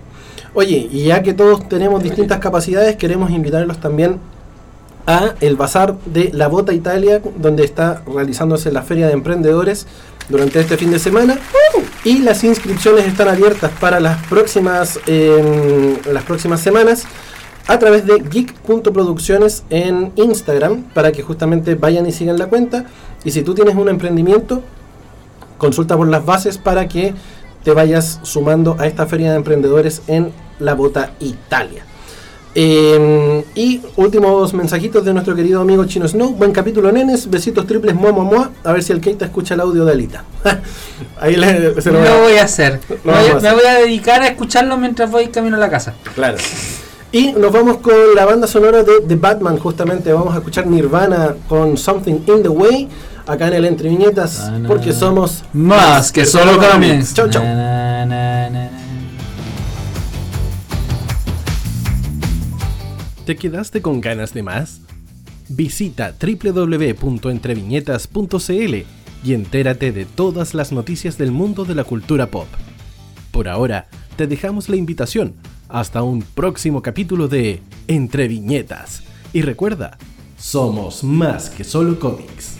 Oye, y ya que todos tenemos distintas capacidades, queremos invitarlos también a el bazar de La Bota Italia, donde está realizándose la feria de emprendedores durante este fin de semana. Y las inscripciones están abiertas para las próximas, eh, las próximas semanas a través de geek.producciones en Instagram para que justamente vayan y sigan la cuenta. Y si tú tienes un emprendimiento, consulta por las bases para que te vayas sumando a esta feria de emprendedores en La Bota Italia. Eh, y últimos mensajitos de nuestro querido amigo Chino Snow. Buen capítulo, nenes. Besitos triples, mua, mua, mua. A ver si el Keita escucha el audio de Alita. *laughs* Ahí le, se Lo lo voy a hacer. Lo Me voy, a me hacer. voy a dedicar a escucharlo mientras voy camino a la casa. Claro. Y nos vamos con la banda sonora de The Batman, justamente. Vamos a escuchar Nirvana con Something in the Way. Acá en el Entre Viñetas, porque somos Más que solo cómics. Chau, chau. Na, na, na, na. ¿Te quedaste con ganas de más? Visita www.entreviñetas.cl y entérate de todas las noticias del mundo de la cultura pop. Por ahora, te dejamos la invitación hasta un próximo capítulo de Entre Viñetas. Y recuerda, somos más que solo cómics.